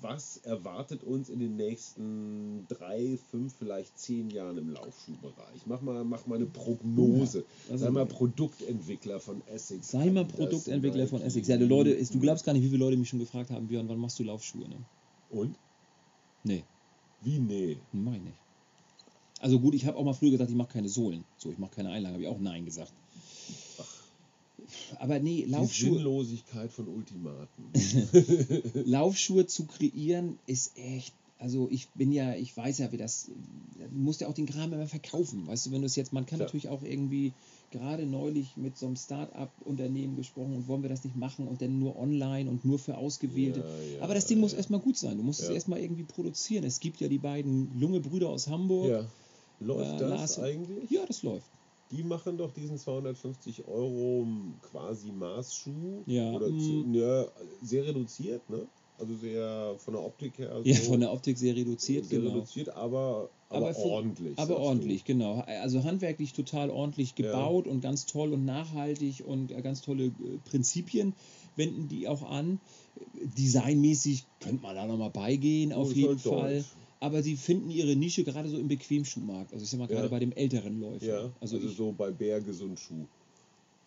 was erwartet uns in den nächsten drei, fünf, vielleicht zehn Jahren im Laufschuhbereich? Mach mal, mach mal eine Prognose. Also- Sei mal Produktentwickler von Essex. Sei mal Produktentwickler von. Essex. Ja, die Leute, du glaubst gar nicht, wie viele Leute mich schon gefragt haben, Björn, wann machst du Laufschuhe? Ne? Und? Nee, Wie nee? mach ich nicht. Also gut, ich habe auch mal früher gesagt, ich mache keine Sohlen. So, ich mache keine Einlagen, habe ich auch Nein gesagt. Aber nee, Die Laufschuhe, Sinnlosigkeit von Ultimaten. Laufschuhe zu kreieren ist echt. Also ich bin ja, ich weiß ja, wie das. Du musst ja auch den Kram immer verkaufen. Weißt du, wenn du es jetzt, man kann Klar. natürlich auch irgendwie gerade neulich mit so einem Start-up-Unternehmen gesprochen und wollen wir das nicht machen und dann nur online und nur für Ausgewählte. Ja, ja, Aber das Ding muss ja. erstmal gut sein. Du musst es erstmal irgendwie produzieren. Es gibt ja die beiden Lunge-Brüder aus Hamburg. Ja. Läuft Äh, das Lars- eigentlich? Ja, das läuft. Die machen doch diesen 250 Euro quasi Maßschuh. Ja, Oder mm. zu, ja, sehr reduziert, ne? Also sehr von der Optik her. Ja, so von der Optik sehr reduziert, sehr genau. reduziert, aber, aber, Aber ordentlich. Aber sagst du. ordentlich, genau. Also handwerklich total ordentlich gebaut und ganz toll und nachhaltig und ganz tolle äh, Prinzipien wenden die auch an. Designmäßig könnte man da nochmal beigehen, Oh, auf jeden halt Fall. deutsch. Aber sie finden ihre Nische gerade so im Bequemschuhmarkt. Also ich sag mal gerade Ja. bei dem älteren Läufer. Ja, also, also, ich, so bei Bär gesund Schuh.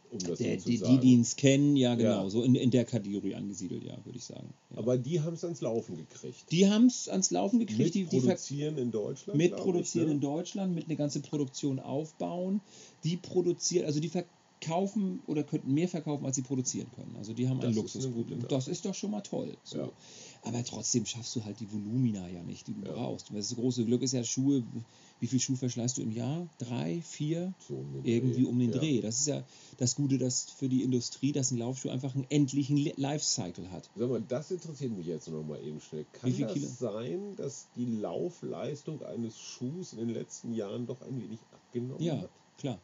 Um das der, so zu die, die, die es kennen, ja genau, Ja. so in, in der Kategorie angesiedelt, ja, würde ich sagen. Aber die haben es ans Laufen gekriegt. die haben es ans Laufen gekriegt, Mit die, die produzieren in Deutschland. mit produzieren ich, in ne? Deutschland, mit eine ganze Produktion aufbauen. Die produzieren, also die verkaufen oder könnten mehr verkaufen, als sie produzieren können. Also die haben ein Das Luxusproblem. Das ist doch schon mal toll. So. Ja. Aber trotzdem schaffst du halt die Volumina ja nicht, die du Ja. brauchst. Das große Glück ist ja Schuhe. Wie viel Schuh verschleißt du im Jahr? Drei, vier? So um Irgendwie Dreh. um den ja. Dreh. Das ist ja das Gute, dass für die Industrie, dass ein Laufschuh einfach einen endlichen Le- Lifecycle hat. Sag mal, das interessiert mich jetzt noch mal eben schnell. Kann das Kilo? sein, dass die Laufleistung eines Schuhs in den letzten Jahren doch ein wenig abgenommen Ja, hat? klar.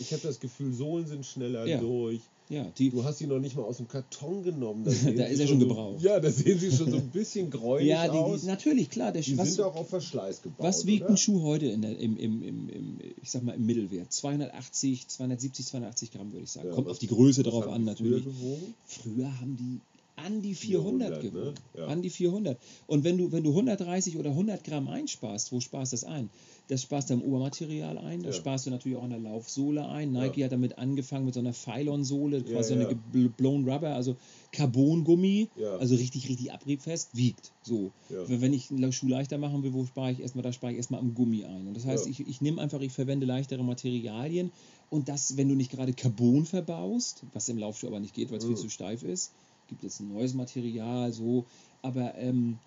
Ich habe das Gefühl, Sohlen sind schneller Ja. durch. Ja, die, Du hast sie noch nicht mal aus dem Karton genommen. Da, ist er schon so, gebraucht. Ja, da sehen sie schon so ein bisschen gräulich ja, die, aus. die, natürlich, klar. Der, die was, sind auch auf Verschleiß gebaut. Was wiegt oder? ein Schuh heute in der, im, im, im, im, ich sag mal, im Mittelwert? 280, 270, 280 Gramm, würde ich sagen. Ja, Kommt auf die Größe drauf an, früher natürlich. gewogen? Früher haben die an die 400, 400, gewonnen. ne? Ja. An die 400. Und wenn du, wenn du 130 oder 100 Gramm einsparst, wo sparst du das ein? Das sparst du im Obermaterial ein, das Ja. sparst du natürlich auch an der Laufsohle ein. Nike hat damit angefangen mit so einer Phylon-Sohle, quasi Ja, so eine ja. blown Rubber, also Carbongummi, Ja. also richtig, richtig abriebfest, wiegt. So. Ja. Wenn ich einen Schuh leichter machen will, wo spare ich erstmal, da spare ich erstmal am Gummi ein. Und das heißt, Ja. ich, ich nehme einfach, ich verwende leichtere Materialien und das, wenn du nicht gerade Carbon verbaust, was im Laufschuh aber nicht geht, weil es viel zu steif ist, gibt es ein neues Material, so, aber ähm,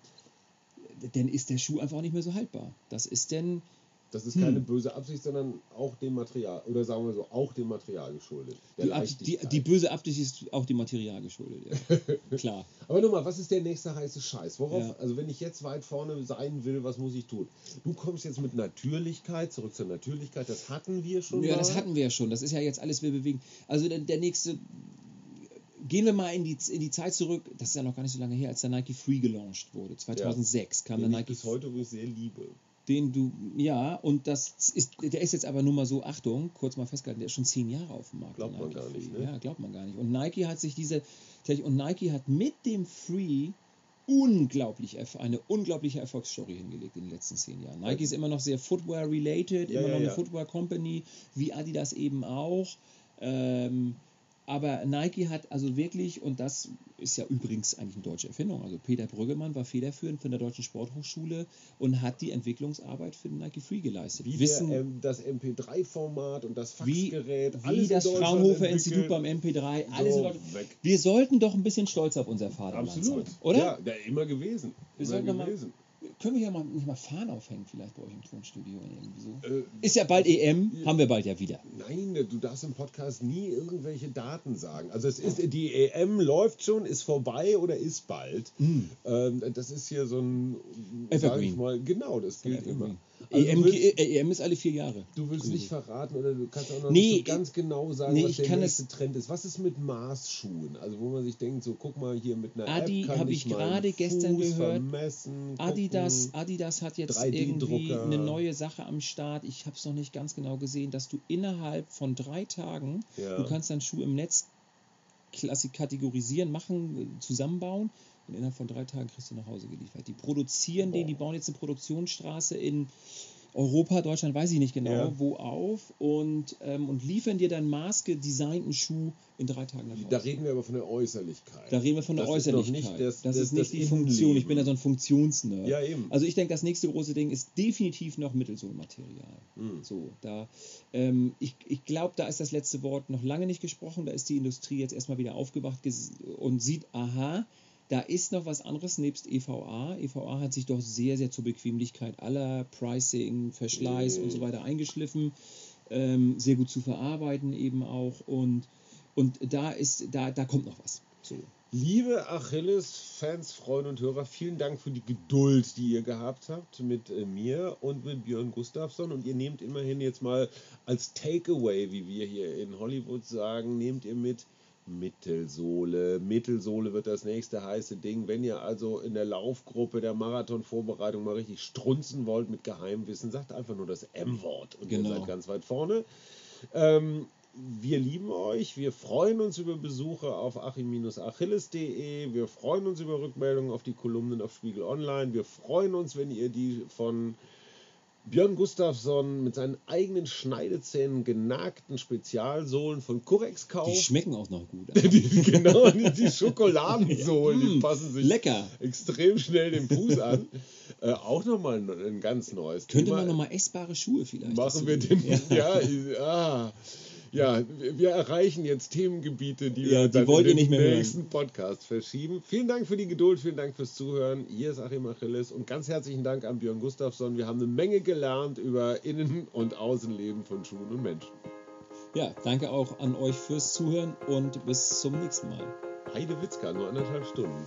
dann ist der Schuh einfach auch nicht mehr so haltbar. Das ist denn, Das ist Hm. keine böse Absicht, sondern auch dem Material, oder sagen wir so, auch dem Material geschuldet. Die, Ab- die, die böse Absicht ist auch dem Material geschuldet. Ja. Klar. Aber nochmal, was ist der nächste heiße Scheiß? Worauf, Ja. also wenn ich jetzt weit vorne sein will, was muss ich tun? Du kommst jetzt mit Natürlichkeit, zurück zur Natürlichkeit, das hatten wir schon Ja, mal. das hatten wir ja schon. Das ist ja jetzt alles, wir bewegen. Also der, der nächste. Gehen wir mal in die, in die Zeit zurück, das ist ja noch gar nicht so lange her, als der Nike Free gelauncht wurde. 2006 kam den der ich Nike bis heute übrigens sehr liebe. Den du, ja, und das ist, der ist jetzt aber nur mal so, Achtung, kurz mal festgehalten, der ist schon zehn Jahre auf dem Markt. Glaubt man gar nicht, ne? Ja, glaubt man gar nicht. Und Nike hat sich diese, und Nike hat mit dem Free unglaublich, eine unglaubliche Erfolgsstory hingelegt in den letzten zehn Jahren. Nike ist immer noch sehr Footwear-related, Ja, immer ja, noch eine ja. Footwear-Company, wie Adidas eben auch. Ähm, aber Nike hat also wirklich, und das ist ja übrigens eigentlich eine deutsche Erfindung, also Peter Brüggemann war federführend von der Deutschen Sporthochschule und hat die Entwicklungsarbeit für den Nike Free geleistet. Wie Wissen, der, ähm, das MP3-Format und das wie, Faxgerät, wie alles in das Fraunhofer-Institut beim entwickelt. MP3, alles So. Wir sollten doch ein bisschen stolz auf unser Vaterland Absolut. sein, oder? Ja, der immer gewesen. Wir immer sollten doch mal- gewesen. Können wir ja mal, nicht mal Fahnen aufhängen, vielleicht bei euch im Tonstudio irgendwie so. Äh, Ist ja bald EM, haben wir bald ja wieder. Nein, du darfst im Podcast nie irgendwelche Daten sagen. Also es ist die EM läuft schon, ist vorbei oder ist bald. Ähm, das ist hier so ein sag Evergreen. ich mal, genau, das gilt immer. Also EM, willst, EM ist alle vier Jahre. du willst nicht verraten oder du kannst auch noch Nee, nicht so ganz genau sagen, nee, was der nächste Trend ist. Was ist mit Maßschuhen? Also wo man sich denkt, so guck mal hier mit einer Adi, App kann hab ich gerade gestern gehört. vermessen, Adidas, gucken. Adidas hat jetzt 3D-Drucker. irgendwie eine neue Sache am Start. Ich habe es noch nicht ganz genau gesehen, dass du innerhalb von drei Tagen, Ja. du kannst deinen Schuh im Netz klassi- kategorisieren, machen, äh, zusammenbauen und innerhalb von drei Tagen kriegst du nach Hause geliefert. Die produzieren den, die bauen jetzt eine Produktionsstraße in Europa, Deutschland, weiß ich nicht genau, Ja. wo auf und, ähm, und liefern dir dann maßgedesignten Schuh in drei Tagen nach Hause. Da reden wir aber von der Äußerlichkeit. Da reden wir von der Das ist Äußerlichkeit. nicht das- das, das- ist nicht die Funktion. Ich bin da so ein Funktionsnerd. Ja, eben. Also ich denke, das nächste große Ding ist definitiv noch Mittelsohlmaterial. Mhm. So, da, ähm, ich ich glaube, da ist das letzte Wort noch lange nicht gesprochen. Da ist die Industrie jetzt erstmal wieder aufgewacht und sieht, aha, da ist noch was anderes nebst EVA. EVA hat sich doch sehr, sehr zur Bequemlichkeit aller Pricing, Verschleiß Mhm. und so weiter eingeschliffen. Ähm, sehr gut zu verarbeiten eben auch. Und, und da ist, da, da kommt noch was. So. Liebe Achilles-Fans, Freunde und Hörer, vielen Dank für die Geduld, die ihr gehabt habt mit äh, mir und mit Björn Gustafsson. Und ihr nehmt immerhin jetzt mal als Takeaway, wie wir hier in Hollywood sagen, nehmt ihr mit Mittelsohle. Mittelsohle wird das nächste heiße Ding. Wenn ihr also in der Laufgruppe der Marathonvorbereitung mal richtig strunzen wollt mit Geheimwissen, sagt einfach nur das M-Wort und Genau. ihr seid ganz weit vorne. Ähm, wir lieben euch. Wir freuen uns über Besuche auf achim-achilles.de. Wir freuen uns über Rückmeldungen auf die Kolumnen auf Spiegel Online. Wir freuen uns, wenn ihr die von Björn Gustafsson mit seinen eigenen Schneidezähnen genagten Spezialsohlen von Curex Die kauft. schmecken auch noch gut. Die, genau, die, die Schokoladensohlen, die Mm, passen sich lecker. extrem schnell dem Fuß an. Äh, auch nochmal ein, ein ganz neues Könnte Thema. man nochmal essbare Schuhe vielleicht Machen wir den. Ja, ja, ja, wir erreichen jetzt Themengebiete, die Ja, wir die wollt in den mehr hören. nächsten Podcast verschieben. Vielen Dank für die Geduld, vielen Dank fürs Zuhören. Hier ist Achim Achilles und ganz herzlichen Dank an Björn Gustafsson. Wir haben eine Menge gelernt über Innen- und Außenleben von Schuhen und Menschen. Ja, danke auch an euch fürs Zuhören und bis zum nächsten Mal. Heide Witzka, nur anderthalb Stunden.